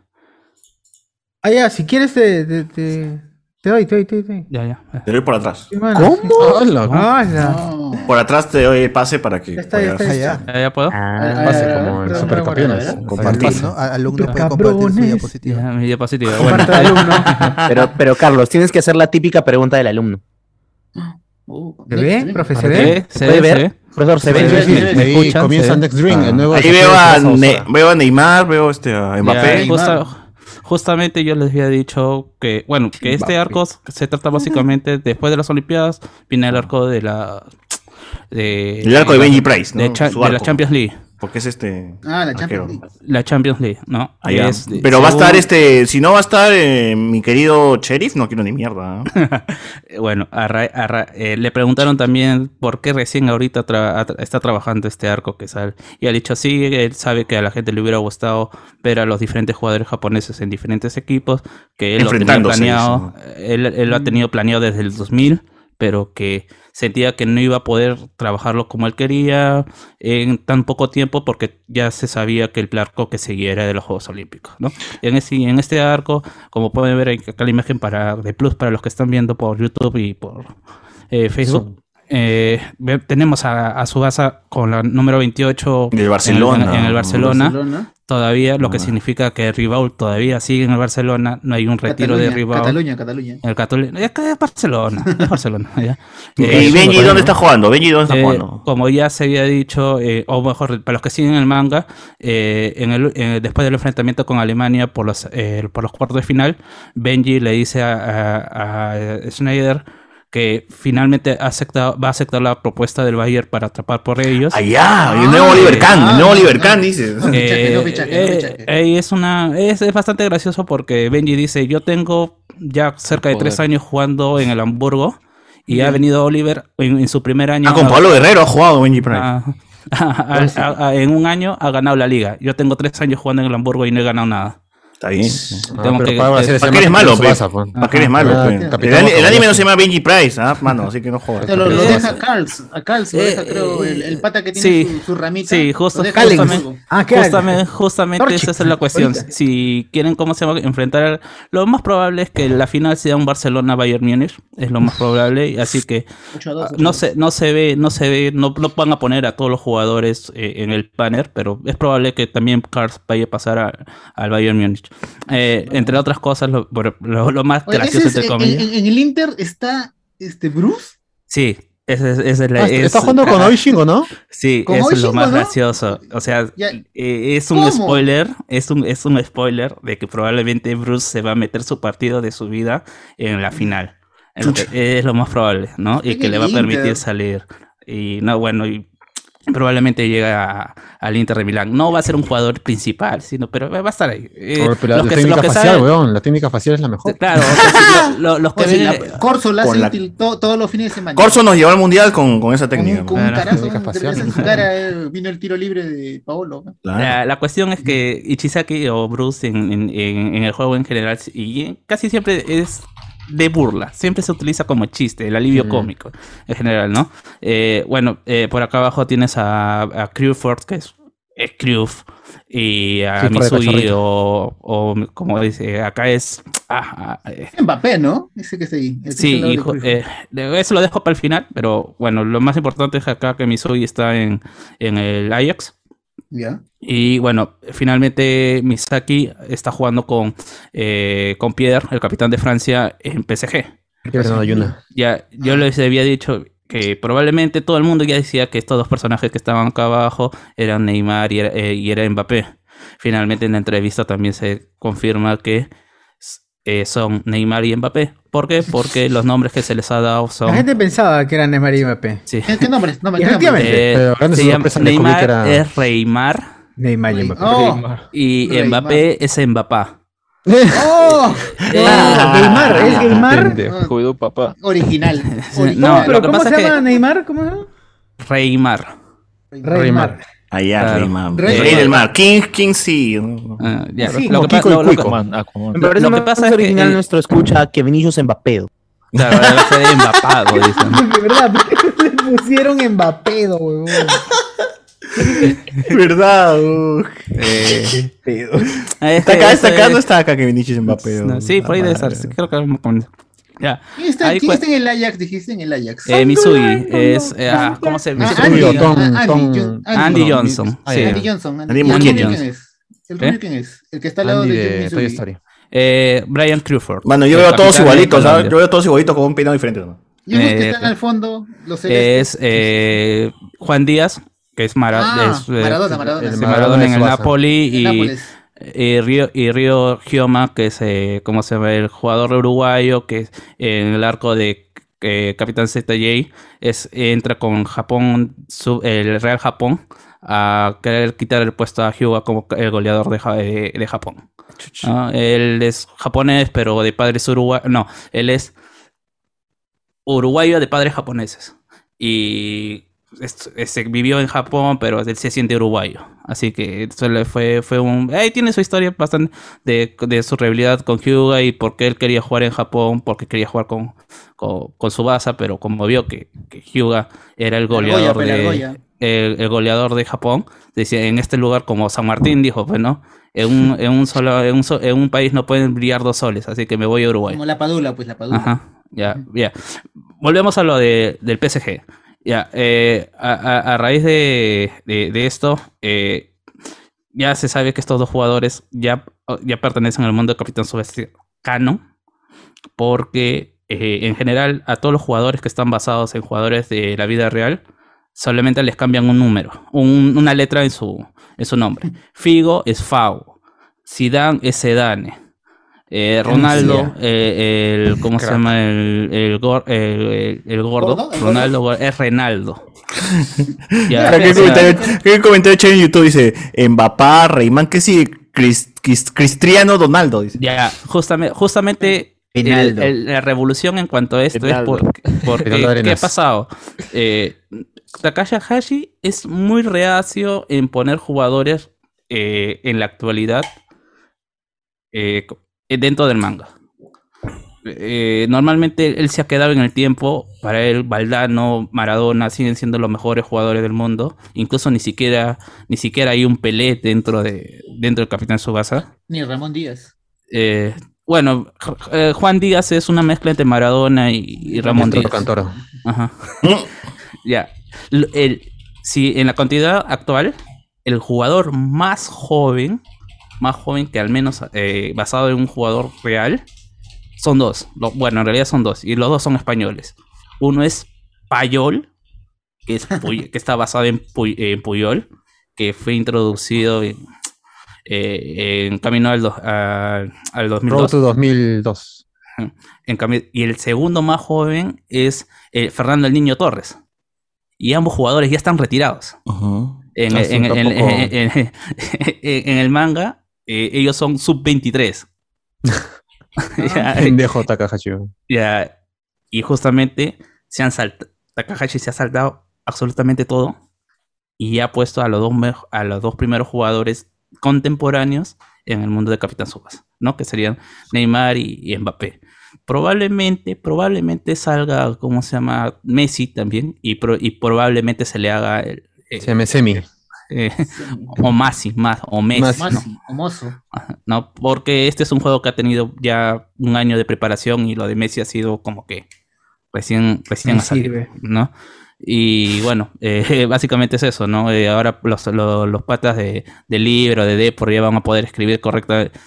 Ah, ya, si quieres te, te, te, te doy, te doy, te doy, te doy. Ya, ya. Te doy por atrás. Hola, Ah, ya. No. Por atrás te doy el pase para que Ya está, ya puedas- está, ya Ah, ya. ¿Ya, puedo? Ah, Pase Ah, como el Supercampeones. Compartir. ¿no? A- Alumno Los puede compartir su diapositiva. Ya, mi diapositiva. Bueno, alumno. pero, pero Carlos, tienes que hacer la típica pregunta del alumno. Uh, ¿Se ve, profe? ¿Se ¿se ve? ¿Se ¿Puede ve? ver? ¿Se ve? Profesor, ¿se ve? sí, sí. ¿Me escuchan? comienza. Next Dream, el nuevo Ahí veo a, Neymar, veo este, a Mbappé. Justa- justamente yo les había dicho que, bueno, que este arco se trata básicamente después de las Olimpiadas, viene el arco de la. De, El arco de Benji Price, ¿no? de, de la. Champions League. Porque es este. Ah, la arquero. Champions League. La Champions League, ¿no? Ah, ya. Es de- Pero va a estar este. Si no va a estar eh, mi querido Sheriff, no quiero ni mierda. ¿no? Eh, Bueno, a ra- a ra- eh, le preguntaron también por qué recién ahorita tra- está trabajando este arco que sale. Y ha dicho sí, él sabe que a la gente le hubiera gustado ver a los diferentes jugadores japoneses en diferentes equipos, que él lo tenía Enfrentándose, planeado, él, él lo Mm. ha tenido planeado desde el 2000, pero que sentía que no iba a poder trabajarlo como él quería en tan poco tiempo porque ya se sabía que el arco que seguía era de los Juegos Olímpicos, ¿no? En, ese, en este arco, como pueden ver acá la imagen para de plus para los que están viendo por YouTube y por eh, Facebook, eh, tenemos a, a Subasa con la número 28 Del en el- Barcelona. En, el Barcelona. Barcelona. Todavía, lo que significa que Ribaul todavía sigue en el Barcelona. No hay un retiro de Cataluña, Ribaul. Cataluña, Cataluña. El Cataluña. Es que es Barcelona. Es Barcelona. ya. ¿Y Eh, Benji dónde está jugando? Benji dónde está eh, jugando? como ya se había dicho, eh, o mejor, para los que siguen el manga, eh, en el, eh, después del enfrentamiento con Alemania por los, eh, por los cuartos de final, Benji le dice a, a- a Schneider que finalmente acepta, va a aceptar la propuesta del Bayern para atrapar por ellos. Ah, ya, y el nuevo Oliver Kahn, el nuevo Oliver Kahn, dice. Eh, eh, es una es, es bastante gracioso porque Benji dice yo tengo ya cerca de Joder. tres años jugando en el Hamburgo y ha venido Oliver en, en su primer año Ah, con Pablo Guerrero ha jugado Benji Price. a- a- a- a- en un año ha ganado la liga yo tengo tres años jugando en el Hamburgo y no he ganado nada Está bien. Ah, que- para que- ¿Para eres malo, pe? Pues. ¿Para qué eres malo, Ah, pe? Capitán El, el anime no se llama Benji Price, ¿ah, mano? Así que no jodas. Lo, lo Eh, deja Carls, a Carls lo eh, deja, creo, el, el pata que tiene sí, su, su ramita. sí, justo- lo deja justamente- Ah, ¿qué Justamente, justamente Torchic, esa es la cuestión. ahorita. Si quieren, ¿cómo se llama? Enfrentar. al- Lo más probable es que la final sea un Barcelona-Bayern Múnich. Es lo más probable. Así que Ocho a dos, ah, ocho no a dos. se, no se ve, no se ve, no, no van a poner a todos los jugadores eh, en el banner, pero es probable que también Cars vaya a pasar a- al Bayern Múnich. Eh, entre otras cosas, lo, por- lo- lo más Oye, gracioso, ese es- entre en, comillas. en- en el Inter está este Bruce. Sí, ese es, ese es la- Ah, es- está jugando con Oishingo, ¿no? Sí, eso es lo más ¿no? gracioso. O sea, Ya. eh, es un ¿Cómo? spoiler, es un, es un spoiler de que probablemente Bruce se va a meter su partido de su vida en la final. Es lo, que- es lo más probable, ¿no? Y que le va a permitir salir. Y no, bueno, y probablemente llega a- al Inter de Milán. No va a ser un jugador principal, sino, pero va a estar ahí. Eh, pero la, los la que- técnica los que facial, saben- weón. La técnica facial es la mejor. Claro, o sea, sí, lo- lo- los que ven- la- Corso la hace la- útil to- todos los fines de semana. Corso nos llevó al mundial con, con esa con técnica. un, con un carazo, Técnica un- facial. en su cara eh, vino el tiro libre de Paolo. ¿no? Claro. La, la cuestión es que Ichizaki o Bruce en, en- en- en el juego en general y casi siempre es de burla, siempre se utiliza como chiste, el alivio Mm. cómico en general, ¿no? Eh, bueno, eh, por acá abajo tienes a, a Crewford, que es, es Crewf, y a Sí, o, o como dice, acá es... ah, ah, eh, Mbappé, ¿no? Ese que Sí, de hijo, eh, eso lo dejo para el final, pero bueno, lo más importante es acá que Misugi está en, en el Ajax. Ya. Y bueno, finalmente Misaki está jugando con, eh, con Pierre, el capitán de Francia, en PSG. Fernando Yuna. Ya, yo les había dicho que probablemente todo el mundo ya decía que estos dos personajes que estaban acá abajo eran Neymar y era, eh, y era Mbappé. Finalmente en la entrevista también se confirma que eh, son Neymar y Mbappé. ¿Por qué? Porque los nombres que se les ha dado La son... gente pensaba que era Neymar y Mbappé. Sí. ¿Qué, qué nombres? ¿qué Efectivamente. Eh, se llama- Neymar era- es Reymar Neymar y Mbappé. Oh, y Reymar. Mbappé es Mbapá. oh, Eh, Ah, Neymar, ¿es Neymar? Papá. original. No. Pero ¿cómo pasa se que- llama Neymar? ¿Cómo se llama? Reymar. Reymar. Allá, Claro. Rey, Rey Rey del Mar. King, King sí. Ah, ya. Sí, lo, que Kiko lo- lo que-. Me parece Lo que pasa es que, original eh, nuestro escucha que Vinicius Mbappé. Claro, debe ser empapado, dicen. De verdad, ¿por qué le pusieron Mbappé, huevón? ¿Verdad? uh. Eh, Pedo. ah, es Está que acá, eso está acá, es- no está acá que Vinicius Mbappé. no, sí, por ahí debe estar. Creo que. Ya. ¿Quién está, Ahí quién está en el Ajax? Dijiste en el Ajax. Eh, Misugi es. eh, ah, ¿Cómo se Ah, llama? Andy, Andy, Tom- ah, Andy, John- Andy no, Johnson. Sí. Andy Johnson. Andy, Andy ¿El rubio Johnson. quién es? ¿El ¿Eh? rubio quién es? El que está al lado Andy de de Toy Misugi. Story. Eh, Brian Crewford. Mano, yo veo a todos igualitos. Yo veo a todos igualitos con un peinado diferente. ¿no? Y unos que Eh, están al fondo, los. Es eh, Juan Díaz, que es, Mara- Ah, es, eh, Maradona, Maradona. Maradona, Maradona en el. Napoli y, Y Río y Río Gioma, que es eh, ¿cómo se llama? el jugador uruguayo que es en el arco de eh, Capitán ZJ es entra con Japón su- el Real Japón a querer quitar el puesto a Hyuga como el goleador de, de- de Japón. Él es japonés, pero de padres uruguayos. No, él es uruguayo de padres japoneses. Y es- es- vivió en Japón, pero él se siente uruguayo. Así que eso le fue, fue un... Ahí tiene su historia bastante de, de su rivalidad con Hyuga y por qué él quería jugar en Japón, porque quería jugar con, con, con Tsubasa, pero como vio que, que Hyuga era el goleador de... El, el goleador de Japón decía en este lugar como San Martín dijo pues no en un, en un solo en un, so- en un país no pueden brillar dos soles así que me voy a Uruguay Como la Padula, pues la Padula. Ajá. Ya, ya. Volvemos a lo de, del PSG. Ya, eh, a, a- a raíz de, de- esto, eh, ya se sabe que estos dos jugadores ya, ya pertenecen al mundo de Capitán Cano, porque eh, en general a todos los jugadores que están basados en jugadores de la vida real, solamente les cambian un número, un- una letra en su, en su nombre. Figo es Fau, Zidane es Sedane. Eh, Ronaldo, eh, el, ¿cómo se Crack. llama? El, el, gor- el- el- el gordo. ¿Gordo? ¿El Ronaldo Gor- es Renaldo. Ya, ¿Qué comentario, qué comentario chévere en YouTube dice Mbappé, Reymán, que sí, Cris- Cris- Cristiano Donaldo, dice. Ya, justamente, justamente el- Rinaldo. el- la revolución en cuanto a esto Rinaldo. es porque, porque ¿qué ha pasado? Eh, Takashi Hashi es muy reacio en poner jugadores eh, en la actualidad eh, dentro del manga. Eh, normalmente él se ha quedado en el tiempo. Para él, Valdano, Maradona siguen siendo los mejores jugadores del mundo. Incluso ni siquiera, ni siquiera hay un Pelé dentro de dentro del Capitán Subasa. Ni Ramón Díaz. Eh, bueno, eh, Juan Díaz es una mezcla entre Maradona y, y Ramón Díaz. Cantoro. Ajá. ya. El, si en la cantidad actual, el jugador más joven, más joven que al menos eh, basado en un jugador real, son dos. Lo- bueno, en realidad son dos. Y los dos son españoles. Uno es Payol, que, es Puy- que está basado en, Puy- en Puyol, que fue introducido en, eh, en camino al, do- a- al Road 2002. to 2002. En cambio, y el segundo más joven es eh, Fernando el Niño Torres. Y ambos jugadores ya están retirados. En el manga, eh, ellos son sub-23. Ya, Pendejo Takahashi. ya, y justamente se han saltado. Takahashi se ha saltado absolutamente todo. Y ha puesto a los dos, a los dos primeros jugadores contemporáneos en el mundo de Capitán Subasa, ¿no? Que serían Neymar y, y Mbappé. Probablemente, probablemente salga, ¿cómo se llama? Messi también. Y, pro- y probablemente se le haga el. eh, Se llama Semi. Eh, o Masi, más, o Messi. Masi. ¿no? ¿no? Porque este es un juego que ha tenido ya un año de preparación y lo de Messi ha sido como que recién, recién ha salido, sirve. ¿no? Y bueno, eh, básicamente es eso, ¿no? Eh, ahora los, los, los patas de, de libro, de Depor, ya van a poder escribir correctamente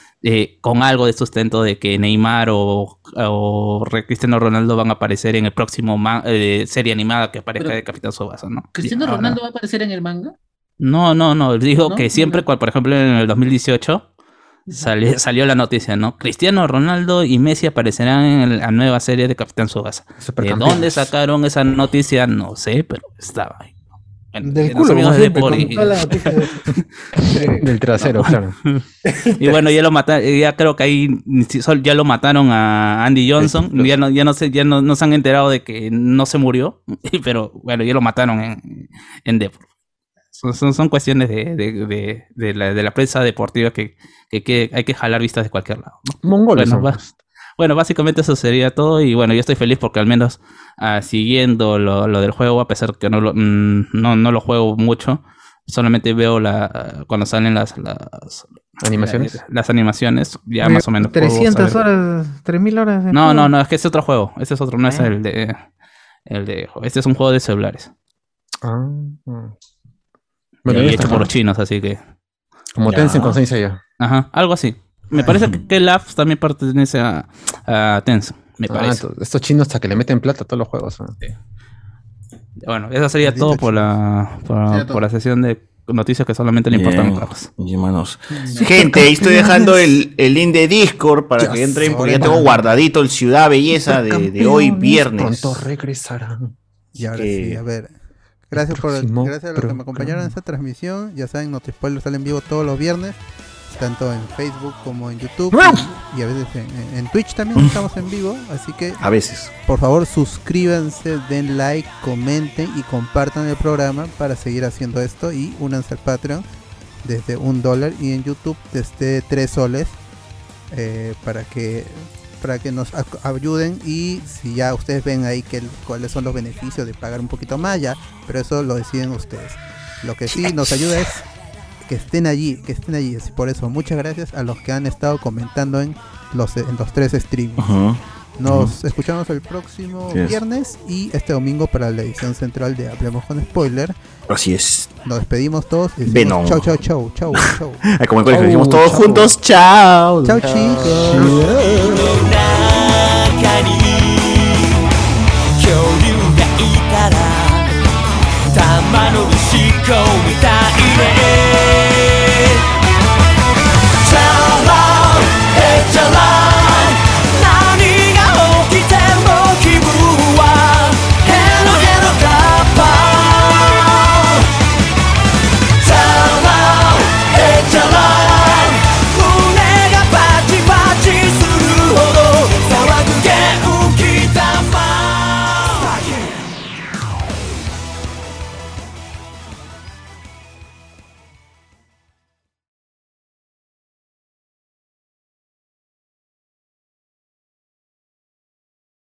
con algo de sustento de que Neymar o, o Cristiano Ronaldo van a aparecer en el próximo eh, serie animada que aparezca Pero- de Capitán Subasa, ¿no? ¿Cristiano ahora- Ronaldo va a aparecer en el manga? No, no, no. Digo ¿No? que siempre, cual- por ejemplo, en el 2018 sali- salió la noticia, ¿no? Cristiano Ronaldo y Messi aparecerán en la nueva serie de Capitán Subasa. ¿De dónde sacaron esa noticia? No sé, pero estaba ahí. Del culo, amigos de Del trasero, claro. Y bueno, ya lo mataron, ya creo que ahí ni si- sol- ya lo mataron a Andy Johnson. Ya no, ya no sé, ya no, no se han enterado de que no se murió, pero bueno, ya lo mataron en, en Depor. Son, son, son cuestiones de, de, de, la, de la prensa deportiva que, que, que hay que jalar vistas de cualquier lado. ¿no? Mongoles Bueno, va- bueno, básicamente eso sería todo. Y bueno, yo estoy feliz porque al menos ah, siguiendo lo, lo del juego, a pesar que no lo, mm, no, no lo juego mucho, solamente veo la cuando salen las, las ¿Animaciones? las animaciones, ya más o menos. puedo 300 saber. horas, 3000 horas. de No, juego. no, no, es que es otro juego. Este es otro, no es Ah. el de. El de. Este es un juego de celulares. Ah, y Bueno, ya hecho por los chinos, así que. Como Ya. Tencent con Seiya. Ajá, algo así. Me parece que, que Labs también pertenece a, a Tencent, me Ah, parece. to- estos chinos hasta que le meten plata a todos los juegos. ¿no? Bueno, eso sería todo por la, por, Sería todo. por la sesión de noticias que solamente le importan a Carlos. Y hermanos. Gente, ahí estoy dejando el, el link de Discord para Ya que entren, porque ya tengo guardadito el Ciudad Belleza de, de hoy viernes. Pronto regresarán. Y ahora sí, a ver. Gracias por gracias a los que me acompañaron en esta transmisión. Ya saben, Spoiler sale en vivo todos los viernes, tanto en Facebook como en YouTube y, y a veces en, en- en Twitch también estamos en vivo. Así que A veces. por favor suscríbanse, den like, comenten y compartan el programa para seguir haciendo esto y únanse al Patreon desde un dólar y en YouTube desde tres soles eh, para que para que nos ayuden y si ya ustedes ven ahí que cuáles son los beneficios de pagar un poquito más ya, pero eso lo deciden ustedes. Lo que sí nos ayuda es que estén allí, que estén allí. Por eso muchas gracias a los que han estado comentando en los en los tres streams. Nos escuchamos el próximo viernes y este domingo para la edición central de Hablemos con Spoiler. Así es. Nos despedimos todos y Venom. chau, chau, chau, chau, chau. Como en el colegio Chau, decimos todos chau. juntos, chao. Chau, chicos. 中